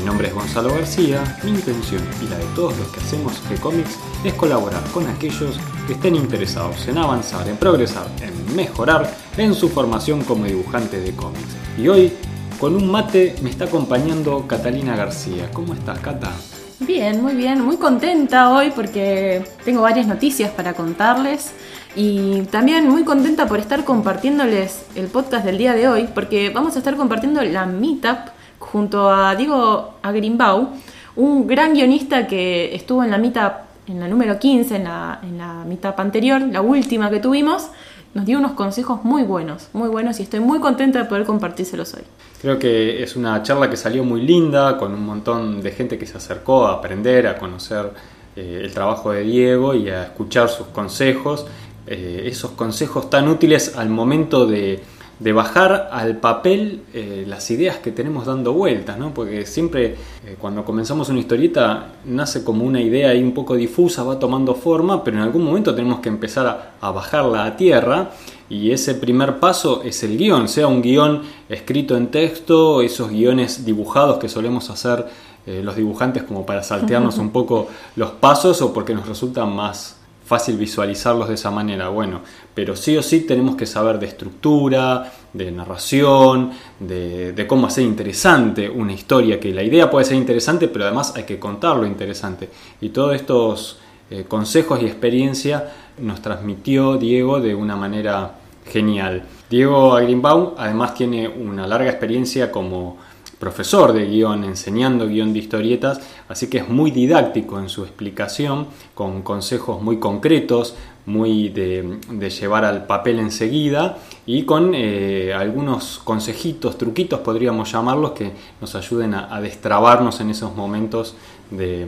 Mi nombre es Gonzalo García, mi intención y la de todos los que hacemos G-Comics es colaborar con aquellos que estén interesados en avanzar, en progresar, en mejorar en su formación como dibujante de cómics. Y hoy, con un mate, me está acompañando Catalina García. ¿Cómo estás, Cata? Bien, muy bien, muy contenta hoy porque tengo varias noticias para contarles y también muy contenta por estar compartiéndoles el podcast del día de hoy porque vamos a estar compartiendo la meetup junto a Diego Agrimbau, un gran guionista que estuvo en la meetup, en la número 15, en la, meetup anterior, la última que tuvimos, nos dio unos consejos muy buenos, muy buenos y estoy muy contenta de poder compartírselos hoy. Creo que es una charla que salió muy linda, con un montón de gente que se acercó a aprender, a conocer eh, el trabajo de Diego y a escuchar sus consejos, eh, esos consejos tan útiles al momento de de bajar al papel eh, las ideas que tenemos dando vueltas, ¿no? porque siempre eh, cuando comenzamos una historieta nace como una idea ahí un poco difusa, va tomando forma, pero en algún momento tenemos que empezar a, a bajarla a tierra y ese primer paso es el guion, sea un guion escrito en texto, esos guiones dibujados que solemos hacer eh, los dibujantes como para saltearnos un poco los pasos o porque nos resulta más fácil visualizarlos de esa manera, bueno, pero sí o sí tenemos que saber de estructura, de narración, de, cómo hacer interesante una historia, que la idea puede ser interesante, pero además hay que contarlo interesante. Y todos estos eh, consejos y experiencia nos transmitió Diego de una manera genial. Diego Agrimbaum además tiene una larga experiencia como profesor de guion, enseñando guion de historietas, así que es muy didáctico en su explicación, con consejos muy concretos, muy de, llevar al papel enseguida y con eh, algunos consejitos, truquitos podríamos llamarlos, que nos ayuden a, destrabarnos en esos momentos de,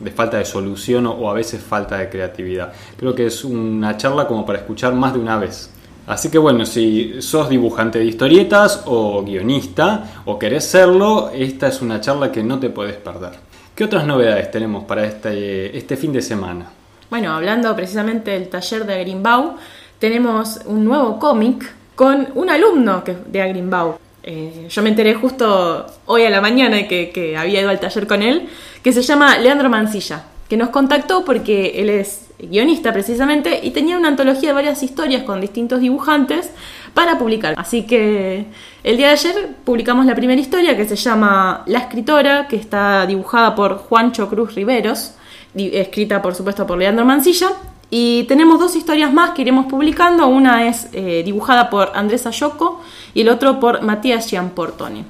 de falta de solución o a veces falta de creatividad. Creo que es una charla como para escuchar más de una vez. Así que bueno, si sos dibujante de historietas o guionista o querés serlo, esta es una charla que no te puedes perder. ¿Qué otras novedades tenemos para este, este fin de semana? Bueno, hablando precisamente del taller de Agrimbau, tenemos un nuevo cómic con un alumno de Agrimbau. Eh, yo me enteré justo hoy a la mañana que, que había ido al taller con él, que se llama Leandro Mancilla, que nos contactó porque él es guionista precisamente, y tenía una antología de varias historias con distintos dibujantes para publicar. Así que el día de ayer publicamos la primera historia que se llama La escritora, que está dibujada por Juancho Cruz Riveros, escrita por supuesto por Leandro Mancilla. Y tenemos dos historias más que iremos publicando. Una es eh, dibujada por Andrés Ayoko y el otro por Matías Gianportoni.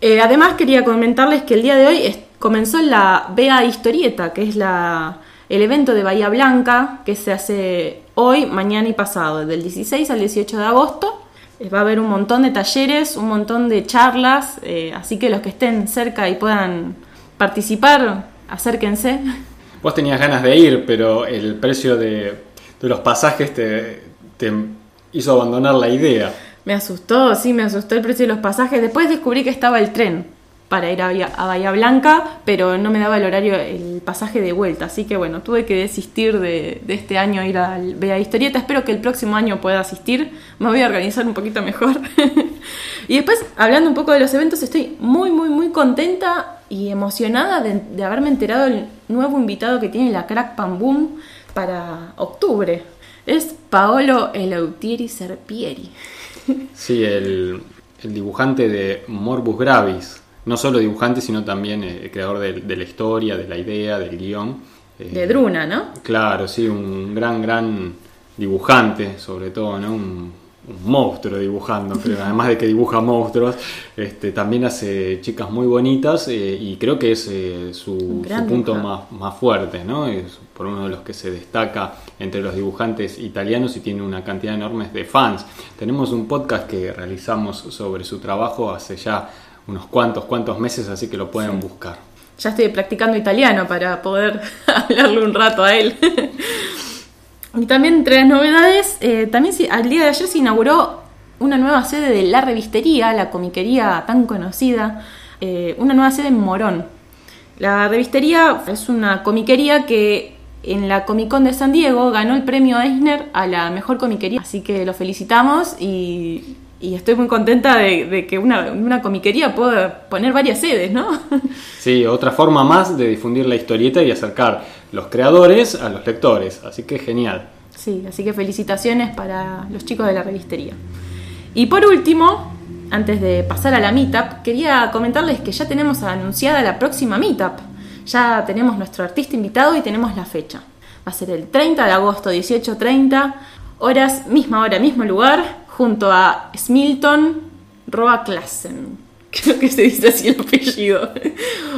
Eh, además quería comentarles que el día de hoy comenzó la BA Historieta, que es la el evento de Bahía Blanca, que se hace hoy, mañana y pasado, del 16 al 18 de agosto. Eh, va a haber un montón de talleres, un montón de charlas, eh, así que los que estén cerca y puedan participar, acérquense. Vos tenías ganas de ir, pero el precio de, los pasajes te, te hizo abandonar la idea. Me asustó, sí, me asustó el precio de los pasajes. Después descubrí que estaba el tren para ir a Bahía, Blanca, pero no me daba el horario, el pasaje de vuelta. Así que bueno, tuve que desistir de, este año ir a Bella Historieta. Espero que el próximo año pueda asistir. Me voy a organizar un poquito mejor. y después, hablando un poco de los eventos, estoy muy, muy, muy contenta y emocionada de, haberme enterado del nuevo invitado que tiene la Crack Pam Boom para octubre. Es Paolo Elautieri Serpieri. Sí, el, el dibujante de Morbus Gravis no solo dibujante, sino también eh, creador de, la historia, de la idea, del guion. de Druna, ¿no? Claro, sí, un gran, gran dibujante, sobre todo, ¿no? Un, monstruo dibujando, pero además de que dibuja monstruos, este, también hace chicas muy bonitas eh, y creo que es eh, su, punto más, más, fuerte, ¿no? Es por uno de los que se destaca entre los dibujantes italianos y tiene una cantidad enorme de fans. Tenemos un podcast que realizamos sobre su trabajo hace ya unos cuantos, cuantos meses, así que lo pueden buscar. Ya estoy practicando italiano para poder hablarle un rato a él. Y también entre las novedades, eh, también al día de ayer se inauguró una nueva sede de la revistería, la comiquería tan conocida, eh, una nueva sede en Morón. La revistería es una comiquería que en la Comic Con de San Diego ganó el premio Eisner a la mejor comiquería, así que lo felicitamos y, estoy muy contenta de, que una, una, comiquería pueda poner varias sedes, ¿no? Sí, otra forma más de difundir la historieta y acercar los creadores a los lectores, así que genial. Sí, así que felicitaciones para los chicos de la revistería. Y por último, antes de pasar a la meetup, quería comentarles que ya tenemos anunciada la próxima meetup. Ya tenemos nuestro artista invitado y tenemos la fecha. Va a ser el 30 de agosto, 18.30, horas, misma hora, mismo lugar, junto a Smilton Roaklassen. Creo que se dice así el apellido.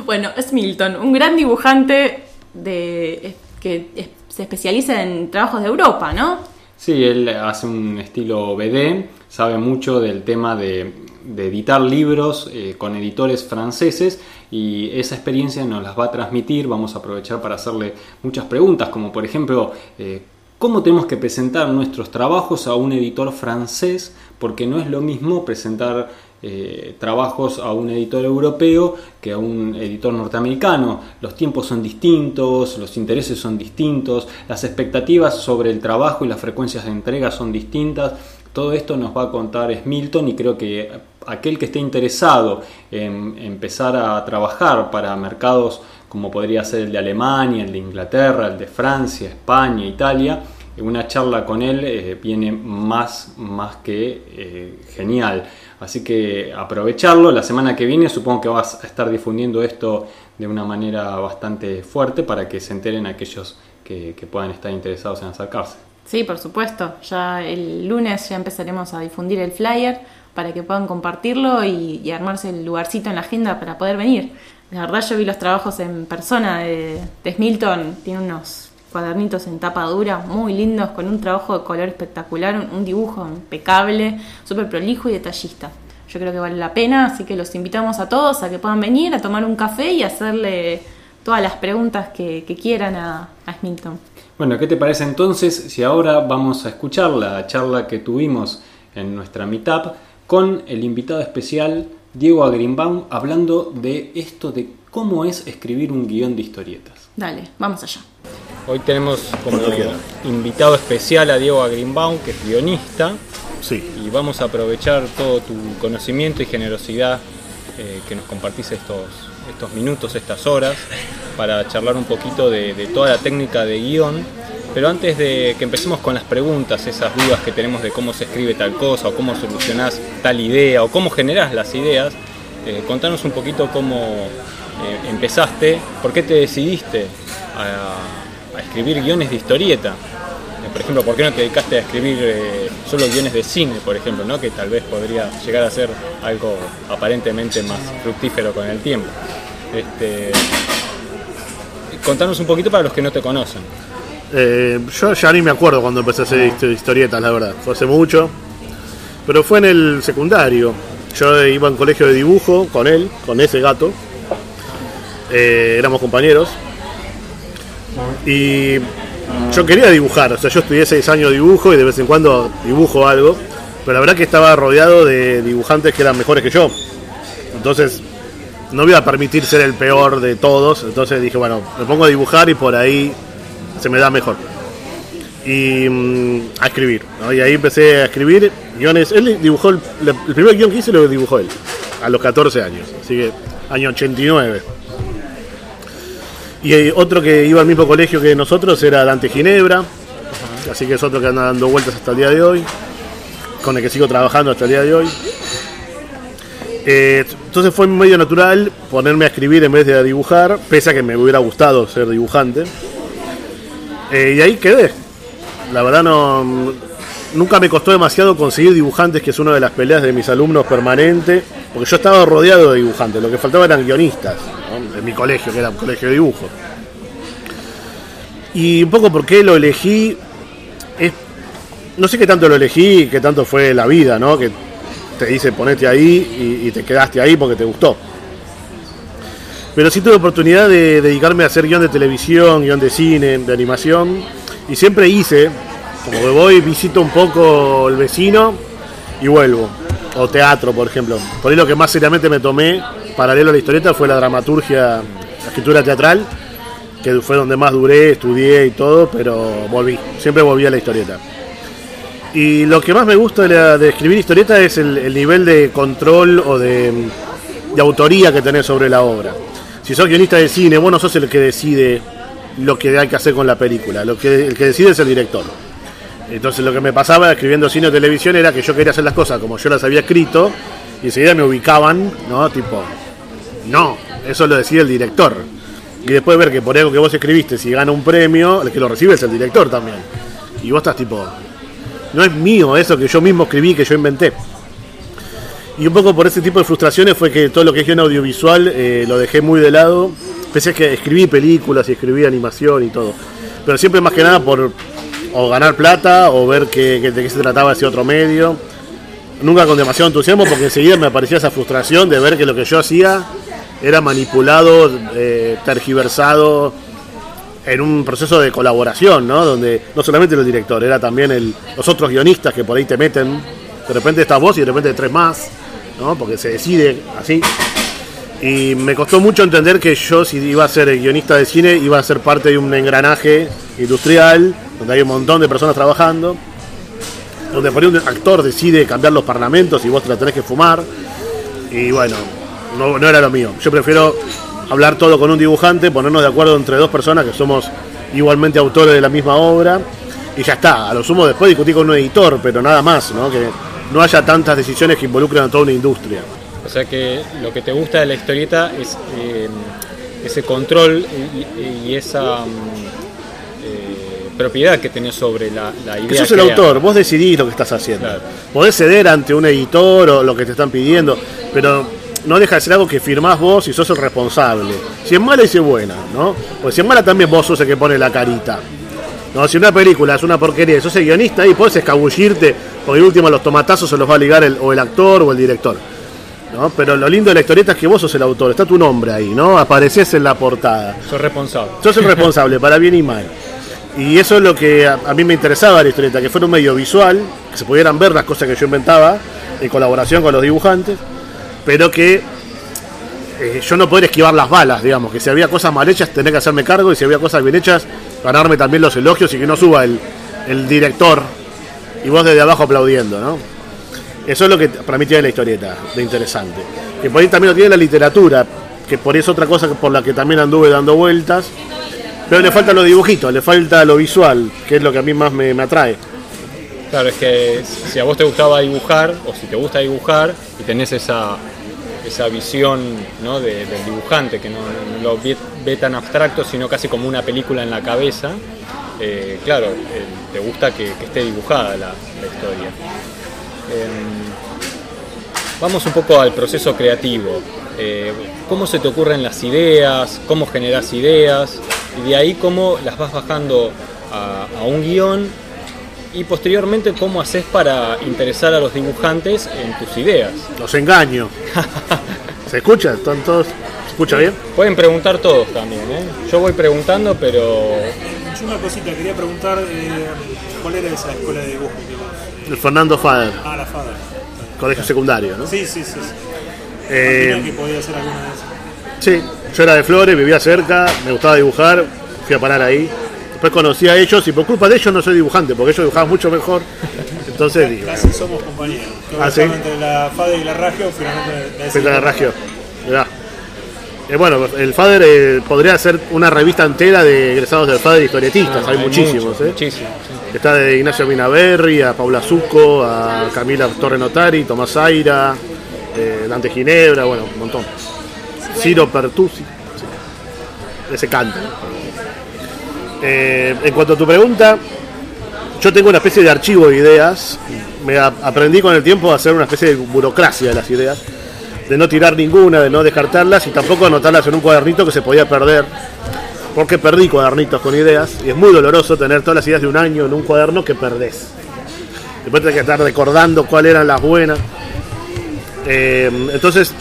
bueno, Smilton, un gran dibujante de, que se especializa en trabajos de Europa, ¿no? Sí, él hace un estilo BD, sabe mucho del tema de, editar libros eh, con editores franceses y esa experiencia nos las va a transmitir. Vamos a aprovechar para hacerle muchas preguntas, como por ejemplo, eh, ¿cómo tenemos que presentar nuestros trabajos a un editor francés? Porque no es lo mismo presentar eh, trabajos a un editor europeo que a un editor norteamericano. Los tiempos son distintos, los intereses son distintos, las expectativas sobre el trabajo y las frecuencias de entrega son distintas. Todo esto nos va a contar Smilton y creo que aquel que esté interesado en empezar a trabajar para mercados como podría ser el de Alemania, el de Inglaterra, el de Francia, España, Italia, una charla con él eh, viene más, más que eh, genial. Así que aprovecharlo. La semana que viene supongo que vas a estar difundiendo esto de una manera bastante fuerte para que se enteren aquellos que, puedan estar interesados en acercarse. Sí, por supuesto. Ya el lunes ya empezaremos a difundir el flyer para que puedan compartirlo y, armarse el lugarcito en la agenda para poder venir. La verdad yo vi los trabajos en persona de, Smilton, tiene unos cuadernitos en tapa dura, muy lindos, con un trabajo de color espectacular, un, dibujo impecable, súper prolijo y detallista. Yo creo que vale la pena, así que los invitamos a todos a que puedan venir a tomar un café y hacerle todas las preguntas que, quieran a, a Smilton. Bueno, ¿qué te parece entonces si ahora vamos a escuchar la charla que tuvimos en nuestra meetup con el invitado especial Diego Agrimbaum hablando de esto de cómo es escribir un guion de historietas? Dale, vamos allá. Hoy tenemos como invitado especial a Diego Greenbaum, que es guionista. Sí. Y vamos a aprovechar todo tu conocimiento y generosidad eh, que nos compartís estos, estos minutos, estas horas, para charlar un poquito de, toda la técnica de guion. Pero antes de que empecemos con las preguntas, esas dudas que tenemos de cómo se escribe tal cosa, o cómo solucionás tal idea, o cómo generás las ideas, eh, contanos un poquito cómo eh, empezaste, por qué te decidiste a, a escribir guiones de historieta. Eh, por ejemplo, ¿por qué no te dedicaste a escribir eh, solo guiones de cine, por ejemplo, ¿no? que tal vez podría llegar a ser algo aparentemente más fructífero con el tiempo? Este, contanos un poquito para los que no te conocen. Eh, yo ya ni me acuerdo cuando empecé a hacer historietas, la verdad. Fue hace mucho. Pero fue en el secundario. Yo iba en colegio de dibujo con él, con ese gato. éramos compañeros. Y yo quería dibujar, o sea, yo estudié seis años de dibujo y de vez en cuando dibujo algo, pero la verdad que estaba rodeado de dibujantes que eran mejores que yo. Entonces, no me iba a permitir ser el peor de todos, entonces dije, bueno, me pongo a dibujar y por ahí se me da mejor. Y mm, a escribir, Y ahí empecé a escribir guiones. Él dibujó, el, el primer guion que hice lo dibujó él, a los 14 años, así que año 89. Y otro que iba al mismo colegio que nosotros era Dante Ginebra, así que es otro que anda dando vueltas hasta el día de hoy, con el que sigo trabajando hasta el día de hoy. Eh, entonces fue medio natural ponerme a escribir en vez de a dibujar, pese a que me hubiera gustado ser dibujante. Eh, y ahí quedé. La verdad no, nunca me costó demasiado conseguir dibujantes, que es una de las peleas de mis alumnos permanente, porque yo estaba rodeado de dibujantes, lo que faltaba eran guionistas en mi colegio, que era un colegio de dibujo. Y un poco por qué lo elegí, es, no sé qué tanto lo elegí, qué tanto fue la vida, ¿no? Que te dice ponete ahí y, te quedaste ahí porque te gustó. Pero sí tuve oportunidad de dedicarme a hacer guion de televisión, guion de cine, de animación, y siempre hice Como que voy, visito un poco el vecino y vuelvo. O teatro, por ejemplo. Por ahí lo que más seriamente me tomé, paralelo a la historieta, fue la dramaturgia, la escritura teatral, que fue donde más duré, estudié y todo, pero volví. Siempre volví a la historieta. Y lo que más me gusta de, escribir historieta es el, el nivel de control o de, de autoría que tenés sobre la obra. Si sos guionista de cine, vos no sos el que decide lo que hay que hacer con la película. Lo que, el que decide es el director. Entonces lo que me pasaba escribiendo cine o televisión era que yo quería hacer las cosas como yo las había escrito y enseguida me ubicaban, ¿no? Tipo, no, eso lo decide el director. Y después ver que por algo que vos escribiste, si gana un premio, el que lo recibe es el director también. Y vos estás tipo, no es mío eso que yo mismo escribí, que yo inventé. Y un poco por ese tipo de frustraciones fue que todo lo que es guion audiovisual eh, lo dejé muy de lado. Pese a que escribí películas y escribí animación y todo. Pero siempre más que nada por o ganar plata o ver que, de qué se trataba ese otro medio. Nunca con demasiado entusiasmo porque enseguida me aparecía esa frustración de ver que lo que yo hacía era manipulado, eh, tergiversado en un proceso de colaboración, ¿no? Donde no solamente el director, era también el, los otros guionistas que por ahí te meten. De repente estás vos y de repente tres más, ¿no? Porque se decide así. Y me costó mucho entender que yo, si iba a ser guionista de cine, iba a ser parte de un engranaje industrial, donde hay un montón de personas trabajando, donde por ahí un actor decide cambiar los parlamentos y vos te la tenés que fumar. Y bueno, no, era lo mío. Yo prefiero hablar todo con un dibujante, ponernos de acuerdo entre dos personas que somos igualmente autores de la misma obra, y ya está. A lo sumo después discutir con un editor, pero nada más, ¿no? Que no haya tantas decisiones que involucren a toda una industria. O sea que lo que te gusta de la historieta es eh, ese control y, y esa mm, eh, propiedad que tenés sobre la, la idea. Que sos el creada. autor, vos decidís lo que estás haciendo. Claro. Podés ceder ante un editor o lo que te están pidiendo, pero no deja de ser algo que firmás vos y sos el responsable. Si es mala y si es buena, ¿no? Pues si es mala también vos sos el que pone la carita. No, si una película es una porquería, sos el guionista ahí, podés escabullirte, porque el último los tomatazos se los va a ligar el, o el actor o el director. ¿no? Pero lo lindo de la historieta es que vos sos el autor, está tu nombre ahí, ¿no? Apareces en la portada. Sos responsable. Sos el responsable, para bien y mal. Y eso es lo que a, a mí me interesaba de la historieta, que fuera un medio visual, que se pudieran ver las cosas que yo inventaba, en colaboración con los dibujantes, pero que eh, yo no poder esquivar las balas, digamos, que si había cosas mal hechas tener que hacerme cargo y si había cosas bien hechas, ganarme también los elogios y que no suba el, el director y vos desde abajo aplaudiendo, ¿no? Eso es lo que para mí tiene la historieta de interesante. Que por ahí también lo tiene la literatura, que por eso otra cosa por la que también anduve dando vueltas. Pero le faltan los dibujitos, le falta lo visual, que es lo que a mí más me, me atrae. Claro, es que si a vos te gustaba dibujar, o si te gusta dibujar, y tenés esa, esa visión ¿no? de- del dibujante, que no, lo ve, tan abstracto, sino casi como una película en la cabeza, eh, claro, eh, te gusta que, esté dibujada la, historia. Em, vamos un poco al proceso creativo. Eh, ¿Cómo se te ocurren las ideas? ¿Cómo generas ideas? Y de ahí cómo las vas bajando a un guion y posteriormente cómo haces para interesar a los dibujantes en tus ideas. Los engaño. ¿Se escucha? ¿Están todos? ¿Se escucha bien? Pueden preguntar todos también, ¿eh? Yo voy preguntando, pero Yo una cosita, quería preguntar eh, cuál era esa escuela de dibujo que vos. El Fernando Fader, Ah, la FADA. colegio secundario, ¿no? Sí, sí, sí. sí. Eh, que podía ser alguna de esas. Sí, yo era de Flores, vivía cerca, me gustaba dibujar, fui a parar ahí. Después conocí a ellos y por culpa de ellos no soy dibujante, porque ellos dibujaban mucho mejor. Entonces digo, Casi somos compañeros. Ah, ¿sí? entre la FADA y la Ragio, finalmente la por- Ragio. Mirá. Eh, bueno, el Fader eh, podría ser una revista entera de egresados del Fader historietistas, hay, muchísimos. ¿eh? muchísimos, sí. Está de Ignacio Minaberri, a Paula Zucco, a Camila Torre Notari, Tomás Zaira, eh, Dante Ginebra, bueno, un montón. Ciro Pertusi, sí. ese canta. Eh, en cuanto a tu pregunta, yo tengo una especie de archivo de ideas. Me aprendí con el tiempo a hacer una especie de burocracia de las ideas, de no tirar ninguna, de no descartarlas y tampoco anotarlas en un cuadernito que se podía perder. Porque perdí cuadernitos con ideas y es muy doloroso tener todas las ideas de un año en un cuaderno que perdés. Después tenés que estar recordando cuáles eran las buenas. Eh, entonces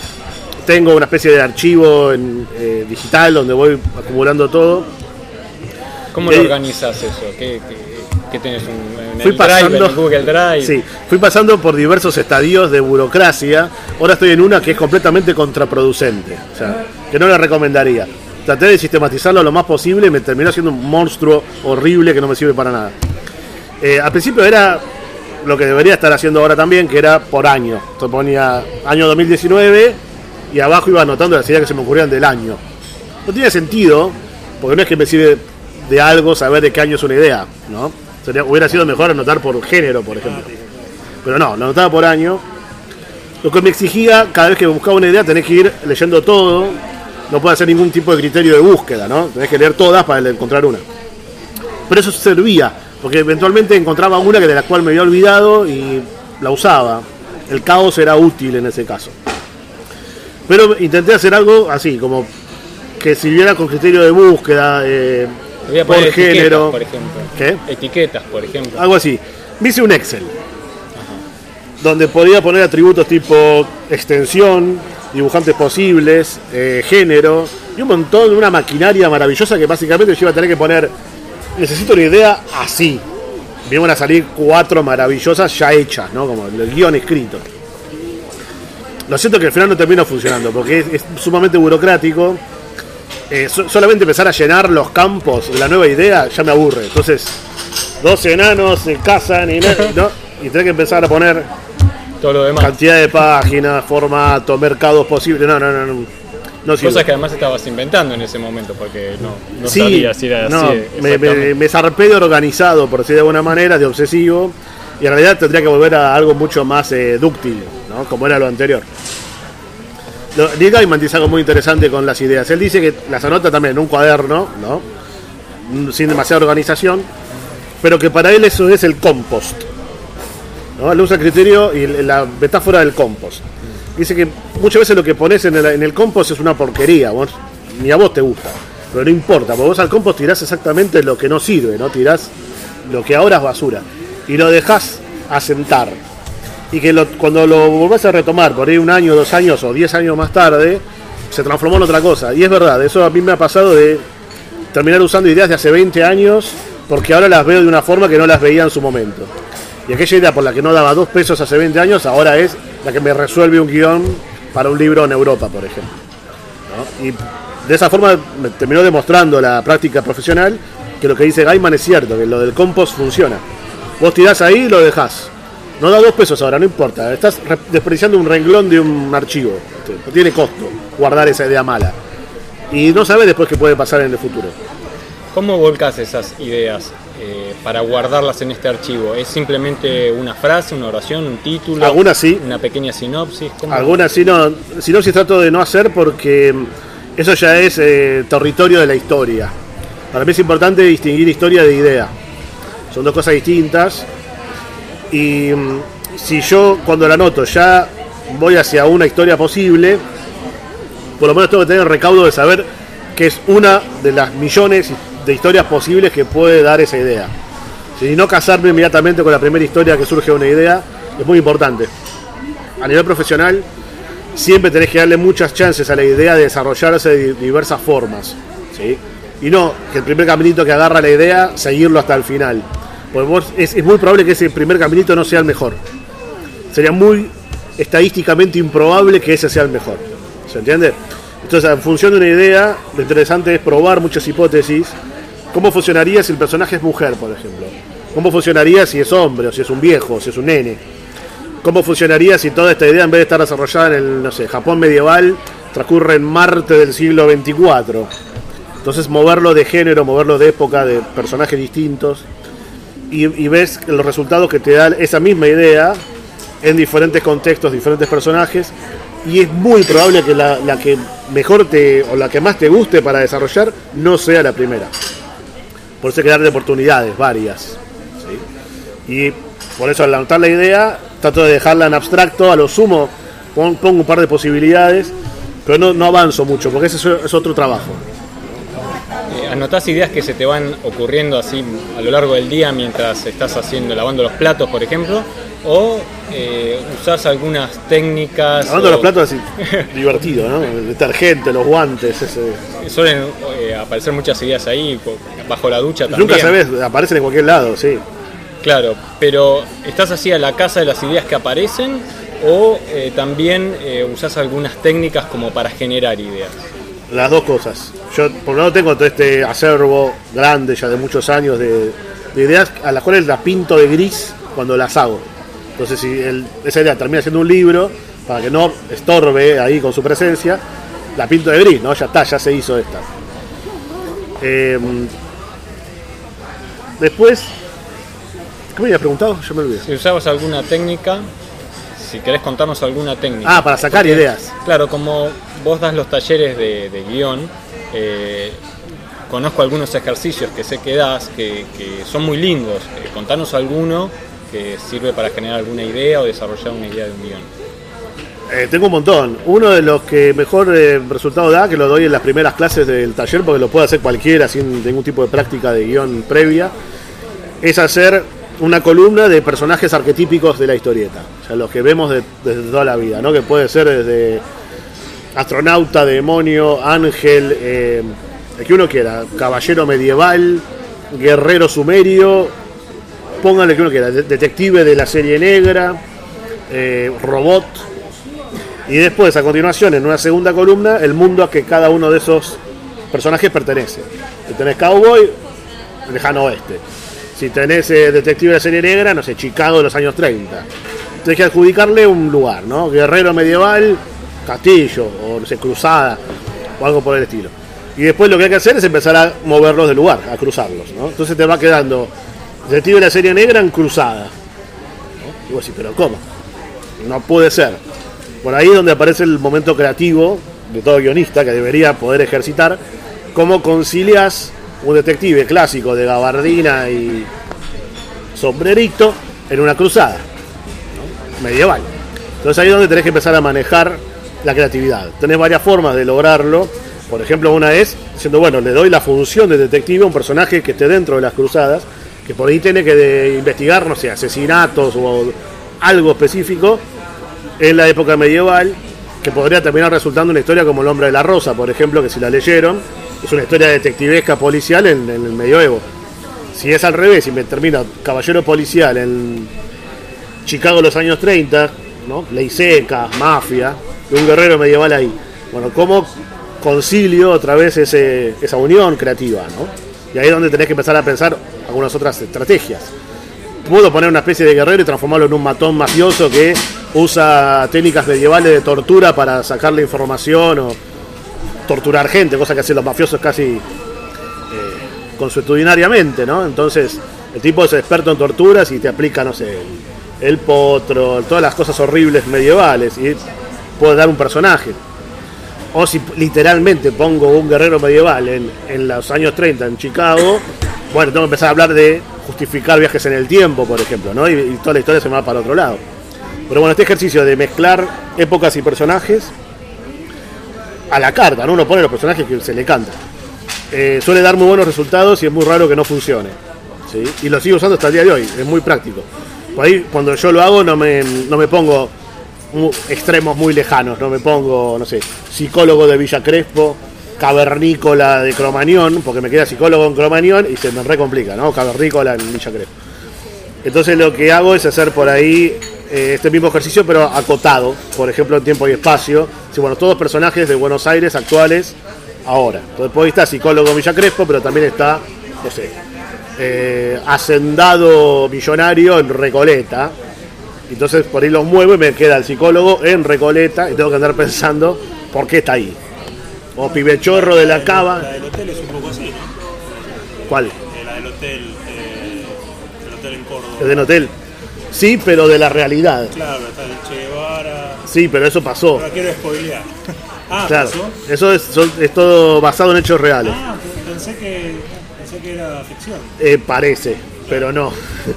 tengo una especie de archivo eh, digital donde voy acumulando todo. ¿Cómo lo organizas eso? ¿Qué, qué- tenés un, en Fui el pasando, Drive, en el Google Drive. Sí, fui pasando por diversos estadios de burocracia. Ahora estoy en una que es completamente contraproducente. O sea, que no la recomendaría. Traté de sistematizarlo lo más posible y me terminó siendo un monstruo horrible que no me sirve para nada. Eh, al principio era lo que debería estar haciendo ahora también, que era por año. Entonces ponía año 2019 y abajo iba anotando las ideas que se me ocurrían del año. No tiene sentido, porque no es que me sirve de algo saber de qué año es una idea, ¿no? Sería, hubiera sido mejor anotar por género, por ejemplo. Pero no, lo anotaba por año. Lo que me exigía, cada vez que buscaba una idea, tenés que ir leyendo todo. No puede hacer ningún tipo de criterio de búsqueda, ¿no? Tenés que leer todas para encontrar una. Pero eso servía, porque eventualmente encontraba una que de la cual me había olvidado y la usaba. El caos era útil en ese caso. Pero intenté hacer algo así, como que sirviera con criterio de búsqueda, eh, Voy a por poner género. por ejemplo. ¿Qué? Etiquetas, por ejemplo. Algo así. Me hice un Excel. Donde podía poner atributos tipo extensión, dibujantes posibles, eh, género y un montón de una maquinaria maravillosa que básicamente yo iba a tener que poner. Necesito una idea así. Me iban a salir cuatro maravillosas ya hechas, ¿no? Como el guion escrito. Lo siento que al final no termina funcionando porque es, es sumamente burocrático. Eh, so- solamente empezar a llenar los campos de la nueva idea ya me aburre. Entonces, dos enanos se casan y, ¿no? y tenés que empezar a poner Todo lo demás. cantidad de páginas, formato, mercados posibles. No, no, no. No. Cosas que además estabas inventando en ese momento, porque no, no Sí, sabías si era no, así. me, me zarpé de organizado, por decir de alguna manera, de obsesivo. Y en realidad tendría que volver a algo mucho más eh, dúctil, ¿no? como era lo anterior. Lo- Neil Gaiman dice algo muy interesante con las ideas. Él dice que las anota también en un cuaderno, ¿no? Mm, sin demasiada organización, pero que para él eso es el compost. ¿no? Él usa el criterio y la metáfora del compost. Dice que muchas veces lo que pones en el, en el compost es una porquería, vos- ni a vos te gusta, pero no importa, porque vos al compost tirás exactamente lo que no sirve, ¿no? Tirás lo que ahora es basura y lo dejás asentar. Y que cuando lo volvés a retomar por ahí un año, dos años o diez años más tarde, se transformó en otra cosa. Y es verdad, eso a mí me ha pasado de terminar usando ideas de hace 20 años porque ahora las veo de una forma que no las veía en su momento. Y aquella idea por la que no daba dos pesos hace 20 años, ahora es la que me resuelve un guion para un libro en Europa, por ejemplo. Y de esa forma me terminó demostrando la práctica profesional que lo que dice Gaiman es cierto, que lo del compost funciona. Vos tirás ahí y lo dejás. No da dos pesos ahora, no importa. Estás re- desperdiciando un renglón de un archivo. No tiene costo guardar esa idea mala. Y no sabes después qué puede pasar en el futuro. ¿Cómo volcás esas ideas eh, para guardarlas en este archivo? ¿Es simplemente una frase, una oración, un título? Algunas sí. ¿Una pequeña sinopsis? Algunas sí no, si no, sí trato de no hacer porque mm, eso ya es eh, territorio de la historia. Para mí es importante distinguir historia de idea. Son dos cosas distintas. Y mm, si yo cuando la anoto ya voy hacia una historia posible, por lo menos tengo que tener el recaudo de saber que es una de las millones de historias posibles que puede dar esa idea. Si no casarme inmediatamente con la primera historia que surge una idea, es muy importante. A nivel profesional, siempre tenés que darle muchas chances a la idea de desarrollarse de diversas formas. ¿sí? Y no que el primer caminito que agarra la idea, seguirlo hasta el final. Porque vos- es, es muy probable que ese primer caminito no sea el mejor. Sería muy estadísticamente improbable que ese sea el mejor. ¿Se entiende? Entonces, en función de una idea, lo interesante es probar muchas hipótesis. ¿Cómo funcionaría si el personaje es mujer, por ejemplo? ¿Cómo funcionaría si es hombre, o si es un viejo, o si es un nene? ¿Cómo funcionaría si toda esta idea, en vez de estar desarrollada en el, no sé, Japón medieval, transcurre en Marte del siglo 24? Entonces, moverlo de género, moverlo de época, de personajes distintos, y, ves los resultados que te da esa misma idea en diferentes contextos, diferentes personajes, y es muy probable que la, la que mejor te, o la que más te guste para desarrollar, no sea la primera. Por eso hay que darle oportunidades, varias. Y por eso al anotar la idea, trato de dejarla en abstracto, a lo sumo pon- pongo un par de posibilidades, pero no, no avanzo mucho, porque ese es, es otro trabajo. Eh, ¿Anotás ideas que se te van ocurriendo así a lo largo del día mientras estás haciendo, lavando los platos, por ejemplo? ¿O eh, usás algunas técnicas? Lavando o- los platos así, divertido, ¿no? El detergente, los guantes, ese. Suelen eh, aparecer muchas ideas ahí, bajo la ducha también. Nunca sabes, aparecen en cualquier lado, sí. Claro, pero ¿estás así a la casa de las ideas que aparecen o eh, también eh, usás algunas técnicas como para generar ideas? Las dos cosas. Yo por un lado tengo todo este acervo grande ya de muchos años de, de ideas a las cuales las pinto de gris cuando las hago. Entonces si esa idea termina siendo un libro, para que no estorbe ahí con su presencia, la pinto de gris, ¿no? Ya está, ya se hizo esta. Eh, después, ¿qué me habías preguntado? Yo me olvidé. Si usabas alguna técnica, si querés contarnos alguna técnica. Ah, para sacar Porque, ideas. Claro, como vos das los talleres de, de guion, eh, conozco algunos ejercicios que sé que das que, que son muy lindos. Eh, contanos alguno que sirve para generar alguna idea o desarrollar una idea de un guion. Eh, tengo un montón. Uno de los que mejor eh, resultado da, que lo doy en las primeras clases del taller, porque lo puede hacer cualquiera sin ningún tipo de práctica de guion previa, es hacer una columna de personajes arquetípicos de la historieta. O sea, los que vemos de- desde toda la vida, ¿no? Que puede ser desde astronauta, demonio, ángel, eh, el que uno quiera, caballero medieval, guerrero sumerio, póngale que uno quiera, de- detective de la serie negra, eh, robot. Y después, a continuación, en una segunda columna, el mundo a que cada uno de esos personajes pertenece. Tenés cowboy, lejano oeste. Si tenés eh, detective de la serie negra, no sé, Chicago de los años 30. Tenés que adjudicarle un lugar, ¿no? Guerrero medieval, castillo, o no sé, cruzada, o algo por el estilo. Y después lo que hay que hacer es empezar a moverlos del lugar, a cruzarlos, ¿no? Entonces te va quedando detective de la serie negra en cruzada. ¿no? Y vos decís, pero ¿cómo? No puede ser. Por ahí es donde aparece el momento creativo de todo guionista que debería poder ejercitar, cómo concilias un detective clásico de gabardina y sombrerito en una cruzada medieval. Entonces ahí es donde tenés que empezar a manejar la creatividad. Tenés varias formas de lograrlo. Por ejemplo, una es diciendo, bueno, le doy la función de detective a un personaje que esté dentro de las cruzadas, que por ahí tiene que investigar, no sé, asesinatos o algo específico en la época medieval, que podría terminar resultando una historia como El hombre de la rosa, por ejemplo, que si la leyeron, es una historia detectivesca policial en, el medioevo. Si es al revés y me termina Caballero Policial en Chicago los años 30, ¿no? ley seca, mafia, y un guerrero medieval ahí. Bueno, ¿cómo concilio otra vez ese, esa unión creativa? ¿no? Y ahí es donde tenés que empezar a pensar algunas otras estrategias. Puedo poner una especie de guerrero y transformarlo en un matón mafioso que usa técnicas medievales de tortura para sacarle información o torturar gente, cosa que hacen los mafiosos casi eh, consuetudinariamente, ¿no? Entonces, el tipo es experto en torturas y te aplica, no sé, el, potro, todas las cosas horribles medievales y puede dar un personaje. O si literalmente pongo un guerrero medieval en, en los años 30 en Chicago, bueno, tengo que empezar a hablar de justificar viajes en el tiempo, por ejemplo, ¿no? Y, y toda la historia se me va para otro lado. Pero bueno, este ejercicio de mezclar épocas y personajes a la carta, ¿no? Uno pone los personajes que se le canta. Eh, suele dar muy buenos resultados y es muy raro que no funcione. ¿sí? Y lo sigo usando hasta el día de hoy, es muy práctico. Por ahí, cuando yo lo hago, no me, no me pongo extremos muy lejanos, no me pongo, no sé, psicólogo de Villa Crespo, cavernícola de Cromañón, porque me queda psicólogo en Cromañón y se me recomplica, ¿no? Cavernícola en Villa Crespo. Entonces lo que hago es hacer por ahí eh, este mismo ejercicio, pero acotado, por ejemplo, en tiempo y espacio. Sí, bueno, todos personajes de Buenos Aires actuales ahora. Entonces, por ahí está psicólogo Villa Crespo, pero también está, no sé, eh, hacendado millonario en Recoleta. Entonces, por ahí los muevo y me queda el psicólogo en Recoleta y tengo que andar pensando por qué está ahí. O pibechorro de la La cava. del hotel es un poco así, ¿no? ¿Cuál? Eh, La del hotel, eh, el hotel en Córdoba. ¿Es de hotel? Sí, pero de la realidad. Claro, está el Che Guevara. Sí, pero eso pasó. No quiero spoilear. Ah, Claro, ¿pasó? eso es, son- es todo basado en hechos reales. Ah, pensé que, pensé que era ficción. Eh, parece, pero no.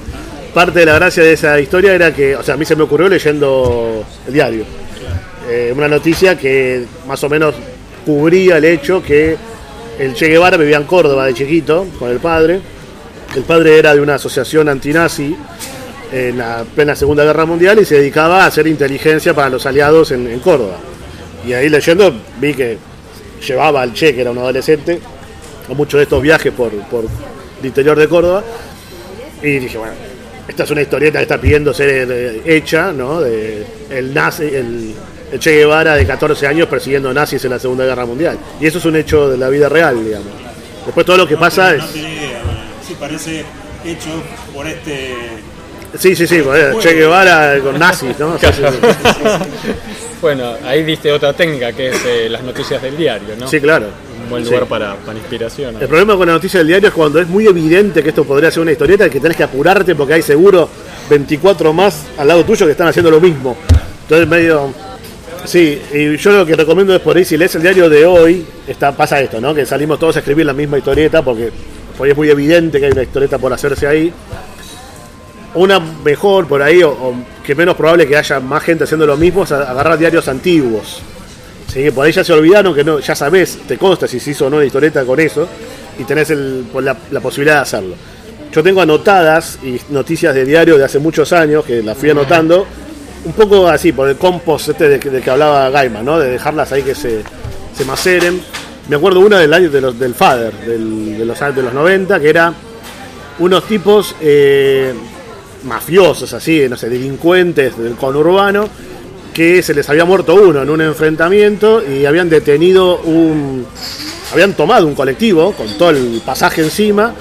Parte de la gracia de esa historia era que, o sea, a mí se me ocurrió leyendo el diario. Eh, una noticia que más o menos cubría el hecho que el Che Guevara vivía en Córdoba de chiquito con el padre. El padre era de una asociación antinazi en la plena Segunda Guerra Mundial y se dedicaba a hacer inteligencia para los aliados en, en Córdoba. Y ahí leyendo vi que llevaba al Che, que era un adolescente, a muchos de estos viajes por, por el interior de Córdoba. Y dije, bueno, esta es una historieta que está pidiendo ser eh, hecha, ¿no? De el nazi, el, el Che Guevara de 14 años persiguiendo nazis en la Segunda Guerra Mundial. Y eso es un hecho de la vida real, digamos. Después todo lo que pasa No es... tenía idea. Sí, parece hecho por este. Sí, sí, sí, Che Guevara con nazis, ¿no? Sí, sí, sí. Bueno, ahí diste otra técnica que es eh, las noticias del diario, ¿no? Sí, claro. Un buen lugar para, para inspiración. El problema con la noticia del diario es cuando es muy evidente que esto podría ser una historieta y que tenés que apurarte porque hay seguro 24 más al lado tuyo que están haciendo lo mismo. Entonces medio... Sí, y yo lo que recomiendo es por ahí, si lees el diario de hoy, está, pasa esto, ¿no? Que salimos todos a escribir la misma historieta porque por ahí es muy evidente que hay una historieta por hacerse ahí. Una mejor por ahí, o, o que menos probable que haya más gente haciendo lo mismo, es agarrar diarios antiguos. Sí, que por ahí ya se olvidaron que no, ya sabes, te consta si se hizo o no una historieta con eso y tenés pues, la, la posibilidad de hacerlo. Yo tengo anotadas y noticias de diario de hace muchos años que las fui anotando, un poco así, por el compost este de, que- de que hablaba Gaiman, ¿no? de dejarlas ahí que se, se maceren. Me acuerdo una del año de los, del Father, del- de, los de los 90, que era unos tipos eh, mafiosos, así, no sé, delincuentes del conurbano, que se les había muerto uno en un enfrentamiento y habían detenido un. habían tomado un colectivo con todo el pasaje encima,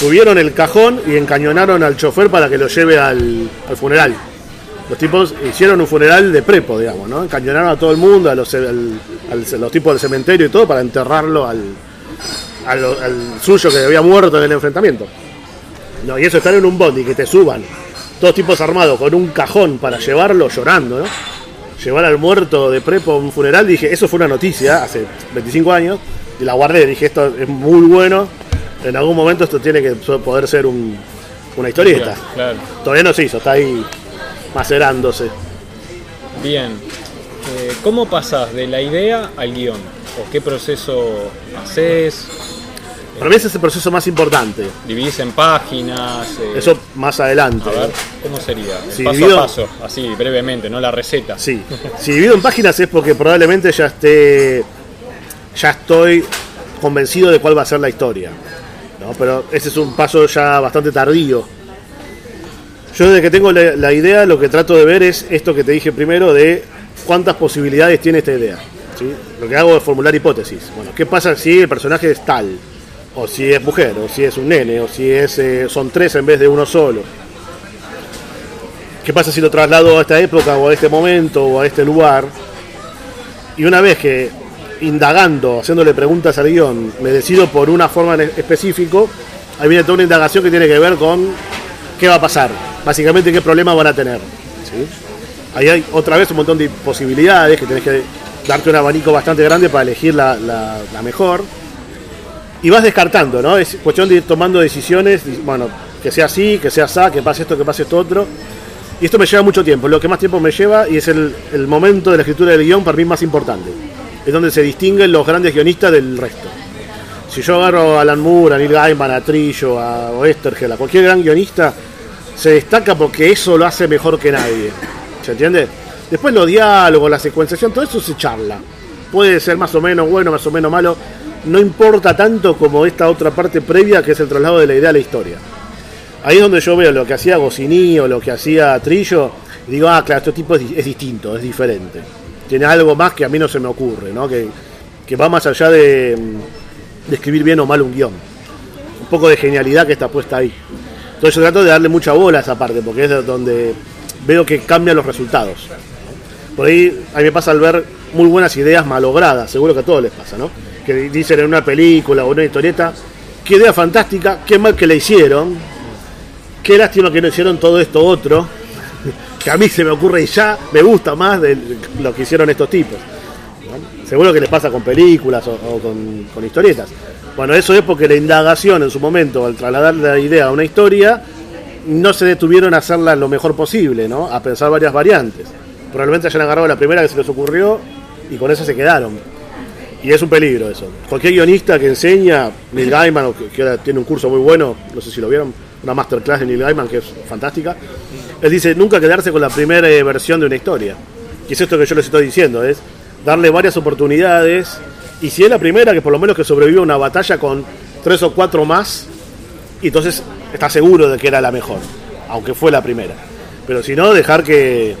subieron el cajón y encañonaron al chofer para que lo lleve al, al funeral. Los tipos hicieron un funeral de prepo, digamos, ¿no? Encañonaron a todo el mundo, a los, al- los tipos del cementerio y todo, para enterrarlo al, al suyo que había muerto en el enfrentamiento. No, y eso estar en un bondi que te suban, todos tipos armados con un cajón para llevarlo llorando, ¿no? Llevar al muerto de prepo a un funeral, dije, eso fue una noticia hace 25 años, y la guardé, dije, esto es muy bueno, en algún momento esto tiene que poder ser un- una historieta. Claro. Todavía no se hizo, está ahí macerándose. Bien. Eh, ¿Cómo pasás de la idea al guion? ¿O qué proceso haces? Para mí ese es el proceso más importante. ¿Dividís en páginas? Eh, Eso más adelante. A ver, ¿cómo sería? El Si paso divido- a paso, así brevemente, no la receta. Sí. Si divido en páginas es porque probablemente ya esté. Ya estoy convencido de cuál va a ser la historia. ¿no? Pero ese es un paso ya bastante tardío. Yo desde que tengo la, la idea lo que trato de ver es esto que te dije primero de cuántas posibilidades tiene esta idea. ¿sí? Lo que hago es formular hipótesis. Bueno, ¿qué pasa si el personaje es tal? O si es mujer, o si es un nene, o si es, eh, son tres en vez de uno solo. ¿Qué pasa si lo traslado a esta época o a este momento o a este lugar? Y una vez que indagando, haciéndole preguntas al guion, me decido por una forma en específico, ahí viene toda una indagación que tiene que ver con qué va a pasar, básicamente qué problema van a tener. ¿sí? Ahí hay otra vez un montón de posibilidades que tenés que darte un abanico bastante grande para elegir la mejor. Y vas descartando, ¿no? Es cuestión de ir tomando decisiones, bueno, que sea así, que sea así, que pase esto, que pase esto otro. Y esto me lleva mucho tiempo, lo que más tiempo me lleva y es el, el momento de la escritura del guion para mí más importante. Es donde se distinguen los grandes guionistas del resto. Si yo agarro a Alan Moore, a Neil Gaiman, a Trillo, a Oestergel, a cualquier gran guionista, se destaca porque eso lo hace mejor que nadie. ¿Se entiende? Después los diálogos, la secuenciación, todo eso se charla. Puede ser más o menos bueno, más o menos malo. No importa tanto como esta otra parte previa que es el traslado de la idea a la historia. Ahí es donde yo veo lo que hacía Goscinny o lo que hacía Trillo y digo, ah, claro, este tipo es, di- es distinto, es diferente. Tiene algo más que a mí no se me ocurre, ¿no? Que, que va más allá de, mm, de escribir bien o mal un guion. Un poco de genialidad que está puesta ahí. Entonces yo trato de darle mucha bola a esa parte, porque es de donde veo que cambian los resultados. Por ahí a mí me pasa al ver muy buenas ideas malogradas, seguro que a todos les pasa, ¿no? Que dicen en una película o en una historieta, qué idea fantástica, qué mal que la hicieron, qué lástima que no hicieron todo esto otro, que a mí se me ocurre y ya me gusta más de lo que hicieron estos tipos. Seguro que les pasa con películas o, con, historietas. Bueno, eso es porque la indagación en su momento, al trasladar la idea a una historia, no se detuvieron a hacerla lo mejor posible, ¿no? A pensar varias variantes. Probablemente hayan agarrado la primera que se les ocurrió y con eso se quedaron. Y es un peligro eso. Cualquier guionista que enseña, Neil Gaiman, que, ahora tiene un curso muy bueno, no sé si lo vieron, una masterclass de Neil Gaiman que es fantástica, él dice nunca quedarse con la primera eh, versión de una historia. Y es esto que yo les estoy diciendo, es darle varias oportunidades. Y si es la primera, que por lo menos que sobreviva una batalla con tres o cuatro más, y entonces está seguro de que era la mejor. aunque fue la primera. Pero si no, dejar que,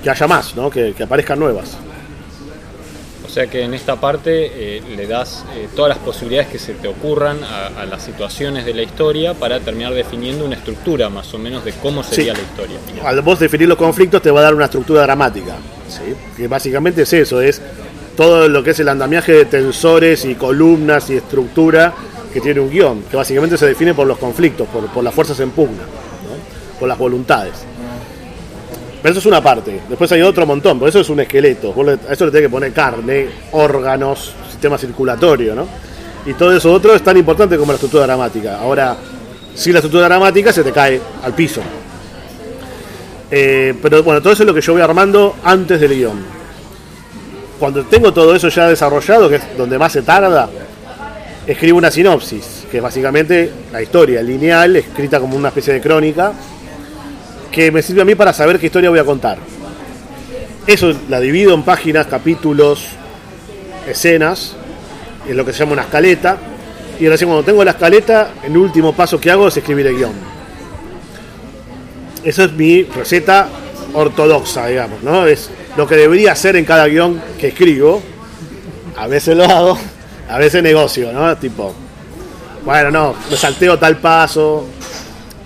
que haya más, ¿no? que aparezcan nuevas. O sea que en esta parte eh, le das eh, todas las posibilidades que se te ocurran a, a las situaciones de la historia para terminar definiendo una estructura más o menos de cómo sería Sí. la historia. Al vos definir los conflictos te va a dar una estructura dramática. ¿sí? Que básicamente es eso, es todo lo que es el andamiaje de tensores y columnas y estructura que tiene un guion, que básicamente se define por los conflictos, por, por las fuerzas en pugna, ¿no? por las voluntades. Pero eso es una parte. Después hay otro montón, por eso es un esqueleto. A eso le tenés que poner carne, órganos, sistema circulatorio, ¿no? Y todo eso otro es tan importante como la estructura dramática. Ahora, sin la estructura dramática se te cae al piso. Eh, pero bueno, todo eso es lo que yo voy armando antes del guion. Cuando tengo todo eso ya desarrollado, que es donde más se tarda, escribo una sinopsis, que es básicamente la historia lineal, escrita como una especie de crónica, que me sirve a mí para saber qué historia voy a contar. Eso la divido en páginas, capítulos, escenas, es lo que se llama una escaleta, y recién cuando tengo la escaleta, el último paso que hago es escribir el guion. Esa es mi receta ortodoxa, digamos, ¿no? Es lo que debería hacer en cada guion que escribo. A veces lo hago, a veces negocio, ¿no? Tipo, bueno, no, me salteo tal paso,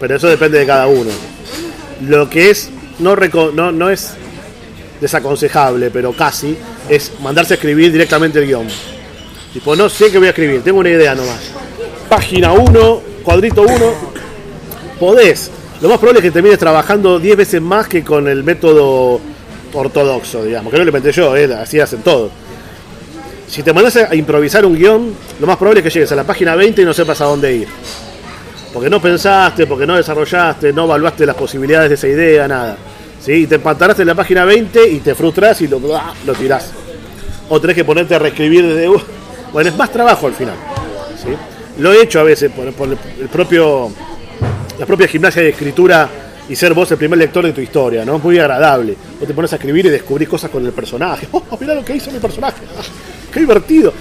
pero eso depende de cada uno. Lo que es, no, reco- no, no es desaconsejable, pero casi, es mandarse a escribir directamente el guion. Tipo, no sé qué voy a escribir, tengo una idea nomás. Página 1, cuadrito 1, podés. Lo más probable es que termines trabajando 10 veces más que con el método ortodoxo, digamos, que no lo inventé yo, eh, así hacen todo. Si te mandas a improvisar un guion, lo más probable es que llegues a la página 20 y no sepas a dónde ir. Porque no pensaste, porque no desarrollaste, no evaluaste las posibilidades de esa idea, nada. ¿Sí? Y te empantanaste en la página 20 y te frustras y lo, tirás. O tenés que ponerte a reescribir desde... uh, Bueno, es más trabajo al final. ¿sí? Lo he hecho a veces por, el propio la propia gimnasia de escritura y ser vos el primer lector de tu historia, ¿no? Es muy agradable. Vos te pones a escribir y descubrís cosas con el personaje. ¡Oh, mirá lo que hizo mi personaje! ¡Ah, ¡Qué divertido!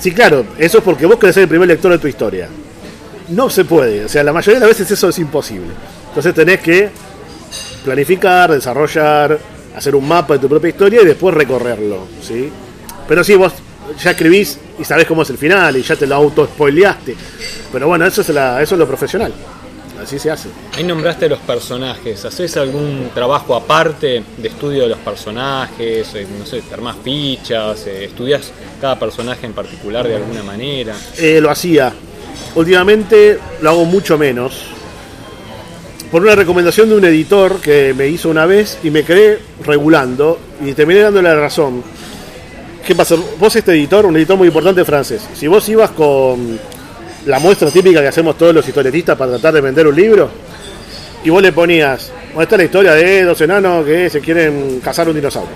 Sí, claro, eso es porque vos querés ser el primer lector de tu historia. No se puede, o sea, la mayoría de las veces eso es imposible. Entonces tenés que planificar, desarrollar, hacer un mapa de tu propia historia y después recorrerlo, ¿sí? Pero sí, vos ya escribís y sabés cómo es el final y ya te lo auto-spoileaste. Pero bueno, eso es, la, eso es lo profesional. Así se hace. Ahí nombraste los personajes. ¿Haces algún trabajo aparte de estudio de los personajes? Eh, No sé, armás fichas, eh, estudias cada personaje en particular de alguna manera. Eh, lo hacía. Últimamente lo hago mucho menos. Por una recomendación de un editor que me hizo una vez y me quedé regulando y terminé dándole la razón. ¿Qué pasa? Vos este editor, un editor muy importante francés, si vos ibas con la muestra típica que hacemos todos los historietistas para tratar de vender un libro, y vos le ponías, bueno, esta es la historia de dos enanos que se quieren cazar un dinosaurio.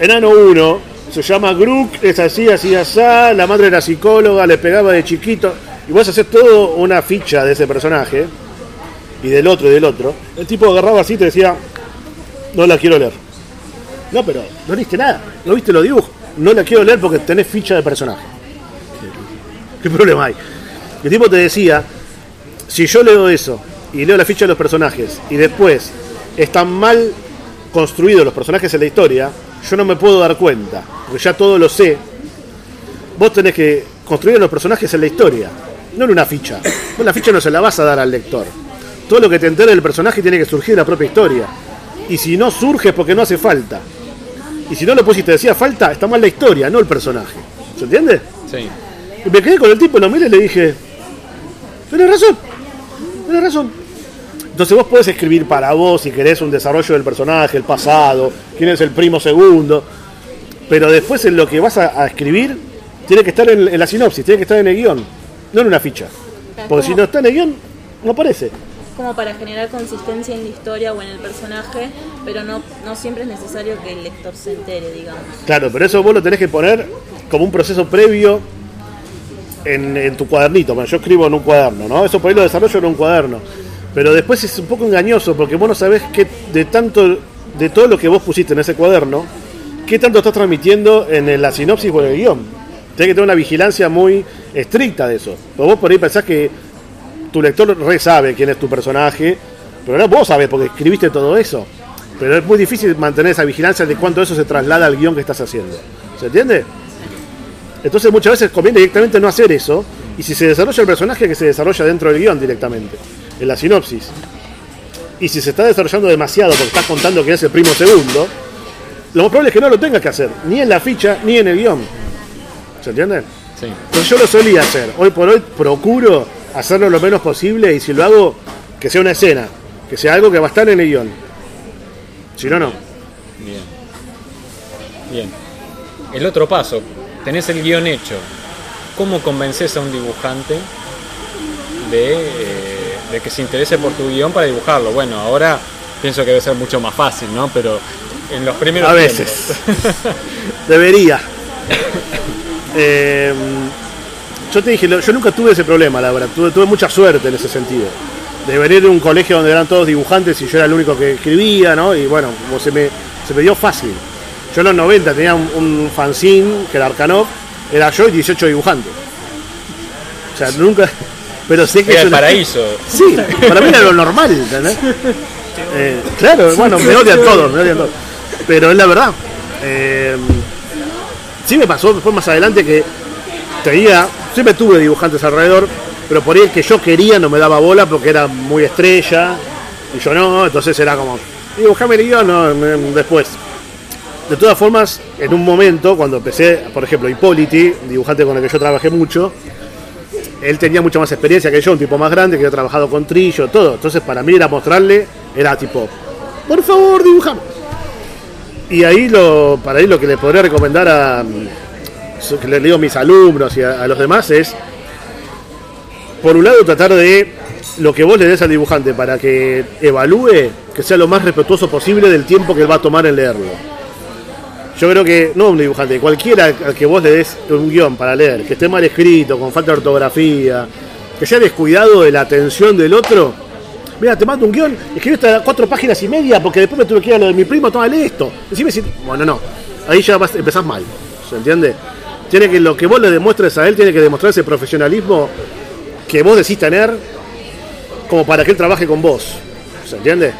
Enano 1 se llama Grook, es así, así, así, la madre era psicóloga, le pegaba de chiquito, y vos haces todo una ficha de ese personaje, y del otro y del otro, el tipo agarraba así y te decía, no la quiero leer. No, pero no leíste nada, no viste los dibujos, no la quiero leer porque tenés ficha de personaje. ¿Qué problema hay? El tipo te decía, si yo leo eso y leo la ficha de los personajes y después están mal construidos los personajes en la historia, yo no me puedo dar cuenta, porque ya todo lo sé. Vos tenés que construir los personajes en la historia, no en una ficha. Vos la ficha no se la vas a dar al lector. Todo lo que te entere del personaje tiene que surgir de la propia historia. Y si no surge es porque no hace falta. Y si no lo pusiste decía falta, está mal la historia, no el personaje. ¿Se entiende? Sí. Y me quedé con el tipo, lo miré y le dije, tenés razón, tenés razón. Entonces vos podés escribir para vos si querés un desarrollo del personaje, el pasado, quién es el primo segundo, pero después en lo que vas a, a escribir tiene que estar en, en la sinopsis, tiene que estar en el guion, no en una ficha. Porque si no está en el guion, no aparece. como para generar consistencia en la historia o en el personaje, pero no, no siempre es necesario que el lector se entere, digamos. Claro, pero eso vos lo tenés que poner como un proceso previo en, en tu cuadernito. Bueno, yo escribo en un cuaderno, ¿no? Eso por ahí lo desarrollo en un cuaderno. Pero después es un poco engañoso porque vos no sabés qué de tanto de todo lo que vos pusiste en ese cuaderno, qué tanto estás transmitiendo en la sinopsis o en el guion. Tenés que tener una vigilancia muy estricta de eso. Porque vos por ahí pensás que tu lector re sabe quién es tu personaje, pero no vos sabés porque escribiste todo eso. Pero es muy difícil mantener esa vigilancia de cuánto eso se traslada al guion que estás haciendo. ¿Se entiende? Entonces muchas veces conviene directamente no hacer eso. Y si se desarrolla el personaje, que se desarrolla dentro del guion directamente, en la sinopsis. Y si se está desarrollando demasiado porque estás contando que es el primo segundo, lo más probable es que no lo tengas que hacer, ni en la ficha, ni en el guion. ¿Se entiende? Sí. Entonces yo lo solía hacer. Hoy por hoy procuro hacerlo lo menos posible y si lo hago, que sea una escena, que sea algo que va a estar en el guion. Si no, no. Bien. Bien. El otro paso, tenés el guion hecho. ¿Cómo convences a un dibujante de, eh, de que se interese por tu guion para dibujarlo? Bueno, ahora pienso que debe ser mucho más fácil, ¿no? Pero en los primeros A veces. Debería. Eh, yo te dije, yo nunca tuve ese problema, la verdad. Tuve, tuve mucha suerte en ese sentido. De venir de un colegio donde eran todos dibujantes y yo era el único que escribía, ¿no? Y bueno, como se me, se me dio fácil. Yo en los 90 tenía un, un fanzine, que era Arcanov, era yo y 18 dibujantes. O sea, nunca... Pero sé que Era es el una- paraíso. Sí, para mí era lo normal, ¿entendés? Eh, claro, bueno, me odian todos, me odian todos. Pero es la verdad. Eh, sí me pasó después más adelante que tenía, siempre tuve dibujantes alrededor, pero por ahí el que yo quería no me daba bola porque era muy estrella y yo no, entonces era como, dibujame el guion, no, después. De todas formas, en un momento, cuando empecé, por ejemplo, Hipóliti, dibujante con el que yo trabajé mucho, él tenía mucha más experiencia que yo, un tipo más grande, que había trabajado con Trillo, todo. Entonces, para mí era mostrarle, era tipo, por favor, dibujame. Y ahí lo, para ahí lo que le podría recomendar a mm, que le digo a mis alumnos y a, a los demás es, por un lado, tratar de lo que vos le des al dibujante para que evalúe, que sea lo más respetuoso posible del tiempo que va a tomar en leerlo. Yo creo que, no un dibujante, cualquiera al que vos le des un guion para leer, que esté mal escrito, con falta de ortografía, que sea descuidado de la atención del otro. Mira, te mando un guion, escribí hasta cuatro páginas y media porque después me tuve que ir a lo de mi primo, toma, lee esto. Decime si. Bueno, no. Ahí ya vas, empezás mal. ¿Se entiende? Tiene que lo que vos le demuestres a él, tiene que demostrar ese profesionalismo que vos decís tener como para que él trabaje con vos. ¿Se entiende?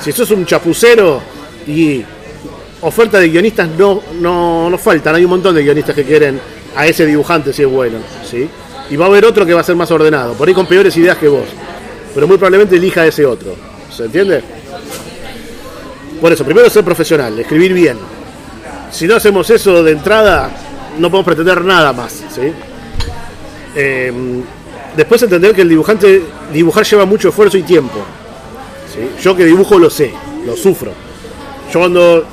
Si sos un chapucero y oferta de guionistas no, no, no faltan, hay un montón de guionistas que quieren a ese dibujante si es bueno, ¿sí? Y va a haber otro que va a ser más ordenado, por ahí con peores ideas que vos, pero muy probablemente elija a ese otro, ¿se entiende? Por eso, primero ser profesional, escribir bien. Si no hacemos eso de entrada, no podemos pretender nada más, ¿sí? Eh, después entender que el dibujante, dibujar lleva mucho esfuerzo y tiempo. ¿sí? Yo que dibujo lo sé, lo sufro. Yo cuando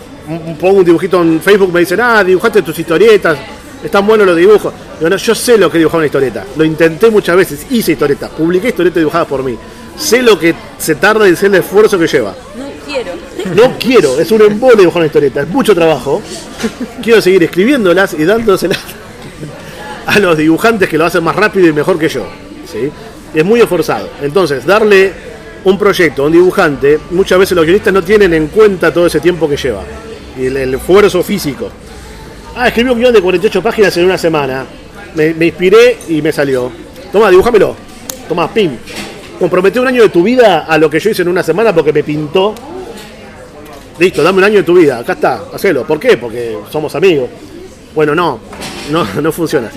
pongo un dibujito en Facebook me dicen, ah, dibujaste tus historietas, están buenos los dibujos. Digo, no, yo sé lo que es dibujar una historieta. Lo intenté muchas veces, hice historietas, publiqué historietas dibujadas por mí. Sé lo que se tarda y sé el esfuerzo que lleva. No quiero. No quiero, es un embole dibujar una historieta, es mucho trabajo. Quiero seguir escribiéndolas y dándoselas a los dibujantes que lo hacen más rápido y mejor que yo. ¿sí? Es muy esforzado. Entonces, darle un proyecto a un dibujante, muchas veces los guionistas no tienen en cuenta todo ese tiempo que lleva y el, esfuerzo físico. Ah, escribí un guion de 48 páginas en una semana. Me, inspiré y me salió. Toma, dibújamelo. Toma, pim. Comprometí un año de tu vida a lo que yo hice en una semana porque me pintó. Listo, dame un año de tu vida. Acá está, hacelo. ¿Por qué? Porque somos amigos. Bueno, no, no, no funciona.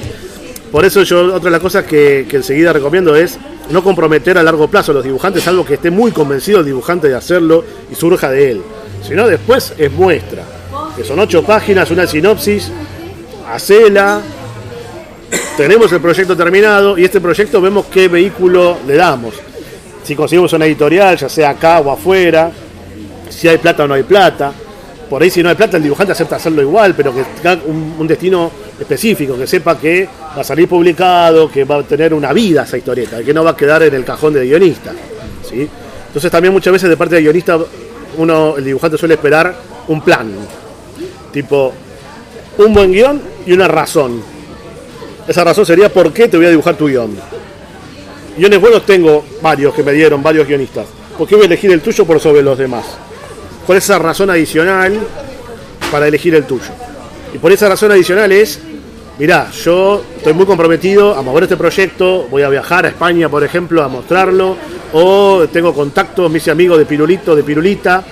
Por eso yo, otra de las cosas que enseguida recomiendo es no comprometer a largo plazo a los dibujantes, algo que esté muy convencido el dibujante de hacerlo y surja de él. Si no, después es muestra. Que son ocho páginas, una sinopsis, hacela, tenemos el proyecto terminado y este proyecto vemos qué vehículo le damos. Si conseguimos una editorial, ya sea acá o afuera, si hay plata o no hay plata. Por ahí si no hay plata el dibujante acepta hacerlo igual, pero que tenga un, destino específico, que sepa que va a salir publicado, que va a tener una vida esa historieta, que no va a quedar en el cajón del guionista. ¿sí? Entonces también muchas veces de parte del guionista uno, el dibujante suele esperar un plan, tipo un buen guion y una razón. Esa razón sería por qué te voy a dibujar tu guion. Guiones buenos tengo varios que me dieron, varios guionistas. ¿Por qué voy a elegir el tuyo por sobre los demás? ¿Cuál es esa razón adicional para elegir el tuyo? Y por esa razón adicional es mirá, yo estoy muy comprometido a mover este proyecto, voy a viajar a España, por ejemplo, a mostrarlo, o tengo contactos, mis amigos de Pirulito, de Pirulita,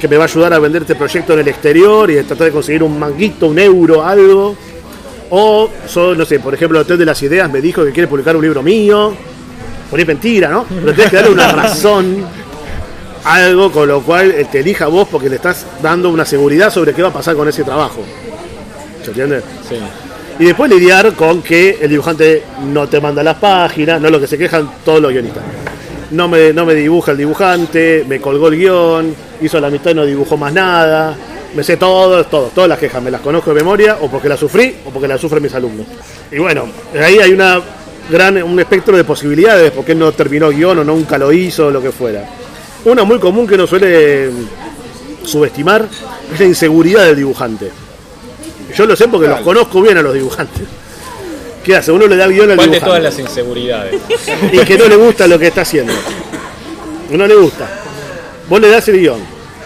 que me va a ayudar a vender este proyecto en el exterior y a tratar de conseguir un manguito, un euro, algo. O, so- no sé, por ejemplo, el Hotel de las Ideas me dijo que quiere publicar un libro mío. Por ahí es mentira, ¿no? Pero tienes que darle una razón, algo con lo cual él te elija vos porque le estás dando una seguridad sobre qué va a pasar con ese trabajo. ¿Se entiende? Sí. Y después lidiar con que el dibujante no te manda las páginas, no es lo que se quejan todos los guionistas. No me, no me dibuja el dibujante, me colgó el guion, hizo la mitad y no dibujó más nada. Me sé todo, todo, todas las quejas, me las conozco de memoria, o porque las sufrí, o porque las sufren mis alumnos. Y bueno, ahí hay una gran, un espectro de posibilidades, porque no terminó guion o nunca lo hizo, lo que fuera. Una muy común que uno suele subestimar es la inseguridad del dibujante. Yo lo sé porque los conozco bien a los dibujantes. ¿Qué hace? Uno le da guion al ¿Cuál de dibujante todas las inseguridades? y que no le gusta lo que está haciendo. No le gusta. Vos le das el guion.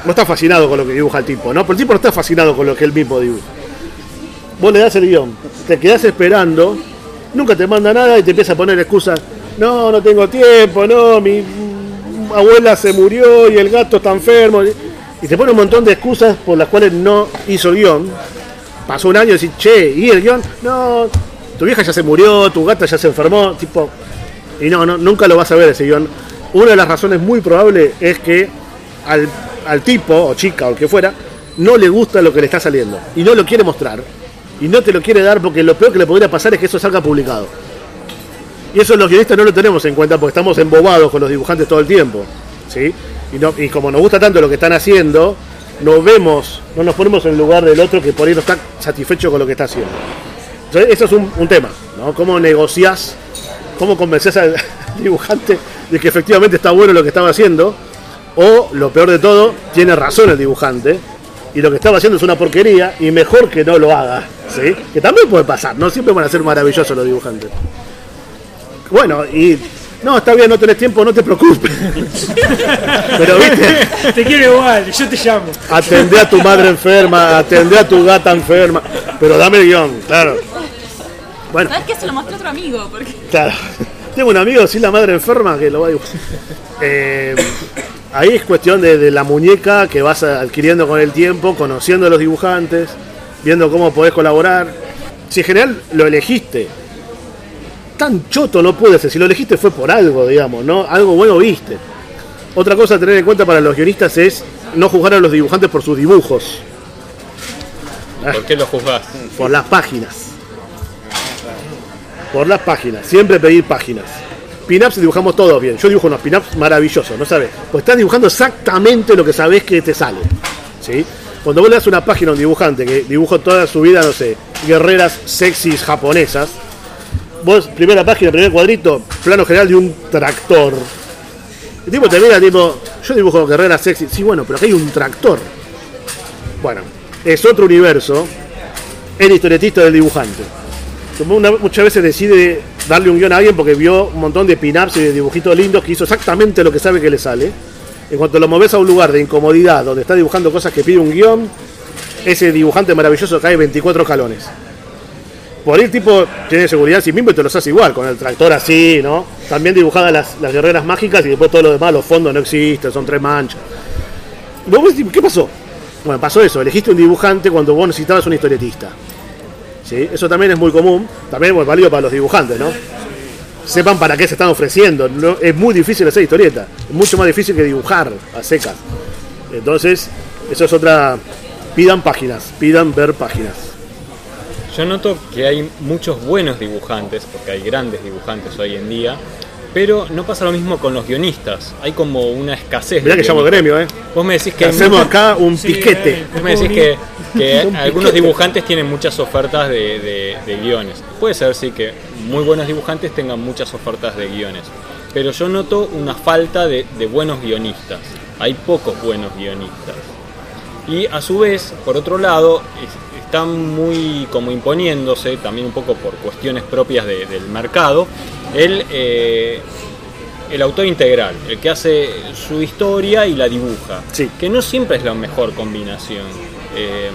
No está fascinado con lo que dibuja el tipo, ¿no? Pero el tipo no está fascinado con lo que él mismo dibuja. Vos le das el guion, te quedás esperando, nunca te manda nada y te empieza a poner excusas. No, no tengo tiempo, no, mi abuela se murió y el gato está enfermo. Y te pone un montón de excusas por las cuales no hizo el guion. Pasó un año y decís, che, ¿y el guion? No, tu vieja ya se murió, tu gata ya se enfermó, tipo, y no, no, nunca lo vas a ver ese guion. Una de las razones muy probables es que al, al tipo, o chica, o el que fuera, no le gusta lo que le está saliendo. Y no lo quiere mostrar. Y no te lo quiere dar porque lo peor que le podría pasar es que eso salga publicado. Y eso los guionistas no lo tenemos en cuenta porque estamos embobados con los dibujantes todo el tiempo. ¿sí? Y, no- y como nos gusta tanto lo que están haciendo, nos vemos, no nos ponemos en el lugar del otro que por ahí no está satisfecho con lo que está haciendo. Entonces, eso es un, un tema, ¿no? ¿Cómo negociás, cómo convences al dibujante de que efectivamente está bueno lo que estaba haciendo? O, lo peor de todo, tiene razón el dibujante y lo que estaba haciendo es una porquería y mejor que no lo haga, ¿sí? Que también puede pasar, no siempre van a ser maravillosos los dibujantes. Bueno, y... No, está bien, no tenés tiempo, no te preocupes. Pero, viste, Te quiero igual, yo te llamo. atendé a tu madre enferma, atendé a tu gata enferma, pero dame el guion, claro. Bueno, ¿Sabes qué? Se lo mostré a otro amigo. Porque... claro. Tengo un amigo sin la madre enferma que lo va a dibujar. Eh, ahí es cuestión de, de la muñeca que vas adquiriendo con el tiempo, conociendo a los dibujantes, viendo cómo podés colaborar. Si en general lo elegiste, tan choto no puede ser. Si lo elegiste fue por algo, digamos, ¿no? Algo bueno viste. Otra cosa a tener en cuenta para los guionistas es no juzgar a los dibujantes por sus dibujos, ¿Por qué lo juzgás? por las páginas. Por las páginas, siempre pedir páginas. Pin-ups dibujamos todos bien. Yo dibujo unos pin-ups maravillosos, ¿no sabes? Pues estás dibujando exactamente lo que sabés que te sale. ¿sí? Cuando vos le das una página a un dibujante que dibujó toda su vida, no sé, guerreras sexys japonesas, vos, primera página, primer cuadrito, plano general de un tractor. El tipo te mira, tipo, yo dibujo guerreras sexy. Sí, bueno, pero aquí hay un tractor. Bueno, es otro universo. El historietista del dibujante. Muchas veces decide darle un guion a alguien porque vio un montón de pin-ups y de dibujitos lindos que hizo exactamente lo que sabe que le sale. En cuanto lo moves a un lugar de incomodidad donde está dibujando cosas que pide un guion, ese dibujante maravilloso cae 24 calones. Por ahí el tipo tiene seguridad en sí mismo y te los hace igual, con el tractor así, ¿no? También dibujadas las, guerreras mágicas y después todo lo demás, los fondos no existen, son tres manchas. Vos ¿qué pasó? Bueno, pasó eso, elegiste un dibujante cuando vos necesitabas un historietista. ¿Sí? Eso también es muy común, también es válido para los dibujantes, ¿no? Sepan para qué se están ofreciendo. Es muy difícil hacer historieta, es mucho más difícil que dibujar a secas. Entonces, eso es otra. Pidan páginas, pidan ver páginas. Yo noto que hay muchos buenos dibujantes, porque hay grandes dibujantes hoy en día, pero no pasa lo mismo con los guionistas. Hay como una escasez. Mirá de que llamo gremio, ¿eh? Vos me decís que hacemos muchos- acá un Sí, piquete. eh, Vos me decís que, que Un algunos piquete. dibujantes tienen muchas ofertas de, de- de guiones. Puede ser, sí, que muy buenos dibujantes tengan muchas ofertas de guiones. Pero yo noto una falta de, de buenos guionistas. Hay pocos buenos guionistas. Y a su vez, por otro lado, están muy como imponiéndose, también un poco por cuestiones propias de- del mercado, el, eh, el autor integral, el que hace su historia y la dibuja. Sí. Que no siempre es la mejor combinación. Eh,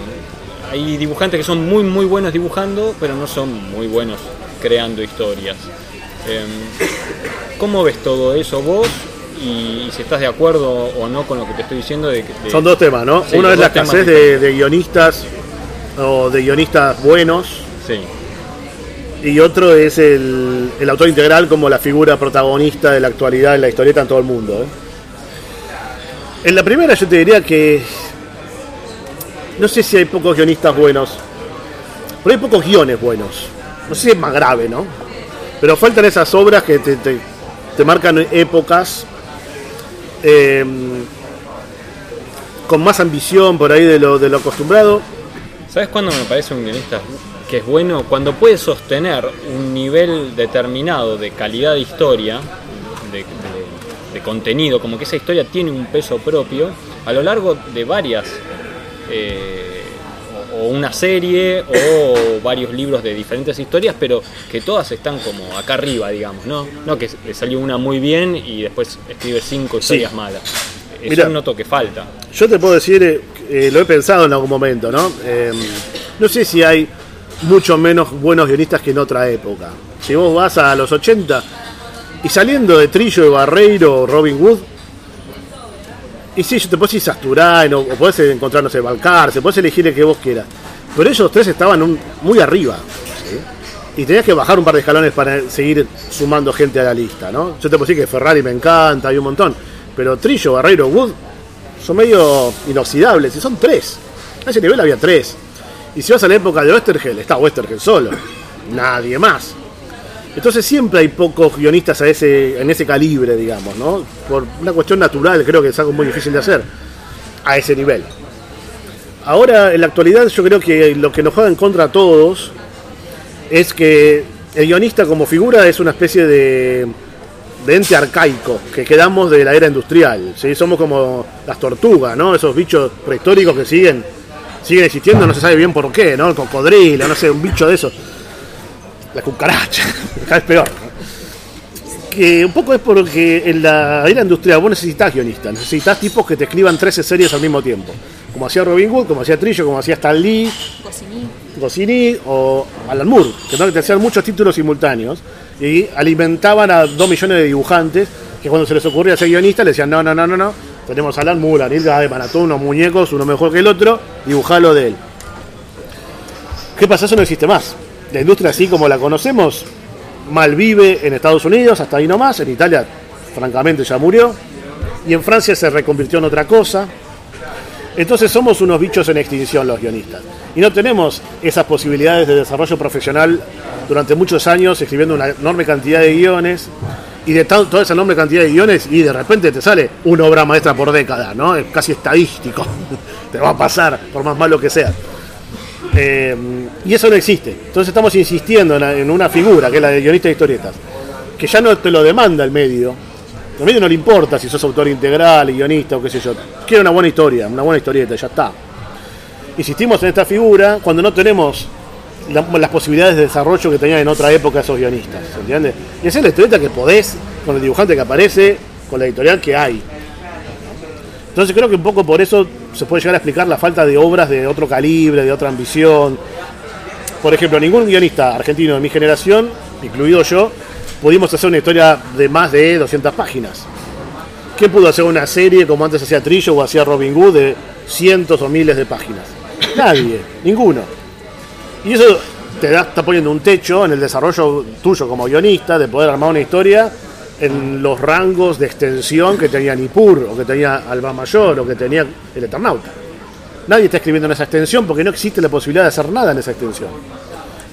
hay dibujantes que son muy muy buenos dibujando, pero no son muy buenos creando historias. Em, ¿Cómo ves todo eso vos? Y, si estás de acuerdo o no con lo que te estoy diciendo. De, de- Son dos temas, ¿no? Sí, Uno es la escasez de guionistas o de guionistas buenos Sí, y otro es el, el autor integral como la figura protagonista de la actualidad en la historieta en todo el mundo. ¿eh? En la primera yo te diría que no sé si hay pocos guionistas buenos, pero hay pocos guiones buenos. No sé si es más grave, ¿no? Pero faltan esas obras que te, te- te marcan épocas eh, con más ambición por ahí de lo, de lo acostumbrado. ¿Sabes cuándo me parece un guionista que es bueno? Cuando puede sostener un nivel determinado de calidad de historia, de, de- de contenido, como que esa historia tiene un peso propio a lo largo de varias, eh, o, una serie, o varios libros de diferentes historias, pero que todas están como acá arriba, digamos, ¿no? No que le salió una muy bien y después escribe cinco historias malas. Eso Mirá. noto que falta. Yo te puedo decir, eh, lo he pensado en algún momento, ¿no? Eh, no sé si hay mucho menos buenos guionistas que en otra época. Si vos vas a los 80 y saliendo de Trillo, de Barreiro, Robin Wood, y sí, te puedo decir Sasturain, o, o podés encontrar, no sé, Balcarce, podés elegir el que vos quieras. Pero ellos tres estaban muy arriba. Y tenías que bajar un par de escalones para seguir sumando gente a la lista, ¿no? Yo te puedo decir que Ferrari me encanta, hay un montón. Pero Trillo, Barreiro, Wood son medio inoxidables y son tres. A ese nivel había tres. Y si vas a la época de Westergel, está Westergel solo. Nadie más. Entonces siempre hay pocos guionistas a ese, en ese calibre, digamos, ¿no? Por una cuestión natural, creo que es algo muy difícil de hacer. A ese nivel. Ahora, en la actualidad, yo creo que lo que nos juega en contra a todos es que el guionista como figura es una especie de, de ente arcaico que quedamos de la era industrial. ¿sí? Somos como las tortugas, ¿no? Esos bichos prehistóricos que siguen siguen existiendo, no se sabe bien por qué, ¿no? El cocodrilo, no sé, un bicho de esos. La cucaracha, cada vez peor. ¿no? Que un poco es porque en la era industrial vos necesitas guionistas, necesitas tipos que te escriban 13 series al mismo tiempo. Como hacía Robin Hood, como hacía Trillo, como hacía Stan Lee, Cociní. Goscinny o Alan Moore, que no te hacían muchos títulos simultáneos y alimentaban a dos millones de dibujantes que cuando se les ocurría ser guionista le decían no, no, no, no, no, tenemos a Alan Moore, a Neil Gaiman, a todos unos muñecos, uno mejor que el otro, dibujalo de él. ¿Qué pasa? Eso no existe más. La industria así como la conocemos, mal vive en Estados Unidos, hasta ahí nomás, en Italia francamente ya murió, y en Francia se reconvirtió en otra cosa, entonces somos unos bichos en extinción los guionistas. Y no tenemos esas posibilidades de desarrollo profesional durante muchos años escribiendo una enorme cantidad de guiones. Y de toda esa enorme cantidad de guiones y de repente te sale una obra maestra por década, ¿no? Es casi estadístico. te va a pasar, por más malo que sea. Eh, y eso no existe. Entonces estamos insistiendo en, en una figura, que es la de guionista de historietas, que ya no te lo demanda el medio. Al no le importa si sos autor integral, guionista o qué sé yo. Quiere una buena historia, una buena historieta, ya está. Insistimos en esta figura cuando no tenemos la- las posibilidades de desarrollo que tenían en otra época esos guionistas, ¿entiendes? Y esa es la historieta que podés, con el dibujante que aparece, con la editorial que hay. Entonces creo que un poco por eso se puede llegar a explicar la falta de obras de otro calibre, de otra ambición. Por ejemplo, ningún guionista argentino de mi generación, incluido yo, pudimos hacer una historia de más de 200 páginas. ¿Quién pudo hacer una serie como antes hacía Trillo o hacía Robin Hood de cientos o miles de páginas? Nadie, ninguno. Y eso te da, está poniendo un techo en el desarrollo tuyo como guionista de poder armar una historia en los rangos de extensión que tenía Nippur, o que tenía Alba Mayor, o que tenía el Eternauta. Nadie está escribiendo en esa extensión porque no existe la posibilidad de hacer nada en esa extensión.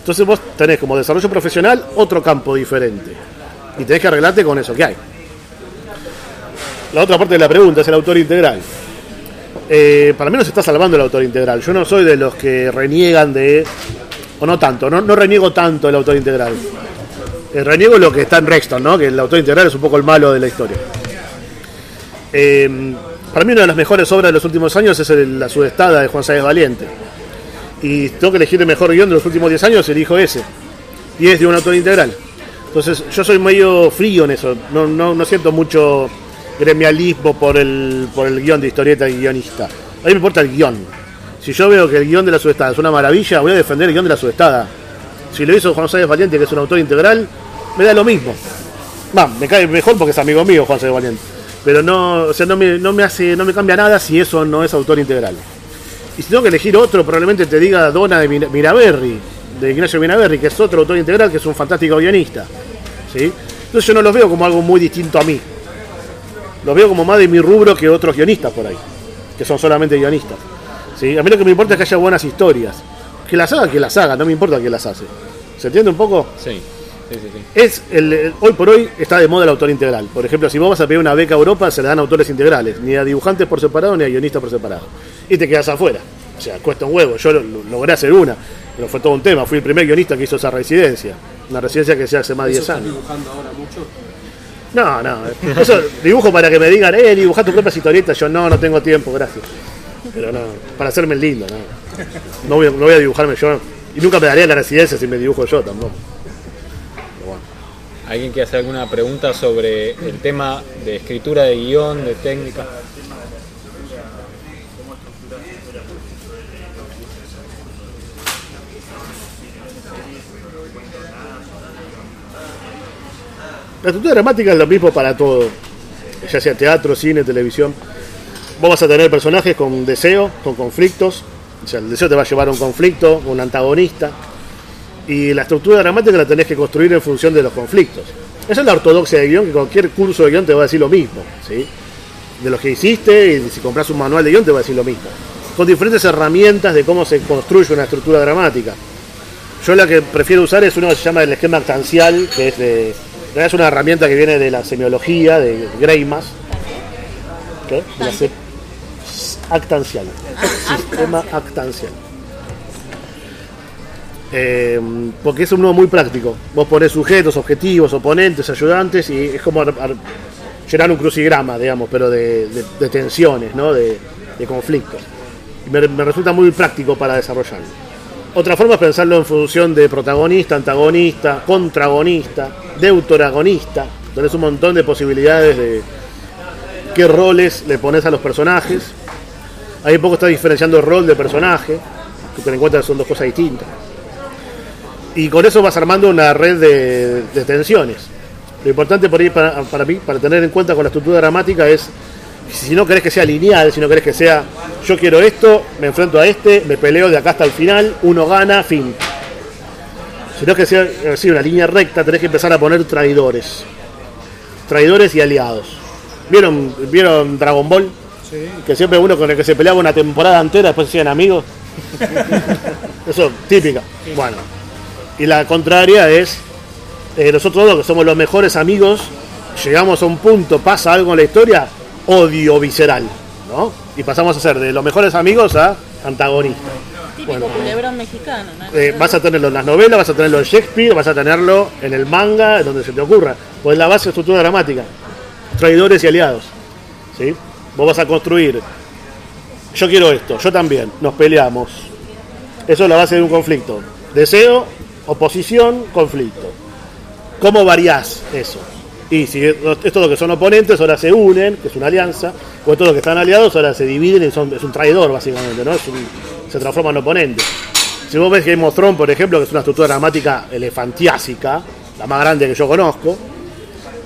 Entonces vos tenés como desarrollo profesional otro campo diferente. Y tenés que arreglarte con eso que hay. La otra parte de la pregunta es el autor integral. Eh, para mí no se está salvando el autor integral. Yo no soy de los que reniegan de. O no tanto, no, no reniego tanto el autor integral. Eh, reniego lo que está en Rexton, ¿no? que el autor integral es un poco el malo de la historia. Eh, para mí una de las mejores obras de los últimos años es el- La Sudestada de Juan Sáenz Valiente. Y tengo que elegir el mejor guion de los últimos 10 años, elijo ese. Y es de un autor integral. Entonces yo soy medio frío en eso. No, no, no siento mucho gremialismo por el, por el guion de historieta y guionista. A mí me importa el guion. Si yo veo que el guion de la Sudestada es una maravilla, voy a defender el guion de la Sudestada. Si lo hizo Juan Sáenz Valiente, que es un autor integral, me da lo mismo. Va, me cae mejor porque es amigo mío Juan Sáenz Valiente. Pero no, o sea, no me, no me hace, no me cambia nada si eso no es autor integral. Y si tengo que elegir otro, probablemente te diga Dona de Mir- Miraberri, de Ignacio Miraberri, que es otro autor integral, que es un fantástico guionista. ¿sí? Entonces yo no los veo como algo muy distinto a mí. Los veo como más de mi rubro que otros guionistas por ahí, que son solamente guionistas. ¿sí? A mí lo que me importa es que haya buenas historias. Que las haga, que las haga, no me importa quién las hace. ¿Se entiende un poco? Sí, sí, sí. sí. Es el, el- hoy por hoy está de moda el autor integral. Por ejemplo, si vos vas a pedir una beca a Europa, se le dan autores integrales, ni a dibujantes por separado ni a guionistas por separado. Y te quedas afuera. O sea, cuesta un huevo. Yo lo- lo- logré hacer una, pero fue todo un tema. Fui el primer guionista que hizo esa residencia. Una residencia que se hace más de 10 años. dibujando ahora mucho? No, no. Eso dibujo para que me digan, eh, dibuja tus propias historietas. Yo no, no tengo tiempo, gracias. Pero no, para hacerme el lindo, no. No voy, a- no voy a dibujarme yo. Y nunca me daría la residencia si me dibujo yo tampoco. ¿Alguien quiere hacer alguna pregunta sobre el tema de escritura de guion, de técnica? La estructura dramática es lo mismo para todo, ya sea teatro, cine, televisión. Vos vas a tener personajes con deseo, con conflictos, o sea, el deseo te va a llevar a un conflicto, un antagonista, y la estructura dramática la tenés que construir en función de los conflictos. Esa es la ortodoxia de guion, que cualquier curso de guion te va a decir lo mismo, ¿sí? De los que hiciste, y si compras un manual de guion te va a decir lo mismo. Con diferentes herramientas de cómo se construye una estructura dramática. Yo la que prefiero usar es uno que se llama el esquema actancial, que es de. Es una herramienta que viene de la semiología, de Greimas. ¿Qué? De la se-. Sistema actancial. Eh, porque es uno muy práctico. Vos ponés sujetos, objetivos, oponentes, ayudantes y es como ar- ar- llenar un crucigrama, digamos, pero de, tensiones, ¿no? de, conflictos. Me, me resulta muy práctico para desarrollarlo. Otra forma es pensarlo en función de protagonista, antagonista, contragonista, deutoragonista. Tenés un montón de posibilidades de qué roles le pones a los personajes. Ahí un poco está diferenciando el rol de personaje, que ten en cuenta que son dos cosas distintas. Y con eso vas armando una red de, tensiones. Lo importante por ahí para mí, para tener en cuenta con la estructura dramática es, si no querés que sea lineal, si no querés que sea, yo quiero esto, me enfrento a este, me peleo de acá hasta el final, uno gana, fin. Si no es que sea así, una línea recta, tenés que empezar a poner traidores. Traidores y aliados. ¿Vieron, ¿vieron Dragon Ball? Que siempre uno con el que se peleaba una temporada entera, después se hacían amigos. Eso, típica. Bueno. Y la contraria es, eh, nosotros dos que somos los mejores amigos, llegamos a un punto, pasa algo en la historia, odio visceral, ¿no? Y pasamos a ser de los mejores amigos a antagonistas. Típico Bueno. culebrón mexicano, ¿no? Eh, vas a tenerlo en las novelas, vas a tenerlo en Shakespeare, vas a tenerlo en el manga, en donde se te ocurra. Pues la base de estructura dramática. Traidores y aliados. ¿sí? Vos vas a construir. Yo quiero esto, yo también. Nos peleamos. Eso es la base de un conflicto. Deseo, oposición, conflicto. ¿Cómo variás eso? Y si estos los que son oponentes ahora se unen, que es una alianza, o estos los que están aliados ahora se dividen y son, es un traidor básicamente, ¿no? Es un- se transforma en oponente. Si vos ves Game of Thrones, por ejemplo, que es una estructura dramática elefantiásica, la más grande que yo conozco,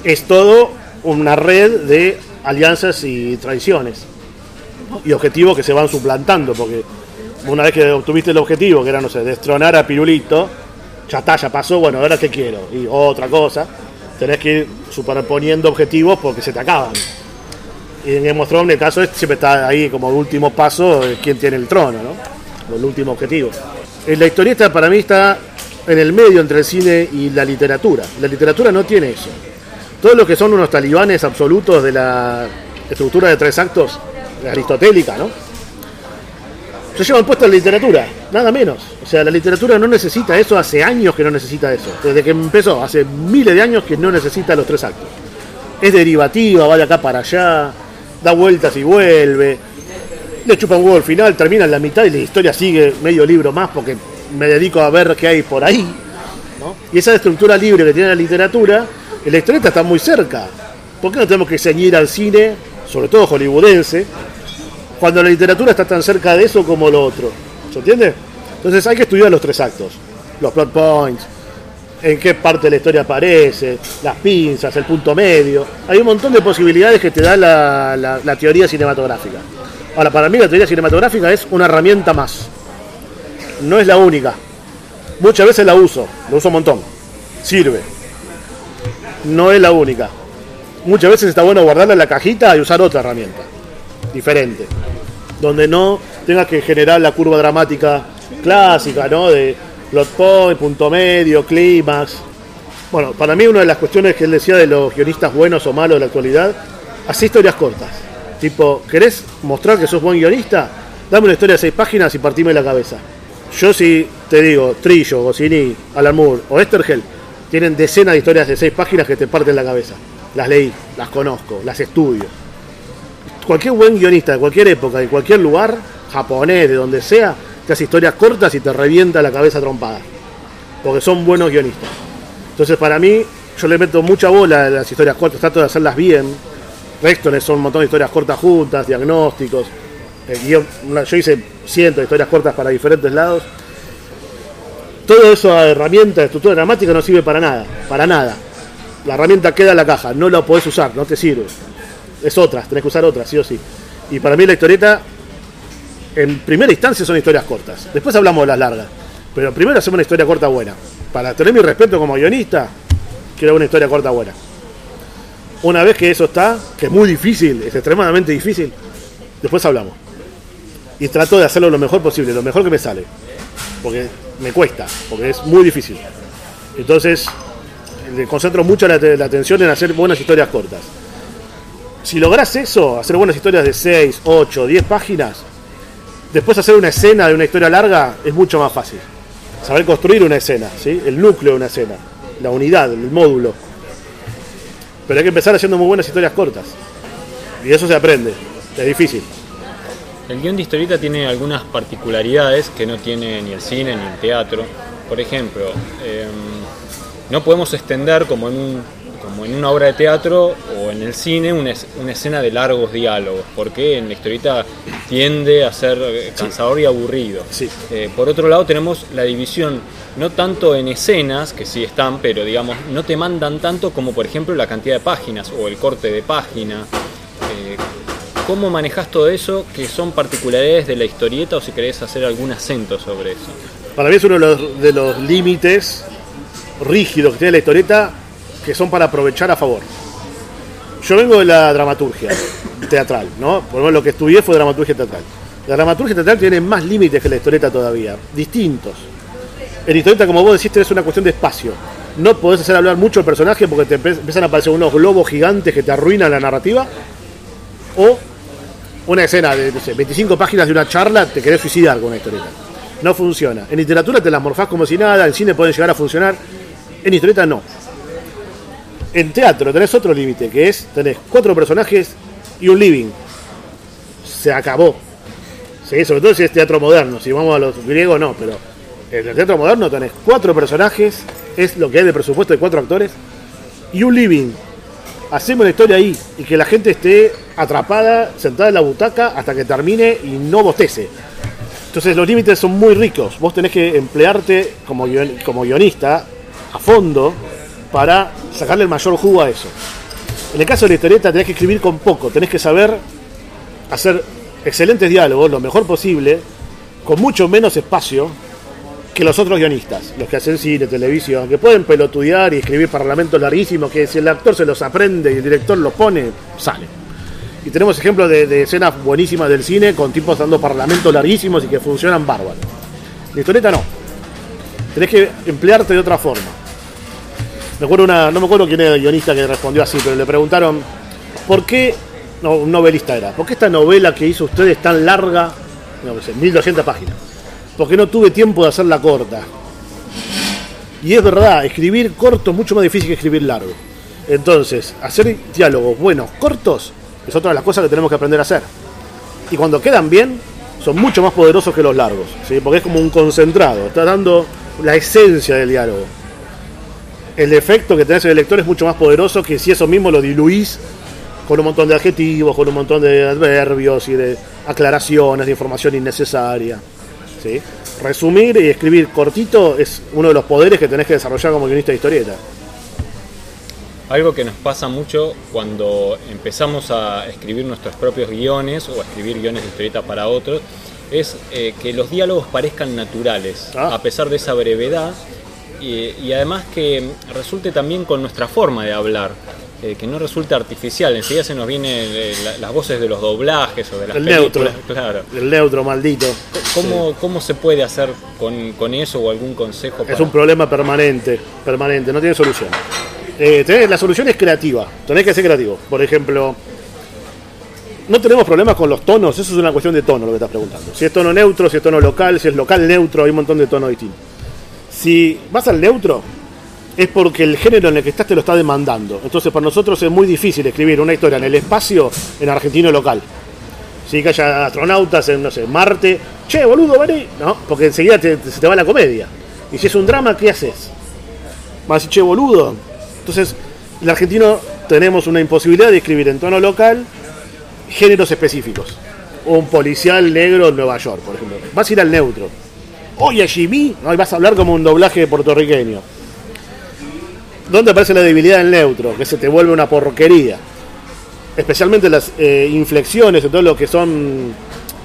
es todo una red de alianzas y traiciones y objetivos que se van suplantando, porque una vez que obtuviste el objetivo, que era, no sé, destronar a Pirulito, ya está, ya pasó, bueno, ahora qué quiero, y otra cosa, tenés que ir superponiendo objetivos porque se te acaban. Y en Game of Thrones el caso siempre está ahí como último paso quién tiene el trono, ¿no? El último objetivo. Eh, La historieta para mí está en el medio entre el cine y la literatura. La literatura no tiene eso. Todos los que son unos talibanes absolutos de la estructura de tres actos aristotélica, ¿no? Se llevan puesto la literatura, nada menos. O sea, la literatura no necesita eso, hace años que no necesita eso. Desde que empezó, hace miles de años que no necesita los tres actos. Es derivativa, va de acá para allá, da vueltas y vuelve. Le chupa un huevo al final, termina en la mitad y la historia sigue medio libro más porque me dedico a ver qué hay por ahí. Y esa estructura libre que tiene la literatura, la historieta está muy cerca. ¿Por qué no tenemos que ceñir al cine, sobre todo hollywoodense, cuando la literatura está tan cerca de eso como lo otro. ¿Se entiende? Entonces hay que estudiar los tres actos, los plot points, en qué parte de la historia aparece, las pinzas, el punto medio. Hay un montón de posibilidades que te da la, la- teoría cinematográfica. Ahora, para mí la teoría cinematográfica es una herramienta más. No es la única. Muchas veces la uso, la uso un montón. Sirve. No es la única. Muchas veces está bueno guardarla en la cajita y usar otra herramienta. Diferente. Donde no tengas que generar la curva dramática clásica, ¿no? De plot point, punto medio, clímax. Bueno, para mí una de las cuestiones que él decía de los guionistas buenos o malos de la actualidad, hace historias cortas. Tipo, ¿querés mostrar que sos buen guionista? Dame una historia de seis páginas y partime la cabeza. Yo si te digo, Trillo, Goscinny, Alan Moore o Estergel, tienen decenas de historias de seis páginas que te parten la cabeza. Las leí, las conozco, las estudio. Cualquier buen guionista de cualquier época, de cualquier lugar, japonés, de donde sea, te hace historias cortas y te revienta la cabeza trompada. Porque son buenos guionistas. Entonces para mí, yo le meto mucha bola a las historias cortas, trato de hacerlas bien. Rextones son un montón de historias cortas juntas, diagnósticos. Guión- una- yo hice cientos de historias cortas para diferentes lados. Todo eso a herramienta de estructura dramática no sirve para nada, para nada. La herramienta queda en la caja, no la podés usar, no te sirve. Es otras, tenés que usar otras, sí o sí. Y para mí la historieta, en primera instancia son historias cortas. Después hablamos de las largas. Pero primero hacemos una historia corta buena. Para tener mi respeto como guionista, quiero una historia corta buena. Una vez que eso está, que es muy difícil, es extremadamente difícil, después hablamos. Y trato de hacerlo lo mejor posible, lo mejor que me sale. Porque me cuesta, porque es muy difícil. Entonces, le concentro mucho la, la atención en hacer buenas historias cortas. Si lográs eso, hacer buenas historias de 6, 8, 10 páginas, después hacer una escena de una historia larga es mucho más fácil. Saber construir una escena, ¿sí? el núcleo de una escena, la unidad, el módulo. Pero hay que empezar haciendo muy buenas historias cortas. Y eso se aprende. Es difícil. El guion de historieta tiene algunas particularidades que no tiene ni el cine ni el teatro. Por ejemplo, eh, no podemos extender como en, un, como en una obra de teatro o en el cine una, es- una escena de largos diálogos, porque en la historieta tiende a ser eh, cansador y aburrido. Sí. Eh, por otro lado tenemos la división no tanto en escenas, que sí están, pero digamos, no te mandan tanto como por ejemplo la cantidad de páginas o el corte de página. Eh, ¿Cómo manejas todo eso que son particularidades de la historieta o si querés hacer algún acento sobre eso? Para mí es uno de los límites rígidos que tiene la historieta que son para aprovechar a favor. Yo vengo de la dramaturgia teatral, ¿no? Por lo menos lo que estudié fue dramaturgia teatral. La dramaturgia teatral tiene más límites que la historieta todavía, distintos. En historieta, como vos decís, es una cuestión de espacio. No podés hacer hablar mucho al personaje porque te empiezan a aparecer unos globos gigantes que te arruinan la narrativa. O una escena de no sé, 25 páginas de una charla, te querés suicidar con una historieta. No funciona. En literatura te las morfás como si nada, en cine pueden llegar a funcionar. En historieta no. En teatro tenés otro límite, que es, tenés cuatro personajes y un living. Se acabó. Sí, sobre todo si es teatro moderno. Si vamos a los griegos, no, pero en el teatro moderno tenés cuatro personajes, es lo que hay de presupuesto de cuatro actores, y un living. Hacemos la historia ahí y que la gente esté atrapada, sentada en la butaca hasta que termine y no bostece. Entonces los límites son muy ricos. Vos tenés que emplearte como, como guionista a fondo para sacarle el mayor jugo a eso. En el caso de la historieta tenés que escribir con poco, tenés que saber hacer excelentes diálogos, lo mejor posible, con mucho menos espacio que los otros guionistas, los que hacen cine, televisión, que pueden pelotudear y escribir parlamentos larguísimos, que si el actor se los aprende y el director los pone, sale. Y tenemos ejemplos de, escenas buenísimas del cine con tipos dando parlamentos larguísimos y que funcionan bárbaros. La historieta no. Tenés que emplearte de otra forma. Me acuerdo una, no me acuerdo quién era el guionista que respondió así, pero le preguntaron, ¿por qué, un novelista era, ¿por qué esta novela que hizo usted es tan larga, no sé, 1200 páginas? Porque no tuve tiempo de hacerla corta. Y es verdad, escribir corto es mucho más difícil que escribir largo. Entonces, hacer diálogos buenos, cortos, es otra de las cosas que tenemos que aprender a hacer. Y cuando quedan bien, son mucho más poderosos que los largos, ¿sí? porque es como un concentrado, está dando la esencia del diálogo. El efecto que tenés en el lector es mucho más poderoso que si eso mismo lo diluís con un montón de adjetivos, con un montón de adverbios y de aclaraciones, de información innecesaria. ¿sí? Resumir y escribir cortito es uno de los poderes que tenés que desarrollar como guionista de historieta. Algo que nos pasa mucho cuando empezamos a escribir nuestros propios guiones o a escribir guiones de historieta para otros es eh, que los diálogos parezcan naturales, Ah. a pesar de esa brevedad, y, y además que resulte también con nuestra forma de hablar, eh, que no resulte artificial. Enseguida se nos vienen eh, la- las voces de los doblajes o de las El neutro. películas. Claro. El neutro maldito. ¿Cómo, ¿Cómo se puede hacer con, con eso o algún consejo? Es un problema permanente, permanente, no tiene solución. Eh, tenés- la solución es creativa, tenés que ser creativo. Por ejemplo, no tenemos problemas con los tonos, eso es una cuestión de tono lo que estás preguntando. Si es tono neutro, si es tono local, si es local neutro, hay un montón de tonos distintos. Si vas al neutro, es porque el género en el que estás te lo está demandando. Entonces, para nosotros es muy difícil escribir una historia en el espacio en argentino local. Si que haya astronautas en, no sé, Marte, che, boludo, vení. No, porque enseguida te- se te va la comedia. Y si es un drama, ¿qué haces? Decir, che, boludo. Entonces, el argentino tenemos una imposibilidad de escribir en tono local géneros específicos. Un policial negro en Nueva York, por ejemplo. Vas a ir al neutro. Oye, Jimmy, no, y vas a hablar como un doblaje puertorriqueño. ¿Dónde aparece la debilidad del neutro? Que se te vuelve una porquería. Especialmente las eh, inflexiones, en todo lo que son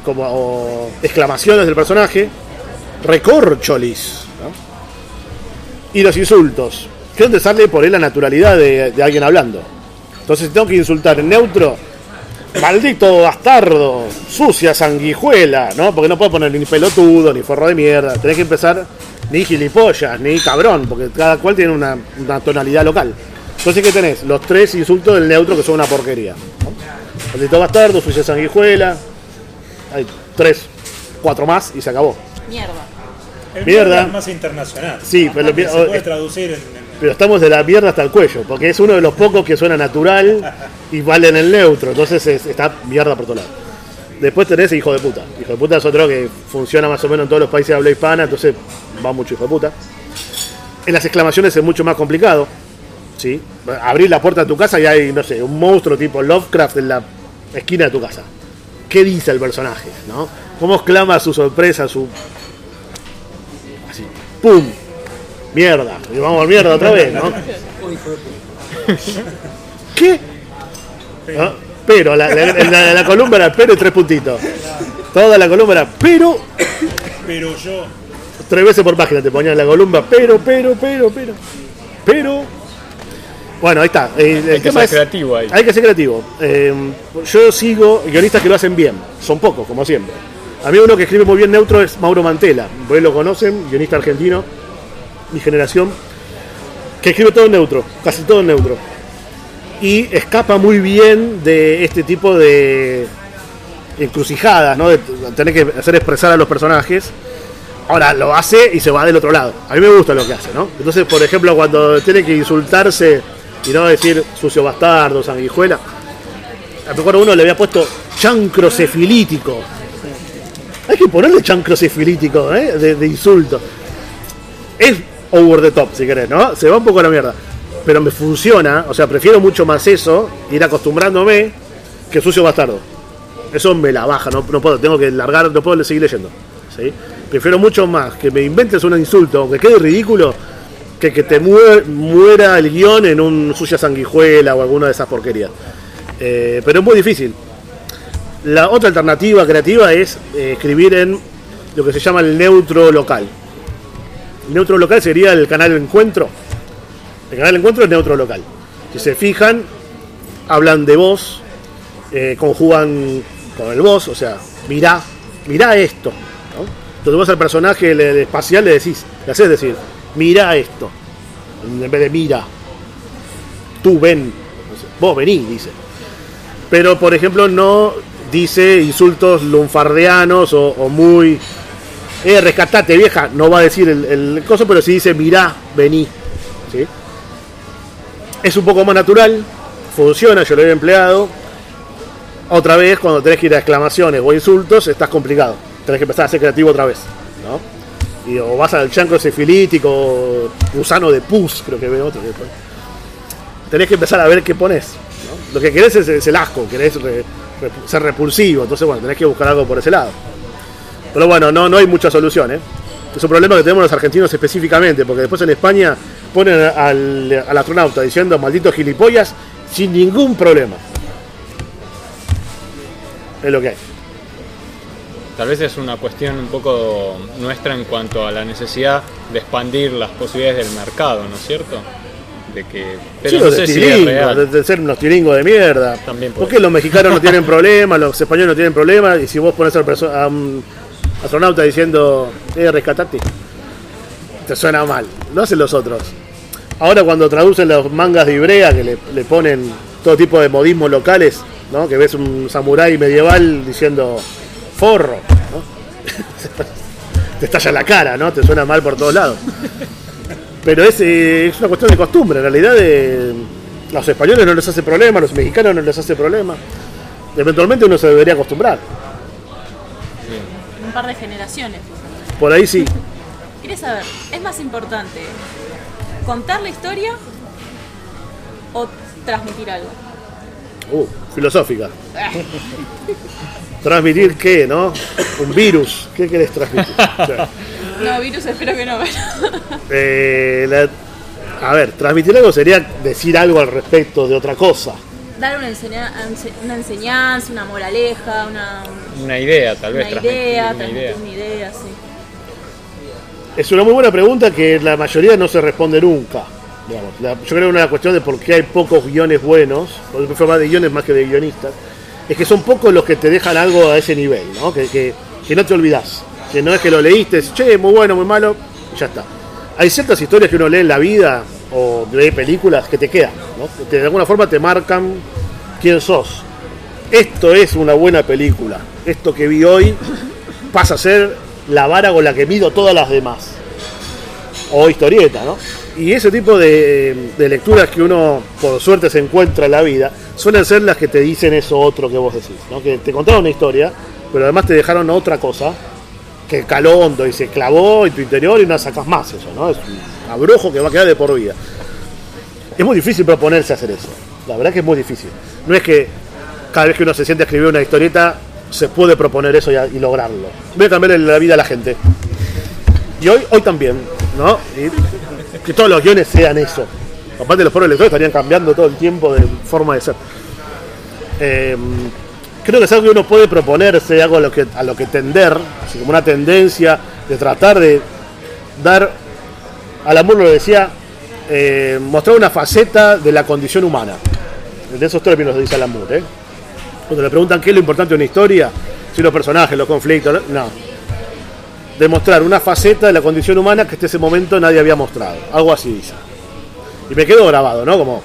como o, exclamaciones del personaje. Recorcholis. ¿no? Y los insultos. Que es donde sale por ahí la naturalidad de, de alguien hablando. Entonces, tengo que insultar en neutro, maldito bastardo, sucia sanguijuela, ¿no? Porque no puedo poner ni pelotudo, ni forro de mierda. Tenés que empezar ni gilipollas, ni cabrón, porque cada cual tiene una, una tonalidad local. Entonces, ¿qué tenés? Los tres insultos del neutro que son una porquería. ¿no? Maldito bastardo, sucia sanguijuela. Hay tres, cuatro más y se acabó. Mierda. El Mierda. mierda es más internacional. Sí, pero lo- se puede eh, traducir en, en- Pero estamos de la mierda hasta el cuello, porque es uno de los pocos que suena natural y vale en el neutro. Entonces es- está mierda por todos lados. Después tenés hijo de puta. Hijo de puta es otro que funciona más o menos en todos los países de habla hispana, entonces va mucho hijo de puta. En las exclamaciones es mucho más complicado. ¿sí? Abrir la puerta de tu casa y hay, no sé, un monstruo tipo Lovecraft en la esquina de tu casa. ¿Qué dice el personaje? ¿no? ¿Cómo exclama su sorpresa, su. Así. ¡Pum! Mierda. Y vamos a mierda otra vez, ¿no? ¿Qué? ¿No? Pero, la, la, la- la columna era pero y tres puntitos. Toda la columna era pero, Pero yo, tres veces por página te ponían la columna, pero, pero, pero, pero, pero. Bueno, ahí está. Eh, el Hay que ser es- creativo ahí. Hay que ser creativo. Eh, yo sigo guionistas que lo hacen bien. Son pocos, como siempre. A mí uno que escribe muy bien neutro es Mauro Mantela. Ustedes lo conocen, guionista argentino, mi generación, que escribe todo en neutro, casi todo en neutro. Y escapa muy bien de este tipo de encrucijadas, ¿no? De tener que hacer expresar a los personajes. Ahora lo hace y se va del otro lado. A mí me gusta lo que hace, ¿no? Entonces, por ejemplo, cuando tiene que insultarse y no decir sucio bastardo, sanguijuela, a lo mejor uno le había puesto chancrocefilítico. Hay que ponerle chancrocefilítico, ¿eh? De, insulto. Over the top, si querés, ¿no? Se va un poco a la mierda. Pero me funciona, o sea, prefiero mucho más eso, ir acostumbrándome, que sucio bastardo. Eso me la baja, no, no puedo, tengo que largar, no puedo seguir leyendo. ¿sí? Prefiero mucho más que me inventes un insulto, aunque quede ridículo, que que te muer- muera el guion en un sucia sanguijuela o alguna de esas porquerías. Eh, pero es muy difícil. La otra alternativa creativa es eh, escribir en lo que se llama el neutro local. Neutro local sería el canal Encuentro. El canal Encuentro es neutro local. Si se fijan, hablan de vos, eh, conjugan con el vos, o sea, mirá, mirá esto. Entonces vos al personaje el espacial le decís, le haces decir, mirá esto, en vez de mira, tú ven, vos vení, dice. Pero por ejemplo no dice insultos lunfardeanos o muy, eh, rescatate vieja, no va a decir el, el coso, pero sí dice mirá, vení. ¿sí? Es un poco más natural, funciona, yo lo he empleado. Otra vez, cuando tenés que ir a exclamaciones o insultos, estás complicado. Tenés que empezar a ser creativo otra vez. ¿no? Y, o vas al chancro cefilítico, gusano de pus, creo que ve otro. que. Tenés que empezar a ver qué pones. ¿no? Lo que querés es, el asco, querés ser repulsivo, entonces bueno, tenés que buscar algo por ese lado. Pero bueno, no, no hay mucha solución, ¿eh? Es un problema que tenemos los argentinos específicamente, porque después en España ponen al, al astronauta diciendo malditos gilipollas sin ningún problema. Es lo que hay. Tal vez es una cuestión un poco nuestra en cuanto a la necesidad de expandir las posibilidades del mercado, ¿no es cierto? De que, pero Sí, no los sé de si es tiringos, real. de, ser unos tiringos de mierda. También puede ¿Por qué los mexicanos no tienen problemas, los españoles no tienen problemas? Y si vos pones a un astronauta diciendo, eh, rescatate, te suena mal. Lo hacen los otros. Ahora cuando traducen los mangas de Ibrea, que le, le ponen todo tipo de modismos locales, ¿no? Que ves un samurái medieval diciendo, forro, ¿no? te estalla la cara, ¿no? Te suena mal por todos lados. Pero es, eh, es una cuestión de costumbre, en realidad eh, los españoles no les hace problema, los mexicanos no les hace problema. Eventualmente uno se debería acostumbrar. Par de generaciones. Por ahí sí. ¿Quieres saber? ¿Es más importante contar la historia o transmitir algo? Uh, filosófica. ¿Transmitir qué, no? Un virus. ¿Qué querés transmitir? O sea, No, virus espero que no, pero... eh, la- a ver, transmitir algo sería decir algo al respecto de otra cosa. Dar una, enseña- una enseñanza, una moraleja, una, Una idea, tal vez. una transmitir idea, una transmitir idea. una idea, sí. Es una muy buena pregunta que la mayoría no se responde nunca. digamos. La- yo creo que una cuestión de por qué hay pocos guiones buenos, porque prefiero más de guiones más que de guionistas, es que son pocos los que te dejan algo a ese nivel, ¿no? Que, que- que no te olvidas. Que no es que lo leíste, che, muy bueno, muy malo, y ya está. Hay ciertas historias que uno lee en la vida o lee películas que te quedan, ¿no? Que de alguna forma te marcan quién sos. Esto es una buena película. Esto que vi hoy pasa a ser la vara con la que mido todas las demás. O historieta, ¿no? Y ese tipo de, de lecturas que uno por suerte se encuentra en la vida suelen ser las que te dicen eso otro que vos decís, ¿no? Que te contaron una historia, pero además te dejaron otra cosa que caló hondo y se clavó en tu interior y no sacas más eso, ¿no? Abrojo que va a quedar de por vida. Es muy difícil proponerse hacer eso. La verdad que es muy difícil. No es que cada vez que uno se siente a escribir una historieta se puede proponer eso y, lograrlo. Voy a cambiar la vida a la gente. Y hoy, hoy también, ¿no? Que todos los guiones sean eso. Aparte los pobres lectores estarían cambiando todo el tiempo de forma de ser. Eh, creo que es algo que uno puede proponerse, algo a lo que, a lo que tender, así como una tendencia de tratar de dar, al amor lo decía, eh, mostrar una faceta de la condición humana. De esos términos dice Alan Moore, ¿eh? Cuando le preguntan qué es lo importante de una historia, si los personajes, los conflictos, no. Demostrar una faceta de la condición humana que hasta ese momento nadie había mostrado. Algo así dice. Y me quedo grabado, ¿no? Como,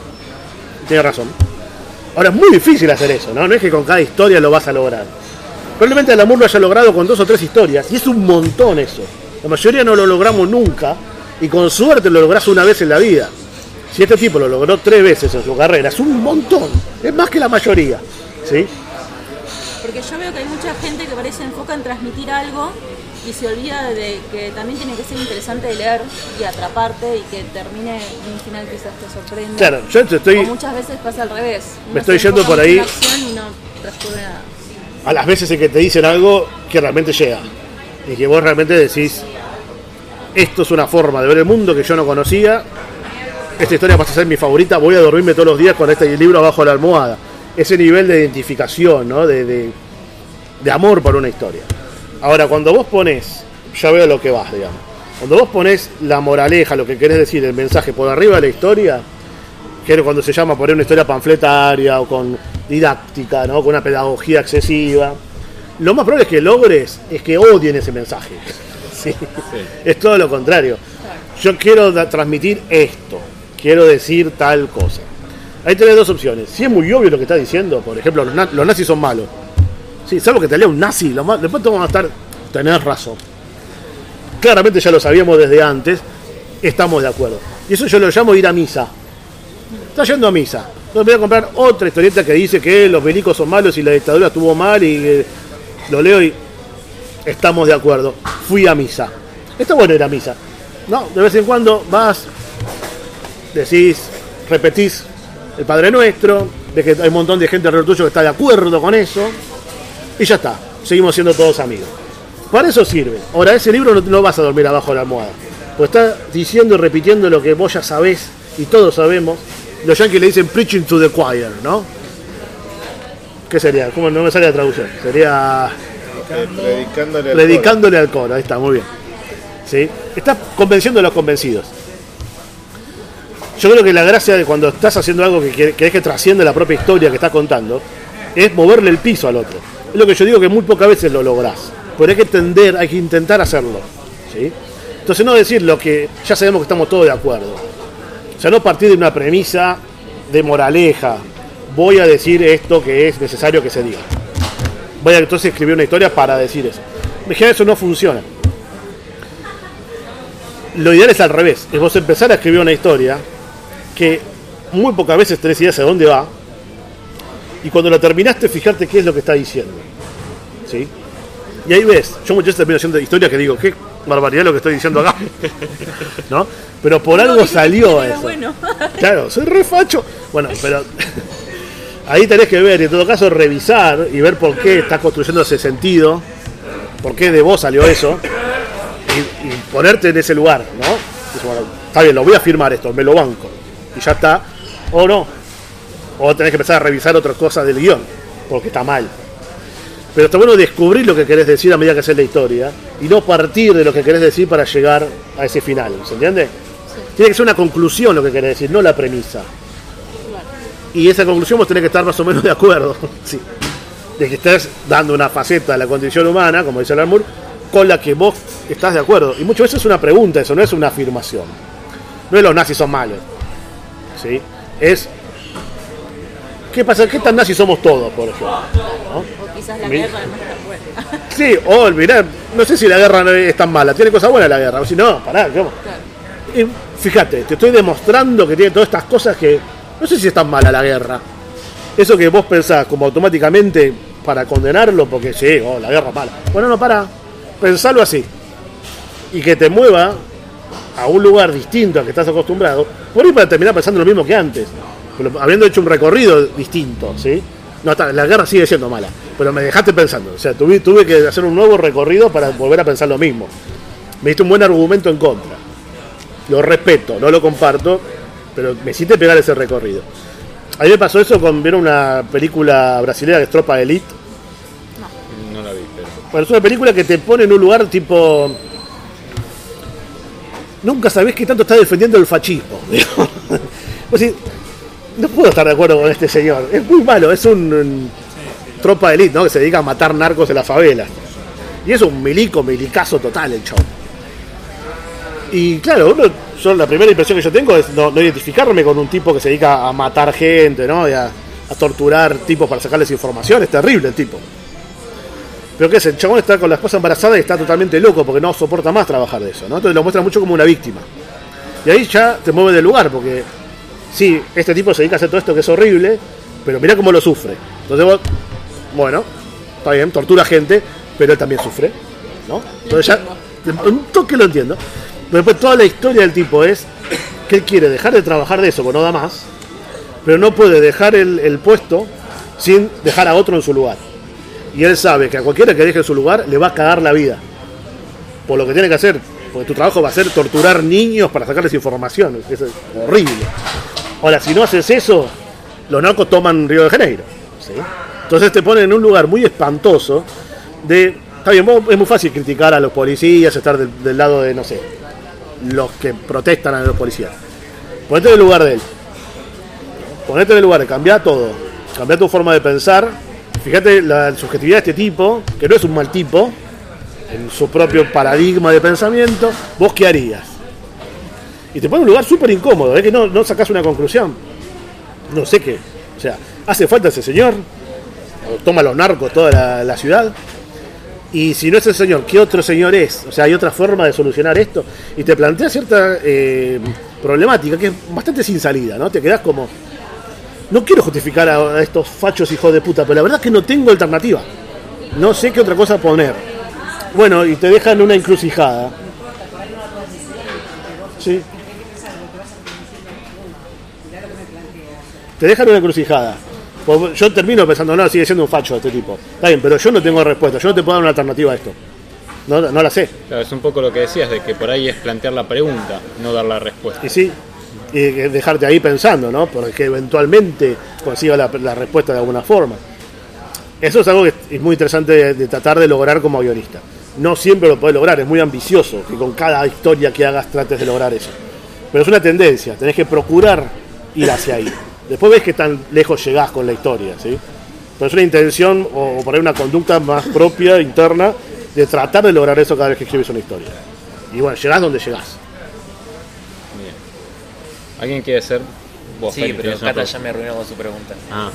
tiene razón. Ahora es muy difícil hacer eso, ¿no? No es que con cada historia lo vas a lograr. Probablemente el amor lo haya logrado con dos o tres historias, y es un montón eso. La mayoría no lo logramos nunca, y con suerte lo lográs una vez en la vida. Si este tipo lo logró tres veces en su carrera, es un montón, es más que la mayoría. ¿Sí? Porque yo veo que hay mucha gente que parece enfoca en transmitir algo y se olvida de que también tiene que ser interesante de leer y atraparte y que termine en un final quizás te sorprenda. Claro, yo te estoy O muchas veces pasa al revés. Uno Me estoy yendo por ahí. y no nada. a las veces en que te dicen algo que realmente llega. Y que vos realmente decís, esto es una forma de ver el mundo que yo no conocía. Esta historia pasa a ser mi favorita. Voy a dormirme todos los días con este libro abajo de la almohada. Ese nivel de identificación, ¿no? de, de- amor por una historia. Ahora, cuando vos pones, ya veo lo que vas, digamos. Cuando vos pones la moraleja, lo que querés decir, el mensaje por arriba de la historia, que es cuando se llama poner una historia panfletaria o con didáctica, ¿no? con una pedagogía excesiva, lo más probable es que logres es que odien ese mensaje. Sí. Es todo lo contrario. Yo quiero transmitir esto, quiero decir tal cosa. Ahí tenés dos opciones. Si es muy obvio lo que está diciendo, por ejemplo, los, na- los nazis son malos. Sí, salvo que te lea un nazi, después te van a estar. Tenés razón. Claramente ya lo sabíamos desde antes, estamos de acuerdo. Y eso yo lo llamo ir a misa. Está yendo a misa. Entonces voy a comprar otra historieta que dice que los milicos son malos y la dictadura estuvo mal y eh, lo leo y estamos de acuerdo. Fui a misa. Está bueno ir a misa. No, de vez en cuando vas, decís, repetís el Padre Nuestro, ves que hay un montón de gente alrededor tuyo que está de acuerdo con eso, y ya está, seguimos siendo todos amigos. Para eso sirve. Ahora, ese libro no, no vas a dormir abajo de la almohada, pues está diciendo y repitiendo lo que vos ya sabés y todos sabemos. Los yankees le dicen preaching to the choir, ¿no? ¿Qué sería? ¿Cómo no me sale la traducción? Sería Predicándole al predicándole al coro, ahí está, muy bien. ¿Sí? Estás convenciendo a los convencidos. Yo creo que la gracia de cuando estás haciendo algo que querés que, trasciende la propia historia que estás contando es moverle el piso al otro. Es lo que yo digo que muy pocas veces lo lográs. Pero hay que tender, hay que intentar hacerlo. ¿sí? Entonces no decir lo que ya sabemos que estamos todos de acuerdo. O sea, no partir de una premisa de moraleja. Voy a decir esto que es necesario que se diga. Voy a entonces escribir una historia para decir eso. En general eso no funciona. Lo ideal es al revés. Es vos empezar a escribir una historia que muy pocas veces tenés ideas de dónde va. Y cuando la terminaste, fijarte qué es lo que está diciendo. ¿Sí? Y ahí ves, yo muchas veces termino haciendo historias que digo, qué barbaridad lo que estoy diciendo acá. ¿No? Pero por algo salió eso. bueno. Claro, soy refacho. Bueno, pero ahí tenés que ver, y en todo caso revisar y ver por qué está construyendo ese sentido, por qué de vos salió eso, y, y ponerte en ese lugar, ¿no? Bueno, está bien, lo voy a firmar esto, me lo banco, y ya está, o no. O tenés que empezar a revisar otras cosas del guion, porque está mal. Pero está bueno descubrir lo que querés decir a medida que haces la historia y no partir de lo que querés decir para llegar a ese final, ¿se entiende? Tiene que ser una conclusión lo que querés decir, no la premisa. Y esa conclusión vos tenés que estar más o menos de acuerdo. sí. De que estés dando una faceta de la condición humana, como dice Alan Moore, con la que vos estás de acuerdo. Y muchas veces es una pregunta, eso no es una afirmación. No es los nazis son malos. ¿Sí? Es. ¿Qué pasa? ¿Qué tan nazis somos todos, por ejemplo? ¿No? O quizás la guerra no está buena. Sí, o mirá, no sé si la guerra no es tan mala, tiene cosas buenas la guerra, o si no, pará, ¿cómo? Claro. Y fíjate, te estoy demostrando que tiene todas estas cosas que no sé si es tan mala la guerra. Eso que vos pensás como automáticamente para condenarlo, porque sí, oh, la guerra mala. Bueno, no, para, pensalo así. Y que te mueva a un lugar distinto al que estás acostumbrado, por ahí para terminar pensando lo mismo que antes, habiendo hecho un recorrido distinto, ¿sí? No, la guerra sigue siendo mala, pero me dejaste pensando, o sea, tuve, tuve que hacer un nuevo recorrido para volver a pensar lo mismo. Me diste un buen argumento en contra. Lo respeto, no lo comparto, pero me hiciste pegar ese recorrido. A mí me pasó eso con ver una película brasileña que es Tropa Elite. No la vi, pero. Bueno, es una película que te pone en un lugar tipo. Nunca sabés qué tanto está defendiendo el fascismo. no puedo estar de acuerdo con este señor. Es muy malo, es un, un tropa de élite, ¿no? Que se dedica a matar narcos en las favelas. Y es un milico, milicazo total el show. Y claro, uno, yo la primera impresión que yo tengo es no, identificarme con un tipo que se dedica a matar gente, ¿no? Y a, a torturar tipos para sacarles información. Es terrible el tipo. Pero qué es, el chabón está con la esposa embarazada y está totalmente loco porque no soporta más trabajar de eso, ¿no? Entonces lo muestra mucho como una víctima. Y ahí ya te mueve del lugar porque, sí, este tipo se dedica a hacer todo esto que es horrible, pero mira cómo lo sufre. Entonces vos, bueno, está bien, tortura gente, pero él también sufre, ¿no? Entonces ya, un toque lo entiendo. Pero después toda la historia del tipo es que él quiere dejar de trabajar de eso, porque no da más, pero no puede dejar el, puesto sin dejar a otro en su lugar. Y él sabe que a cualquiera que deje su lugar le va a cagar la vida. Por lo que tiene que hacer. Porque tu trabajo va a ser torturar niños para sacarles información. Eso es horrible. Ahora, si no haces eso, los narcos toman Río de Janeiro. ¿sí? Entonces te ponen en un lugar muy espantoso de... Está bien, es muy fácil criticar a los policías, estar del lado de, no sé, los que protestan a los policías. Ponete en el lugar de él. Ponete en el lugar de cambiar todo. Cambiar tu forma de pensar. Fíjate la subjetividad de este tipo, que no es un mal tipo, en su propio paradigma de pensamiento. ¿Vos qué harías? Y te pone en un lugar súper incómodo, es que no, no sacás una conclusión. No sé qué. O sea, ¿hace falta ese señor? ¿O toma los narcos toda la, la ciudad? Y si no es el señor, ¿qué otro señor es? O sea, hay otra forma de solucionar esto. Y te plantea cierta eh, problemática que es bastante sin salida, ¿no? Te quedás como. No quiero justificar a estos fachos hijos de puta, pero la verdad es que no tengo alternativa. No sé qué otra cosa poner. Bueno, y te dejan una encrucijada. Sí. Te dejan una encrucijada. Pues yo termino pensando, no, sigue siendo un facho este tipo. Está bien, pero yo no tengo respuesta, yo no te puedo dar una alternativa a esto. No, no la sé. Claro, es un poco lo que decías, de que por ahí es plantear la pregunta, no dar la respuesta. Y sí, y dejarte ahí pensando, ¿no? Porque eventualmente consiga la, la respuesta de alguna forma. Eso es algo que es muy interesante de, de tratar de lograr como guionista. No siempre lo puedes lograr, es muy ambicioso que con cada historia que hagas trates de lograr eso. Pero es una tendencia, tenés que procurar ir hacia ahí. Después ves que tan lejos llegás con la historia, ¿sí? Pero es una intención o, o por ahí una conducta más propia, interna, de tratar de lograr eso cada vez que escribes una historia. Y bueno, llegás donde llegás. Bien. ¿Alguien quiere ser vos? Sí, Feli, pero Cata pregunta? ya me arruinó con su pregunta. Ah,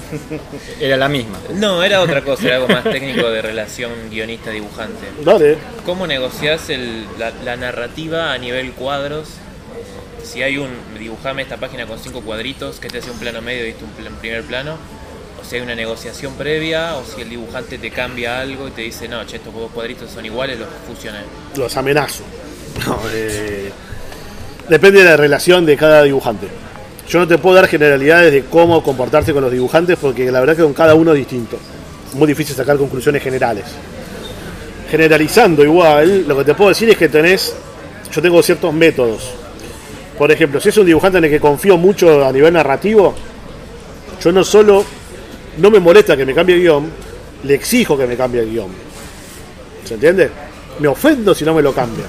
era la misma. No, era otra cosa, era algo más técnico de relación guionista-dibujante. Dale. ¿Cómo negociás el- la, la narrativa a nivel cuadros? Si hay un, dibujame esta página con cinco cuadritos, que te hace un plano medio y este un primer plano, o si hay una negociación previa, o si el dibujante te cambia algo y te dice, no, che, estos dos cuadritos son iguales, los fusionan. los amenazo. Eh, depende de la relación de cada dibujante. Yo no te puedo dar generalidades de cómo comportarse con los dibujantes porque la verdad que con cada uno es distinto. Es muy difícil sacar conclusiones generales. Generalizando igual, lo que te puedo decir es que tenés, yo tengo ciertos métodos. Por ejemplo, si es un dibujante en el que confío mucho a nivel narrativo, yo no solo no me molesta que me cambie el guion, le exijo que me cambie el guion. ¿Se entiende? Me ofendo si no me lo cambian.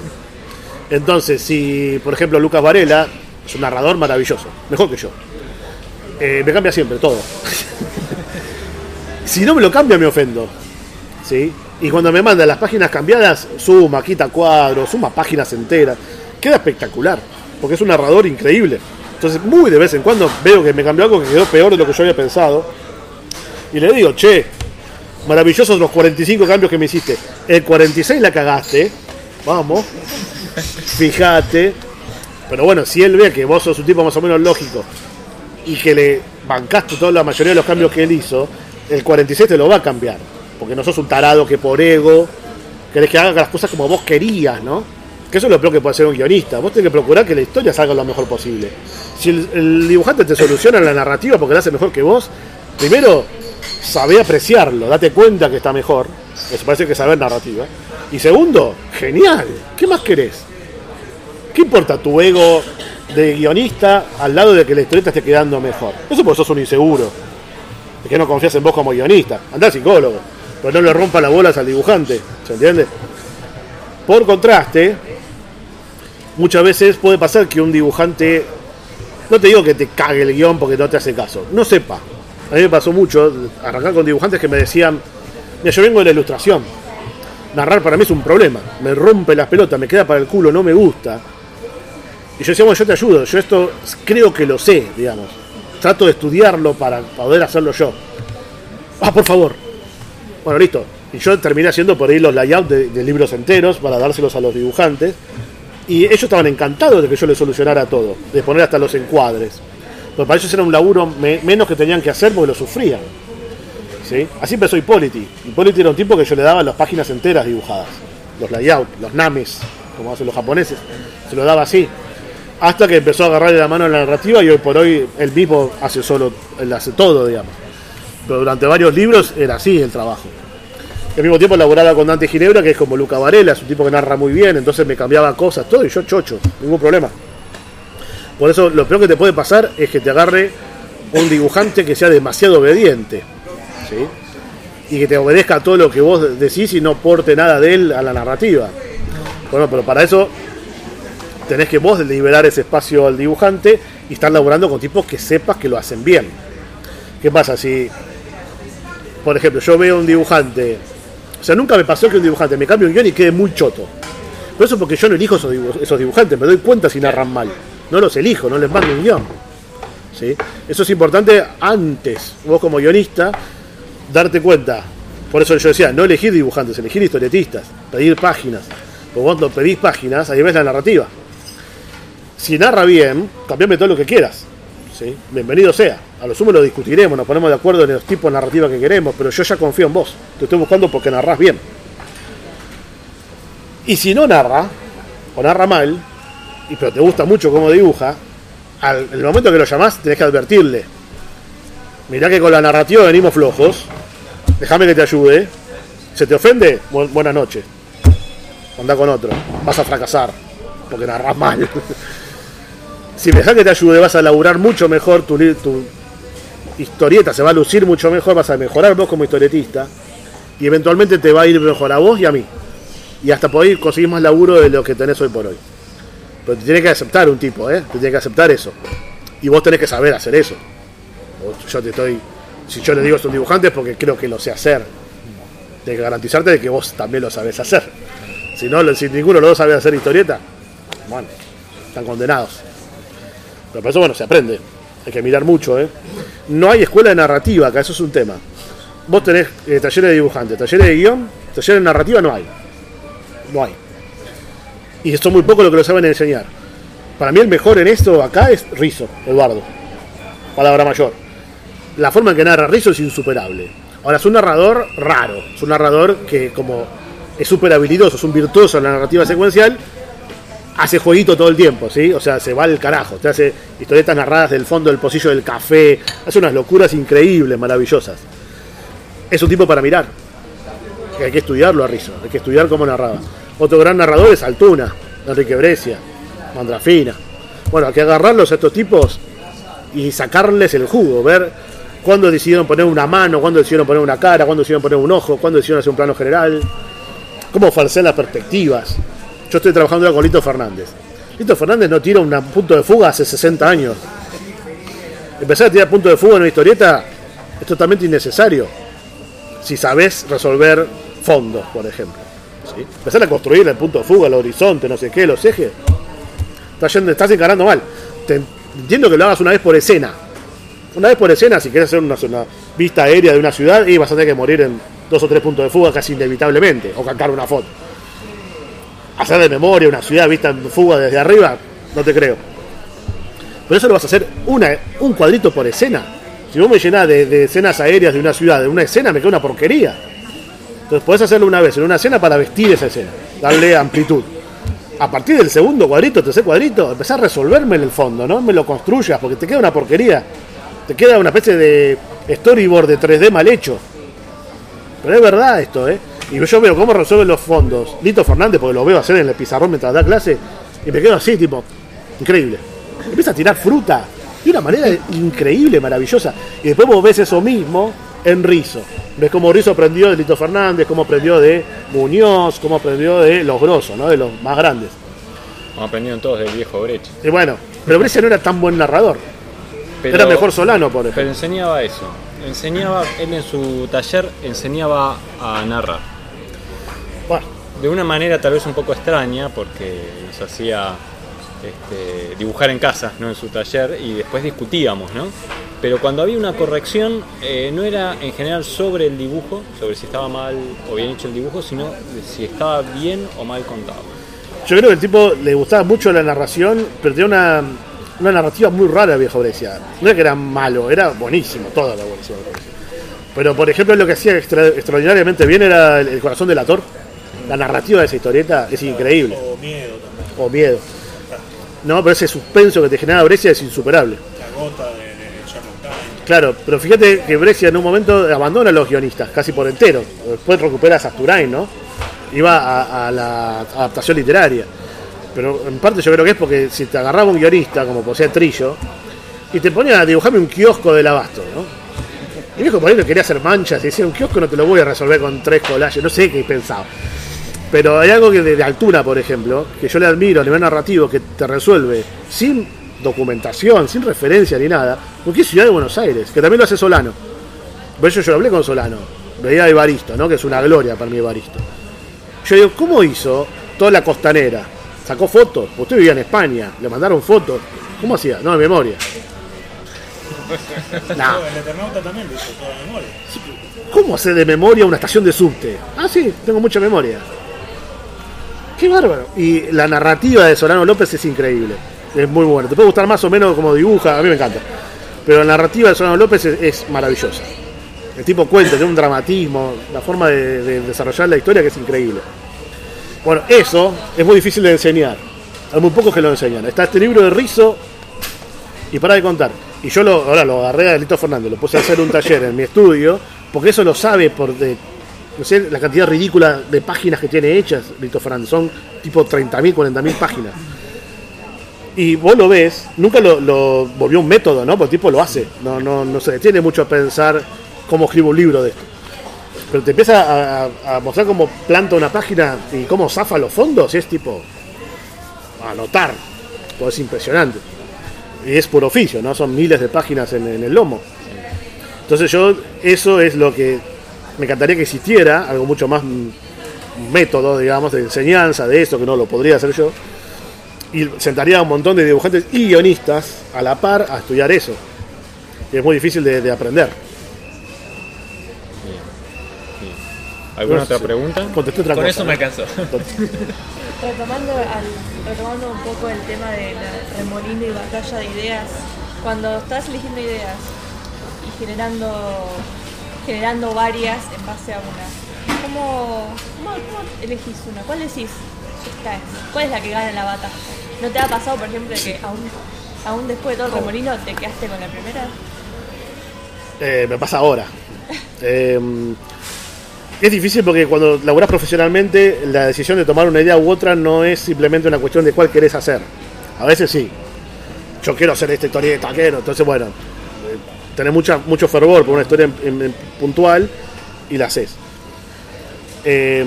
Entonces, si, por ejemplo, Lucas Varela es un narrador maravilloso, mejor que yo, eh, me cambia siempre todo. si no me lo cambia, me ofendo. ¿Sí? Y cuando me manda las páginas cambiadas, suma, quita cuadros, suma páginas enteras. Queda espectacular, porque es un narrador increíble. Entonces, muy de vez en cuando veo que me cambió algo que quedó peor de lo que yo había pensado. Y le digo, che, maravillosos los 45 cambios que me hiciste. El 46 la cagaste. Vamos. Fíjate. Pero bueno, si él ve que vos sos un tipo más o menos lógico y que le bancaste toda la mayoría de los cambios que él hizo, el 46 te lo va a cambiar. Porque no sos un tarado que por ego querés que haga las cosas como vos querías, ¿no? Que eso es lo peor que puede hacer un guionista. Vos tenés que procurar que la historia salga lo mejor posible. Si el, dibujante te soluciona la narrativa porque la hace mejor que vos, primero sabé apreciarlo, date cuenta que está mejor. Eso parece que saber narrativa. Y segundo, genial. ¿Qué más querés? ¿Qué importa tu ego de guionista al lado de que la historieta esté quedando mejor? Eso porque sos un inseguro. De que no confías en vos como guionista. Andá psicólogo. Pero no le rompa las bolas al dibujante. ¿Se entiende? Por contraste, muchas veces puede pasar que un dibujante, no te digo que te cague el guion porque no te hace caso, no sepa. A mí me pasó mucho arrancar con dibujantes que me decían, mira, yo vengo de la ilustración. Narrar para mí es un problema. Me rompe las pelotas, me queda para el culo, no me gusta. Y yo decía, bueno, yo te ayudo, yo esto creo que lo sé, digamos. Trato de estudiarlo para poder hacerlo yo. Ah, por favor. Bueno, listo. Y yo terminé haciendo por ahí los layouts de, de libros enteros para dárselos a los dibujantes. Y ellos estaban encantados de que yo les solucionara todo, de poner hasta los encuadres. Pero para ellos era un laburo me- menos que tenían que hacer porque lo sufrían. ¿Sí? Así empezó Hipóliti. Hipóliti era un tipo que yo le daba las páginas enteras dibujadas. Los layouts, los names, como hacen los japoneses. Se lo daba así. Hasta que empezó a agarrarle la mano a la narrativa y hoy por hoy él mismo hace solo, él hace todo, digamos. Pero durante varios libros era así el trabajo. Al mismo tiempo elaboraba con Dante Ginebra, que es como Luca Varela, es un tipo que narra muy bien, entonces me cambiaba cosas, todo, y yo chocho, ningún problema. Por eso lo peor que te puede pasar es que te agarre un dibujante que sea demasiado obediente. ¿sí? Y que te obedezca a todo lo que vos decís y no aporte nada de él a la narrativa. Bueno, pero para eso tenés que vos liberar ese espacio al dibujante y estar laburando con tipos que sepas que lo hacen bien. ¿Qué pasa si, por ejemplo, yo veo un dibujante, o sea, nunca me pasó que un dibujante me cambie un guion y quede muy choto. Pero eso porque yo no elijo esos, dibu- esos dibujantes, me doy cuenta si narran mal. No los elijo, no les mando un guion. ¿Sí? Eso es importante antes, vos como guionista, darte cuenta. Por eso yo decía, no elegir dibujantes, elegir historietistas, pedir páginas. Porque cuando pedís páginas, ahí ves la narrativa. Si narra bien, cambiame todo lo que quieras. ¿Sí? Bienvenido sea. A lo sumo lo discutiremos, nos ponemos de acuerdo en los tipos de narrativa que queremos, pero yo ya confío en vos. Te estoy buscando porque narrás bien. Y si no narra, o narra mal, y pero te gusta mucho cómo dibuja, al, el momento que lo llamás tenés que advertirle. mirá que con la narrativa venimos flojos, déjame que te ayude. ¿Se te ofende? Bu- buenas noches. Anda con otro. Vas a fracasar, porque narras mal. si me dejas que te ayude, vas a laburar mucho mejor tu, historieta, se va a lucir mucho mejor, vas a mejorar vos como historietista, y eventualmente te va a ir mejor a vos y a mí. Y hasta podés conseguir más laburo de lo que tenés hoy por hoy. Pero te tiene que aceptar un tipo, ¿eh? Te tiene que aceptar eso. Y vos tenés que saber hacer eso. Yo te estoy. Si yo le digo son dibujantes porque creo que lo sé hacer. Tengo que garantizarte de que vos también lo sabés hacer. Si no, si ninguno los dos sabe hacer historieta, bueno, están condenados. Pero por eso, bueno, se aprende. Hay que mirar mucho, ¿eh? No hay escuela de narrativa acá, eso es un tema. Vos tenés eh, talleres de dibujantes, talleres de guion, talleres de narrativa no hay. No hay. Y son muy pocos los que lo saben enseñar. Para mí el mejor en esto acá es Rizo, Eduardo. Palabra mayor. La forma en que narra Rizo es insuperable. Ahora es un narrador raro. Es un narrador que como es súper habilidoso, es un virtuoso en la narrativa secuencial. Hace jueguito todo el tiempo, ¿sí? O sea, se va al carajo. Te hace historietas narradas del fondo del pocillo del café. Hace unas locuras increíbles, maravillosas. Es un tipo para mirar. Hay que estudiarlo a Rizzo. Hay que estudiar cómo narraba. Otro gran narrador es Altuna, Enrique Brescia, Mandrafina. Bueno, hay que agarrarlos a estos tipos y sacarles el jugo, ver cuándo decidieron poner una mano, cuándo decidieron poner una cara, cuándo decidieron poner un ojo, cuándo decidieron hacer un plano general, cómo falsear las perspectivas. Yo estoy trabajando con Lito Fernández. Lito Fernández no tira un punto de fuga hace 60 años. Empezar a tirar punto de fuga en una historieta es totalmente innecesario. Si sabes resolver fondos, por ejemplo. Empezar a construir el punto de fuga, el horizonte, no sé qué, los ejes. Estás encarando mal. Te entiendo que lo hagas una vez por escena. Una vez por escena, si quieres hacer una, una vista aérea de una ciudad, y vas a tener que morir en dos o tres puntos de fuga casi inevitablemente, o cantar una foto. Hacer de memoria una ciudad vista en fuga desde arriba, no te creo. Pero eso lo vas a hacer una, un cuadrito por escena. Si vos me llenás de, escenas aéreas de una ciudad, de una escena, me queda una porquería. Entonces podés hacerlo una vez en una escena para vestir esa escena, darle amplitud. A partir del segundo cuadrito, tercer cuadrito, empezás a resolverme en el fondo, no me lo construyas, porque te queda una porquería. Te queda una especie de storyboard de 3D mal hecho. Pero es verdad esto, ¿eh? Y yo veo cómo resuelven los fondos. Lito Fernández, porque lo veo hacer en el pizarrón mientras da clase, y me quedo así, tipo, increíble. Empieza a tirar fruta de una manera increíble, maravillosa. Y después vos ves eso mismo en Rizo. Ves cómo Rizo aprendió de Lito Fernández, cómo aprendió de Muñoz, cómo aprendió de los grosos, ¿no? De los más grandes. Aprendieron todos del viejo Brecht. Y bueno, pero Brescia no era tan buen narrador. Pero- era mejor Solano, por ejemplo. Pero enseñaba eso. Enseñaba, él en su taller enseñaba a narrar. De una manera tal vez un poco extraña, porque nos hacía este, dibujar en casa, no en su taller, y después discutíamos, ¿no? Pero cuando había una corrección, eh, no era en general sobre el dibujo, sobre si estaba mal o bien hecho el dibujo, sino si estaba bien o mal contado. yo creo que el tipo le gustaba mucho la narración, pero tenía una, una narrativa muy rara, viejo Brescia. No era que era malo, era buenísimo, buenísimo. me parece. Pero, por ejemplo, lo que hacía extra- extraordinariamente bien era el, el corazón del actor. La narrativa de esa historieta es increíble. O miedo también. O miedo. No, pero ese suspenso que te genera Brescia es insuperable. La gota de, de. Claro, pero fíjate que Brescia en un momento abandona a los guionistas, casi por entero. Después recupera a Sasturain, ¿no? Iba a, a la adaptación literaria. Pero en parte yo creo que es porque si te agarraba un guionista, como posee Trillo, y te ponía a dibujarme un kiosco del abasto, ¿no? Mi viejo por ahí no quería hacer manchas y decía, un kiosco no te lo voy a resolver con tres collages, no sé qué pensaba. Pero hay algo que de, de altura, por ejemplo, que yo le admiro a nivel narrativo, que te resuelve sin documentación, sin referencia ni nada, porque es Ciudad de Buenos Aires, que también lo hace Solano. Por eso yo lo hablé con Solano, veía a Evaristo, ¿no? que es una gloria para mí Evaristo. Yo digo, ¿cómo hizo toda la costanera? ¿Sacó fotos? Usted vivía en España, le mandaron fotos. ¿Cómo hacía? No, de memoria. El Eternauta también lo hizo toda de memoria. ¿Cómo hacer de memoria una estación de subte? Ah, sí, tengo mucha memoria. Qué bárbaro. Y la narrativa de Solano López es increíble. Es muy buena. Te puede gustar más o menos como dibuja, a mí me encanta. Pero la narrativa de Solano López es, maravillosa. El tipo cuenta, tiene un dramatismo, la forma de, de desarrollar la historia que es increíble. Bueno, eso es muy difícil de enseñar. Hay muy pocos que lo enseñan. Está este libro de Rizo y para de contar. Y yo lo, ahora lo agarré a Lito Fernández, lo puse a hacer un taller en mi estudio, porque eso lo sabe por de, no sé, la cantidad ridícula de páginas que tiene hechas Lito Fernández. Son tipo 30.000, 40.000 páginas. Y vos lo ves, nunca lo, volvió un método, ¿no? Porque tipo lo hace. No, no, no se detiene mucho a pensar cómo escribo un libro de esto. Pero te empieza a, mostrar cómo planta una página y cómo zafa los fondos, y es tipo. anotar. Pues es impresionante. Y es por oficio, ¿no? Son miles de páginas en el lomo. Entonces yo, eso es lo que me encantaría que existiera, algo mucho más mm, método, digamos, de enseñanza de esto, que no lo podría hacer yo. Y sentaría a un montón de dibujantes y guionistas a la par a estudiar eso. Y es muy difícil de, de aprender. ¿Alguna No otra sé. pregunta? Contesté otra Con cosa. eso me alcanzó. Retomando, al, retomando un poco el tema de la remolino y batalla de ideas, cuando estás eligiendo ideas y generando, generando varias en base a una, ¿cómo, cómo, cómo elegís una? ¿Cuál decís? Esta es. ¿Cuál es la que gana la batalla? ¿No te ha pasado, por ejemplo, que aún, aún después de todo el remolino te quedaste con la primera? Eh, me pasa ahora. Eh, es difícil porque cuando laburás profesionalmente, la decisión de tomar una idea u otra no es simplemente una cuestión de cuál querés hacer. A veces sí. Yo quiero hacer esta historieta, quiero. Entonces, bueno, tenés mucha, mucho fervor por una historia puntual y la haces. Eh,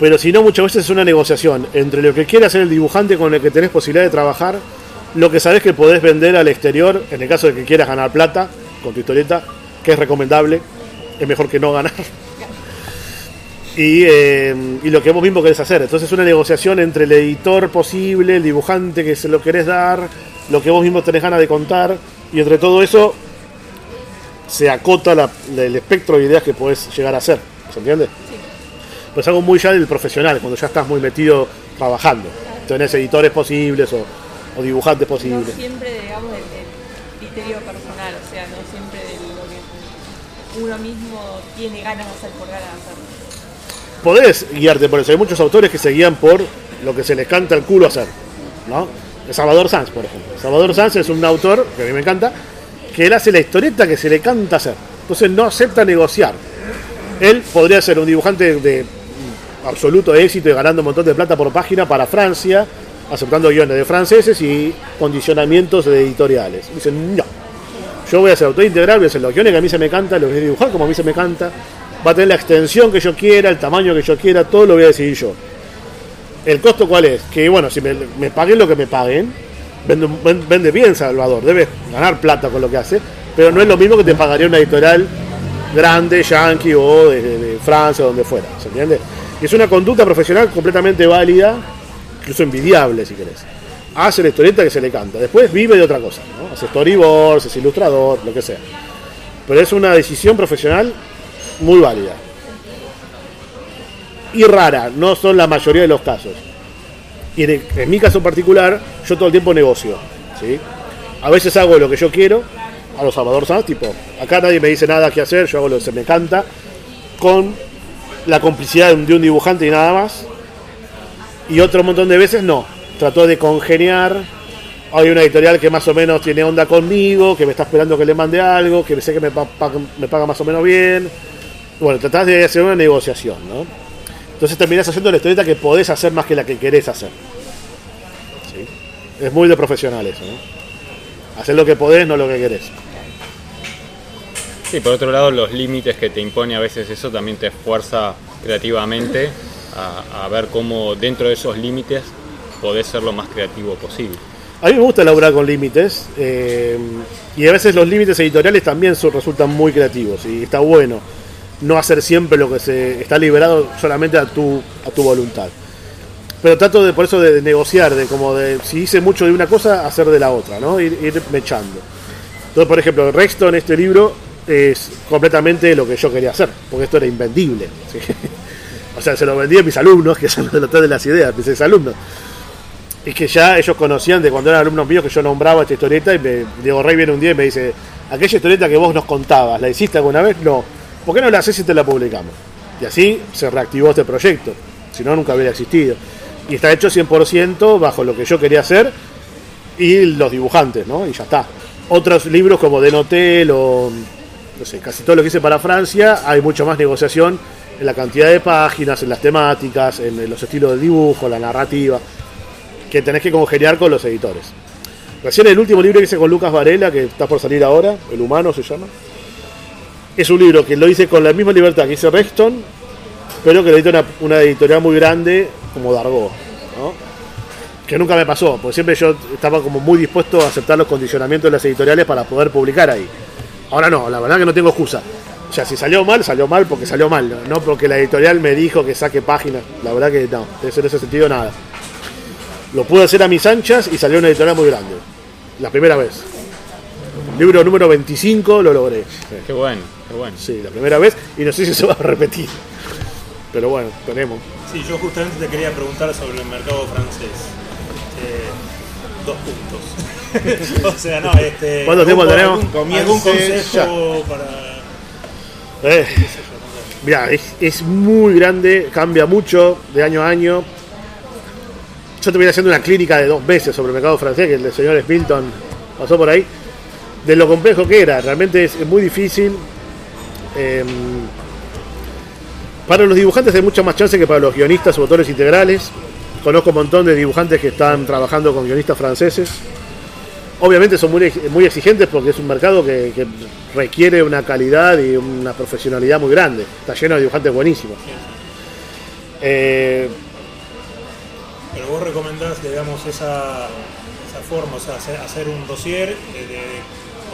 pero si no, muchas veces es una negociación entre lo que quiere hacer el dibujante con el que tenés posibilidad de trabajar, lo que sabés que podés vender al exterior, en el caso de que quieras ganar plata con tu historieta, que es recomendable, es mejor que no ganar. Y, eh, y lo que vos mismo querés hacer. Entonces es una negociación entre el editor posible, el dibujante que se lo querés dar, lo que vos mismo tenés ganas de contar, y entre todo eso se acota la- el espectro de ideas que podés llegar a hacer. ¿Se entiende? Pues algo muy ya del profesional, cuando ya estás muy metido trabajando. Tenés editores posibles o, o dibujantes No posibles. siempre, digamos, del, del criterio personal, o sea, no siempre de lo que uno mismo tiene ganas de hacer por ganas de hacer. podés guiarte por eso. Hay muchos autores que se guían por lo que se les canta el culo hacer. ¿no? Salvador Sanz, por ejemplo. Salvador Sanz es un autor que a mí me encanta, que él hace la historieta que se le canta hacer. Entonces no acepta negociar. Él podría ser un dibujante de absoluto éxito y ganando un montón de plata por página para Francia, aceptando guiones de franceses y condicionamientos de editoriales. Dicen, no. Yo voy a ser autor integral, voy a hacer los guiones que a mí se me canta, los voy a dibujar como a mí se me canta. Va a tener la extensión que yo quiera, el tamaño que yo quiera, todo lo voy a decidir yo. ¿El costo cuál es? Que bueno, si me, paguen lo que me paguen, vende, ven- vende bien Salvador, debe ganar plata con lo que hace, pero no es lo mismo que te pagaría una editorial grande, yankee o de Francia o donde fuera, ¿se entiende? Y es una conducta profesional completamente válida, incluso envidiable si querés. Hace la historieta que se le canta, después vive de otra cosa, ¿no? Hace storyboards, es ilustrador, lo que sea. Pero es una decisión profesional muy válida. Y rara, no son la mayoría de los casos. Y en, en mi caso particular, yo todo el tiempo negocio. ¿sí? A veces hago lo que yo quiero, a los Salvador Sanz, tipo, acá nadie me dice nada que hacer, yo hago lo que se me canta, con la complicidad de un, dibujante y nada más. Y otro montón de veces no. Trató de congeniar. Hay una editorial que más o menos tiene onda conmigo, que me está esperando que le mande algo, que sé que me, me paga más o menos bien. Bueno, tratás de hacer una negociación, ¿no? Entonces terminás haciendo la historieta que podés hacer más que la que querés hacer. ¿Sí? Es muy de profesional eso, ¿no? Hacer lo que podés, no lo que querés. Sí, por otro lado, los límites que te impone a veces eso también te esfuerza creativamente a, a ver cómo dentro de esos límites podés ser lo más creativo posible. A mí me gusta laburar con límites eh, y a veces los límites editoriales también son- resultan muy creativos y está bueno no hacer siempre lo que se está liberado solamente a tu, a tu voluntad. Pero trato de por eso de, negociar, de como de si hice mucho de una cosa, hacer de la otra, ¿no? Ir, ir mechando. Entonces, por ejemplo, Rexton en este libro es completamente lo que yo quería hacer, porque esto era invendible. ¿sí? O sea, se lo vendí a mis alumnos, que son los de las ideas, mis alumnos. Y que ya ellos conocían de cuando eran alumnos míos que yo nombraba esta historieta y me, Diego Rey viene un día y me dice, aquella historieta que vos nos contabas, ¿la hiciste alguna vez? No. ¿Por qué no la haces si te la publicamos? Y así se reactivó este proyecto, si no nunca hubiera existido. Y está hecho 100% bajo lo que yo quería hacer y los dibujantes, ¿no? Y ya está. Otros libros como Denotel o no sé, casi todo lo que hice para Francia, hay mucho más negociación en la cantidad de páginas, en las temáticas, en los estilos de dibujo, la narrativa, que tenés que congeniar con los editores. Recién el último libro que hice con Lucas Varela, que está por salir ahora, El Humano se llama, es un libro que lo hice con la misma libertad que hice Reston, pero que lo editó una, editorial muy grande como Dargo, que nunca me pasó, porque siempre yo estaba como muy dispuesto a aceptar los condicionamientos de las editoriales para poder publicar ahí. Ahora no, la verdad que no tengo excusa. O sea, si salió mal, salió mal porque salió mal, no, no porque la editorial me dijo que saque páginas. La verdad que no, en ese sentido nada. Lo pude hacer a mis anchas y salió una editorial muy grande. La primera vez. Libro número 25 lo logré. Qué bueno, qué bueno. Sí, la primera vez y no sé si se va a repetir. Pero bueno, tenemos. Sí, yo justamente te quería preguntar sobre el mercado francés. Eh, dos puntos. o sea, no, este. ¿Cuánto tiempo algún- tenemos? algún- ¿Algún consejo para.? Eh, mira, es, es muy grande, cambia mucho de año a año. Yo terminé haciendo una clínica de dos meses sobre el mercado francés, que el señor Smilton pasó por ahí, de lo complejo que era. Realmente es, es muy difícil. Eh, para los dibujantes hay mucha más chance que para los guionistas o autores integrales. Conozco un montón de dibujantes que están trabajando con guionistas franceses. Obviamente son muy, ex- muy exigentes porque es un mercado que, requiere una calidad y una profesionalidad muy grande. Está lleno de dibujantes buenísimos. Eh, Pero vos recomendás, digamos, esa, esa forma, o sea, hacer, un dossier de, de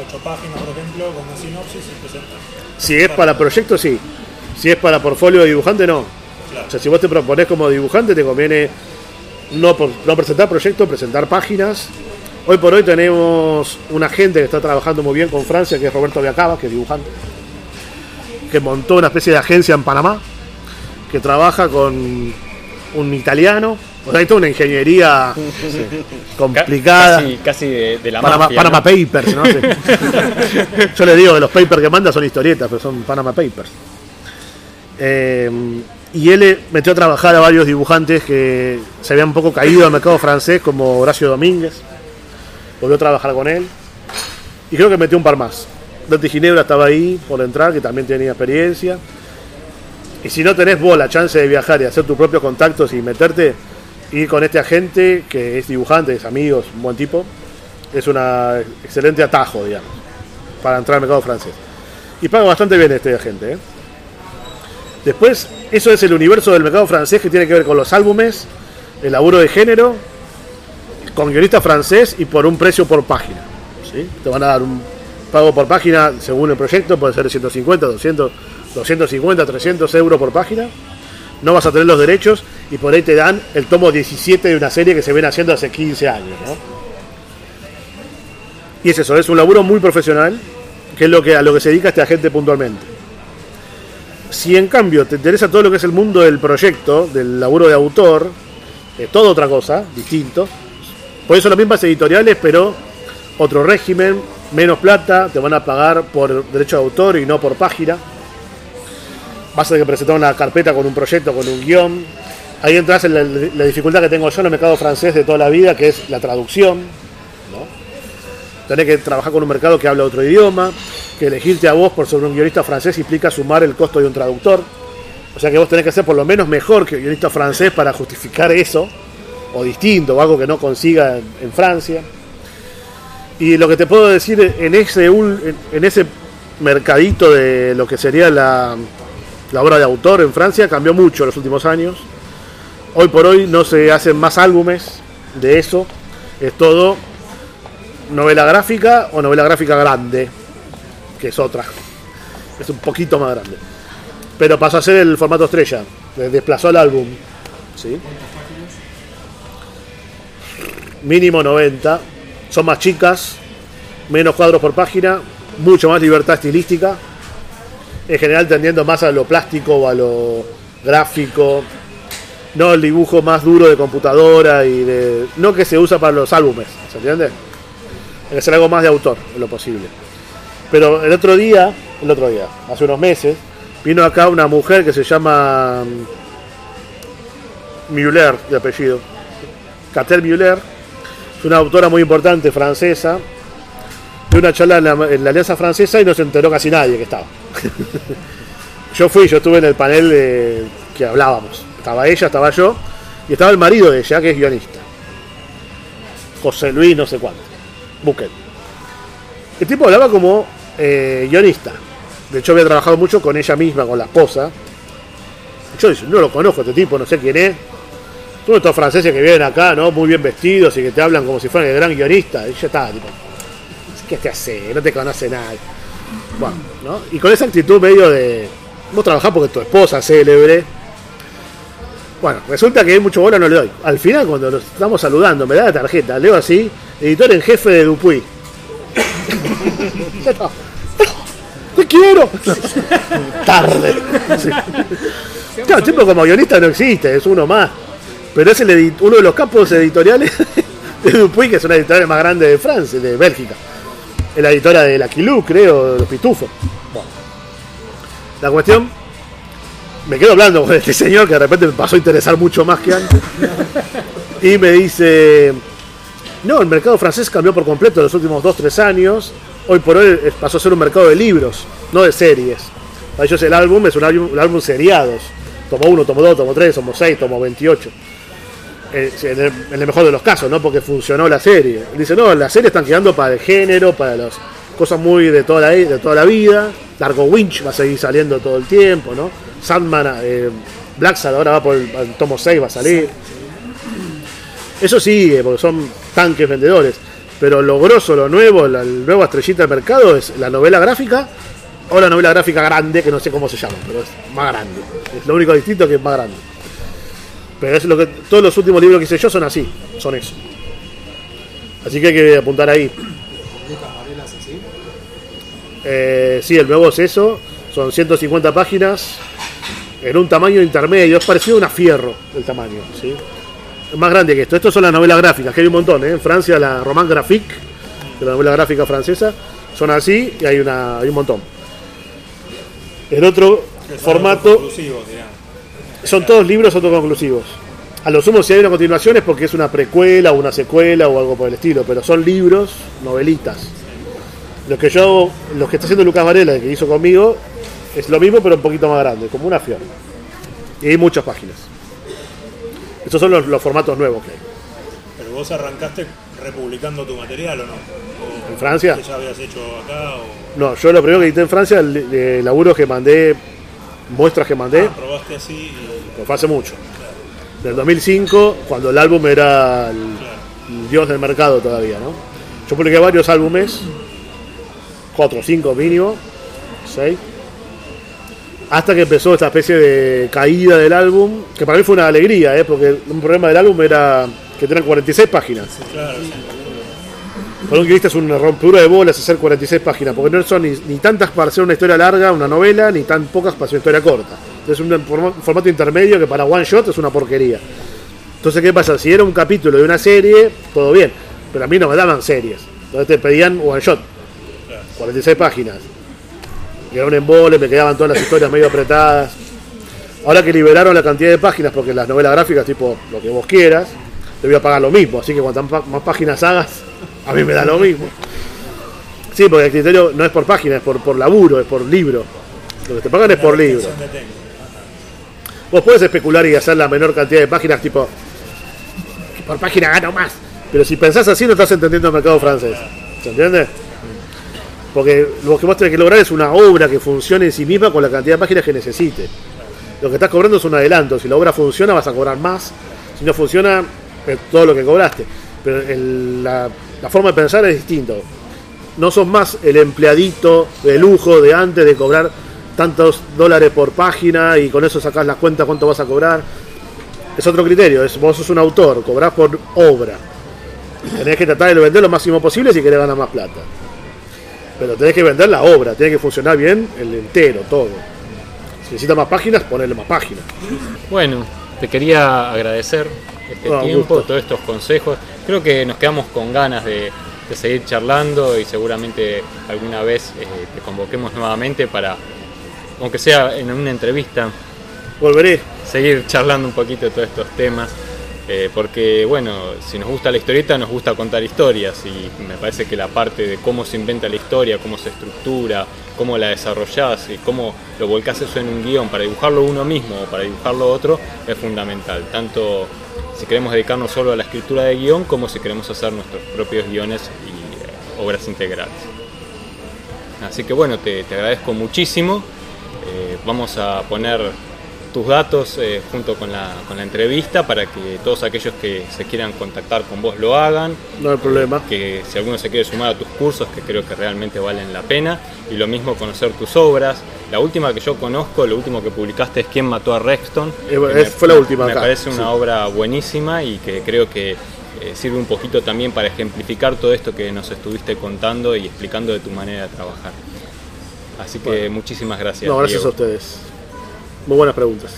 ocho páginas, por ejemplo, con una sinopsis y presentar. si es para proyectos, sí. Si es para portfolio de dibujante, no. Claro. O sea, si vos te proponés como dibujante, te conviene no, no presentar proyectos, presentar páginas. Hoy por hoy tenemos un agente que está trabajando muy bien con Francia, que es Roberto Viacaba, que es dibujante, que montó una especie de agencia en Panamá, que trabaja con un italiano. O sea, hay toda una ingeniería Ca- complicada. Casi, casi de, de la Panama, mafia, Panama ¿no? Papers, ¿no? Sí. Yo le digo que los papers que manda son historietas, pero son Panama Papers. Eh, y él eh, metió a trabajar a varios dibujantes que se habían un poco caído al mercado francés, como Horacio Domínguez. Volvió a trabajar con él. Y creo que metió un par más. Dante Ginebra estaba ahí por entrar, que también tenía experiencia. Y si no tenés vos la chance de viajar y hacer tus propios contactos y meterte, ir con este agente que es dibujante, es amigo, es un buen tipo, es un excelente atajo, digamos, para entrar al mercado francés. Y paga bastante bien este agente. ¿eh? Después, eso es el universo del mercado francés que tiene que ver con los álbumes, el laburo de género, con guionista francés y por un precio por página. ¿sí? Te van a dar un pago por página según el proyecto, puede ser 150, 200, 250, 300 euros por página. No vas a tener los derechos y por ahí te dan el tomo 17 de una serie que se viene haciendo hace 15 años. Y es eso, es un laburo muy profesional, que es lo que, a lo que se dedica este agente puntualmente. Si en cambio te interesa todo lo que es el mundo del proyecto, del laburo de autor, es toda otra cosa, distinto. Por eso las mismas editoriales, pero otro régimen, menos plata, te van a pagar por derecho de autor y no por página. Vas a tener que presentar una carpeta con un proyecto, con un guion. Ahí entras en la, dificultad que tengo yo en el mercado francés de toda la vida, que es la traducción. ¿no? Que trabajar con un mercado que habla otro idioma, que elegirte a vos por sobre un guionista francés implica sumar el costo de un traductor. O sea que vos tenés que ser por lo menos mejor que un guionista francés para justificar eso, o distinto, o algo que no consiga en, Francia. Y lo que te puedo decir en ese, en ese mercadito de lo que sería la, la obra de autor en Francia cambió mucho en los últimos años. Hoy por hoy no se hacen más álbumes de eso, es todo novela gráfica o novela gráfica grande, que es otra, es un poquito más grande. Pero pasó a ser el formato estrella, de- desplazó al álbum. ¿sí? Mínimo 90, son más chicas, menos cuadros por página, mucho más libertad estilística, en general tendiendo más a lo plástico o a lo gráfico, no el dibujo más duro de computadora y de. no que se usa para los álbumes, ¿se entiende? Hay que ser algo más de autor en lo posible. Pero el otro día, el otro día, hace unos meses, vino acá una mujer que se llama mm, Müller, de apellido. Catel Müller, es una autora muy importante francesa, de una charla en la, Alianza Francesa y no se enteró casi nadie que estaba. yo fui, yo estuve en el panel que hablábamos. Estaba ella, estaba yo y estaba el marido de ella, que es guionista. José Luis, no sé cuánto. Busquen. El tipo hablaba como eh, guionista. De hecho, había trabajado mucho con ella misma, con la esposa. Yo dije, no lo conozco este tipo, no sé quién es. Son estos franceses que vienen acá, ¿no? Muy bien vestidos y que te hablan como si fueran el gran guionista. Y ya está, tipo, ¿qué te hace? No te conoce nadie. Bueno, ¿no? Y con esa actitud medio de. Vos trabajás porque tu esposa es célebre. Bueno, resulta que mucho bola no le doy. Al final, cuando nos estamos saludando, me da la tarjeta, leo así, editor en jefe de Dupuy. ¡Te quiero! Tarde. Sí. Claro, el tipo como guionista no existe, es uno más. Pero es el uno de los capos editoriales de Dupuy, que es una editorial más grande de Francia, de Bélgica. Es la editora de La Quilú, creo, de los Pitufos. Bueno. La cuestión, me quedo hablando con este señor que de repente me pasó a interesar mucho más que antes. Y me dice, no, el mercado francés cambió por completo en los últimos 2-3 años. Hoy por hoy pasó a ser un mercado de libros, no de series. Para ellos el álbum es un álbum, un seriados. Tomo 1, tomo 2, tomo 3, tomo 6, tomo 28. Eh, en, el, en el mejor de los casos, ¿no? Porque funcionó la serie. Dice, no, las series están quedando para el género, para las cosas muy de toda la, de toda la vida. Largo Winch va a seguir saliendo todo el tiempo, ¿no? Sandman, eh, Black Sad ahora va por el, tomo 6, va a salir. Eso sigue, porque son tanques vendedores. Pero lo grosso, lo nuevo, la nueva estrellita del mercado es la novela gráfica o la novela gráfica grande, que no sé cómo se llama, pero es más grande. Es lo único distinto que es más grande. Pero es lo que todos los últimos libros que hice yo son así, son eso. Así que hay que apuntar ahí. Eh, sí, el nuevo es eso. Son 150 páginas en un tamaño intermedio. Es parecido a una fierro el tamaño. ¿sí? Es más grande que esto. Estos son las novelas gráficas, que hay un montón. ¿eh? En Francia la Roman Graphique, que es la novela gráfica francesa, son así y hay, una, hay un montón. El otro formato son todos libros autoconclusivos. A lo sumo, si hay una continuación es porque es una precuela o una secuela o algo por el estilo, pero son libros, novelitas. Los que yo, los que está haciendo Lucas Varela, que hizo conmigo, es lo mismo, pero un poquito más grande, como una fior. Y hay muchas páginas. Estos son los, los formatos nuevos que hay. Pero vos arrancaste republicando tu material o no? O ¿En Francia? Que ya habías hecho acá o No, yo lo primero que edité en Francia, el, laburo que mandé, muestras que mandé, ah, probaste así y fue hace mucho. Del 2005, cuando el álbum era el, el dios del mercado todavía, ¿no? Yo publiqué varios álbumes, cuatro o cinco mínimo, seis, hasta que empezó esta especie de caída del álbum, que para mí fue una alegría, ¿eh? porque un problema del álbum era que tenían 46 páginas. claro, sí. Para un guionista es una rompedura de bolas hacer 46 páginas, porque no son ni, ni tantas para hacer una historia larga, una novela, ni tan pocas para hacer una historia corta. Es un forma- formato intermedio que para one shot es una porquería. Entonces, ¿qué pasa? Si era un capítulo de una serie, todo bien, pero a mí no me daban series. Entonces te pedían one shot, 46 páginas. Era un embole, me quedaban todas las historias medio apretadas. Ahora que liberaron la cantidad de páginas, porque las novelas gráficas, tipo lo que vos quieras, te voy a pagar lo mismo. Así que cuantas más páginas hagas, a mí me da lo mismo. Sí, porque el criterio no es por página, es por, por laburo, es por libro. Lo que te pagan es por libro. Vos podés especular y hacer la menor cantidad de páginas, tipo, por página gano más. Pero si pensás así, no estás entendiendo el mercado francés. ¿Se entiende? Porque lo que vos tenés que lograr es una obra que funcione en sí misma con la cantidad de páginas que necesite. Lo que estás cobrando es un adelanto. Si la obra funciona, vas a cobrar más. Si no funciona, todo lo que cobraste. Pero la forma de pensar es distinto. No sos más el empleadito de lujo de antes de cobrar tantos dólares por página y con eso sacás las cuentas cuánto vas a cobrar. Es otro criterio, es, vos sos un autor, cobrás por obra. Tenés que tratar de vender lo máximo posible si querés ganar más plata. Pero tenés que vender la obra, tiene que funcionar bien el entero, todo. Si necesitas más páginas, ponerle más páginas. Bueno, te quería agradecer este tiempo, todos estos consejos. Creo que nos quedamos con ganas de, de seguir charlando y seguramente alguna vez eh, te convoquemos nuevamente para, aunque sea en una entrevista, Volveré. seguir charlando un poquito de todos estos temas. Eh, porque, bueno, si nos gusta la historieta, nos gusta contar historias y me parece que la parte de cómo se inventa la historia, cómo se estructura, cómo la desarrollás y cómo lo volcás eso en un guion para dibujarlo uno mismo o para dibujarlo otro es fundamental. Tanto si queremos dedicarnos solo a la escritura de guion como si queremos hacer nuestros propios guiones y eh, obras integrales. Así que bueno, te, agradezco muchísimo. Eh, vamos a poner tus datos eh, junto con la, con la entrevista para que todos aquellos que se quieran contactar con vos lo hagan. No hay problema. Que si alguno se quiere sumar a tus cursos, que creo que realmente valen la pena. Y lo mismo conocer tus obras. La última que yo conozco, lo último que publicaste es ¿Quién mató a Rexton? Eh, es- fue la última Me acá, parece una sí. obra buenísima y que creo que eh, sirve un poquito también para ejemplificar todo esto que nos estuviste contando y explicando de tu manera de trabajar. Así que muchísimas gracias. No, gracias Diego. a ustedes. Muy buenas preguntas.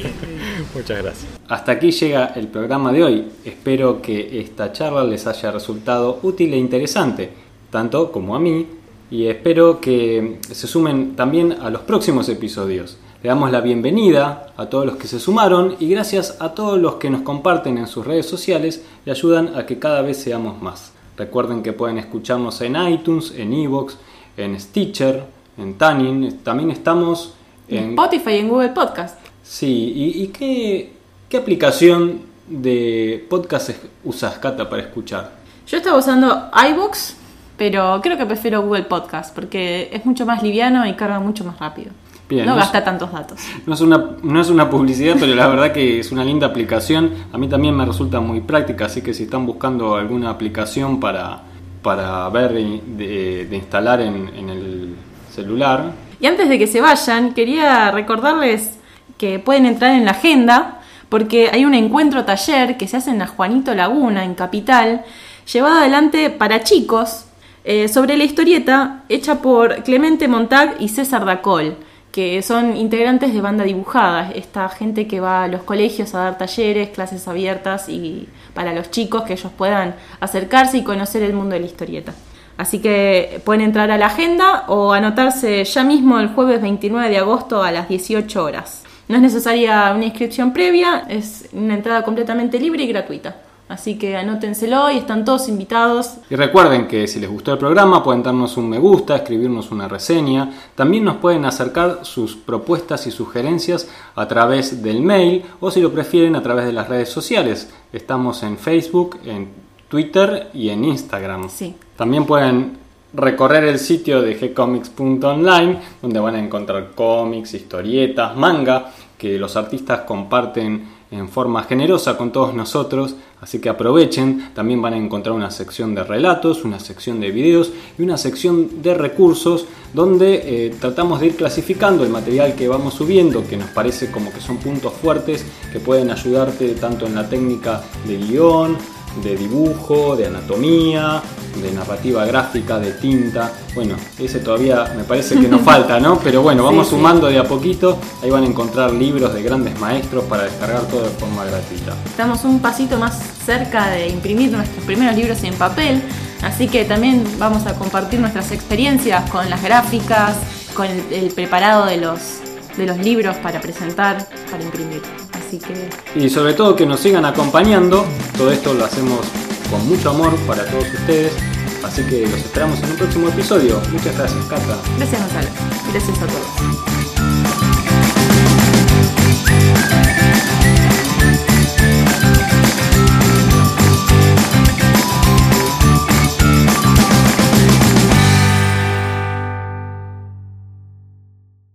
Muchas gracias. Hasta aquí llega el programa de hoy. Espero que esta charla les haya resultado útil e interesante, tanto como a mí, y espero que se sumen también a los próximos episodios. Le damos la bienvenida a todos los que se sumaron y gracias a todos los que nos comparten en sus redes sociales y ayudan a que cada vez seamos más. Recuerden que pueden escucharnos en iTunes, en Evox, en Stitcher, en Tanin. También estamos en Spotify y en Google Podcast. Sí, ¿y, y qué, qué aplicación de podcast usas, Cata, para escuchar? Yo estaba usando iBox, pero creo que prefiero Google Podcast porque es mucho más liviano y carga mucho más rápido. Bien, no no gasta es- tantos datos. No es, una, no es una publicidad, pero la verdad que es una linda aplicación. A mí también me resulta muy práctica, así que si están buscando alguna aplicación para, para ver de, de instalar en, en el celular, Y antes de que se vayan, quería recordarles que pueden entrar en la agenda porque hay un encuentro taller que se hace en la Juanito Laguna, en Capital, llevado adelante para chicos eh, sobre la historieta hecha por Clemente Montag y César Dacol, que son integrantes de banda dibujada, esta gente que va a los colegios a dar talleres, clases abiertas y para los chicos que ellos puedan acercarse y conocer el mundo de la historieta. Así que pueden entrar a la agenda o anotarse ya mismo el jueves 29 de agosto a las 18 horas. No es necesaria una inscripción previa, es una entrada completamente libre y gratuita. Así que anótenselo y están todos invitados. Y recuerden que si les gustó el programa pueden darnos un me gusta, escribirnos una reseña. También nos pueden acercar sus propuestas y sugerencias a través del mail o si lo prefieren a través de las redes sociales. Estamos en Facebook, en Twitter y en Instagram. Sí. También pueden recorrer el sitio de gcomics.online donde van a encontrar cómics, historietas, manga que los artistas comparten en forma generosa con todos nosotros, así que aprovechen, también van a encontrar una sección de relatos, una sección de videos y una sección de recursos donde eh, tratamos de ir clasificando el material que vamos subiendo, que nos parece como que son puntos fuertes que pueden ayudarte tanto en la técnica de guion, de dibujo, de anatomía, de narrativa gráfica, de tinta. Bueno, ese todavía me parece que nos falta, ¿no? Pero bueno, vamos Sí, sí. sumando de a poquito. Ahí van a encontrar libros de grandes maestros para descargar todo de forma gratuita. Estamos un pasito más cerca de imprimir nuestros primeros libros en papel, así que también vamos a compartir nuestras experiencias con las gráficas, con el, el preparado de los, de los libros para presentar, para imprimir. Así que Y sobre todo que nos sigan acompañando. Todo esto lo hacemos con mucho amor para todos ustedes. Así que los esperamos en un próximo episodio. Muchas gracias, Cata. gracias Gonzalo, gracias a todos.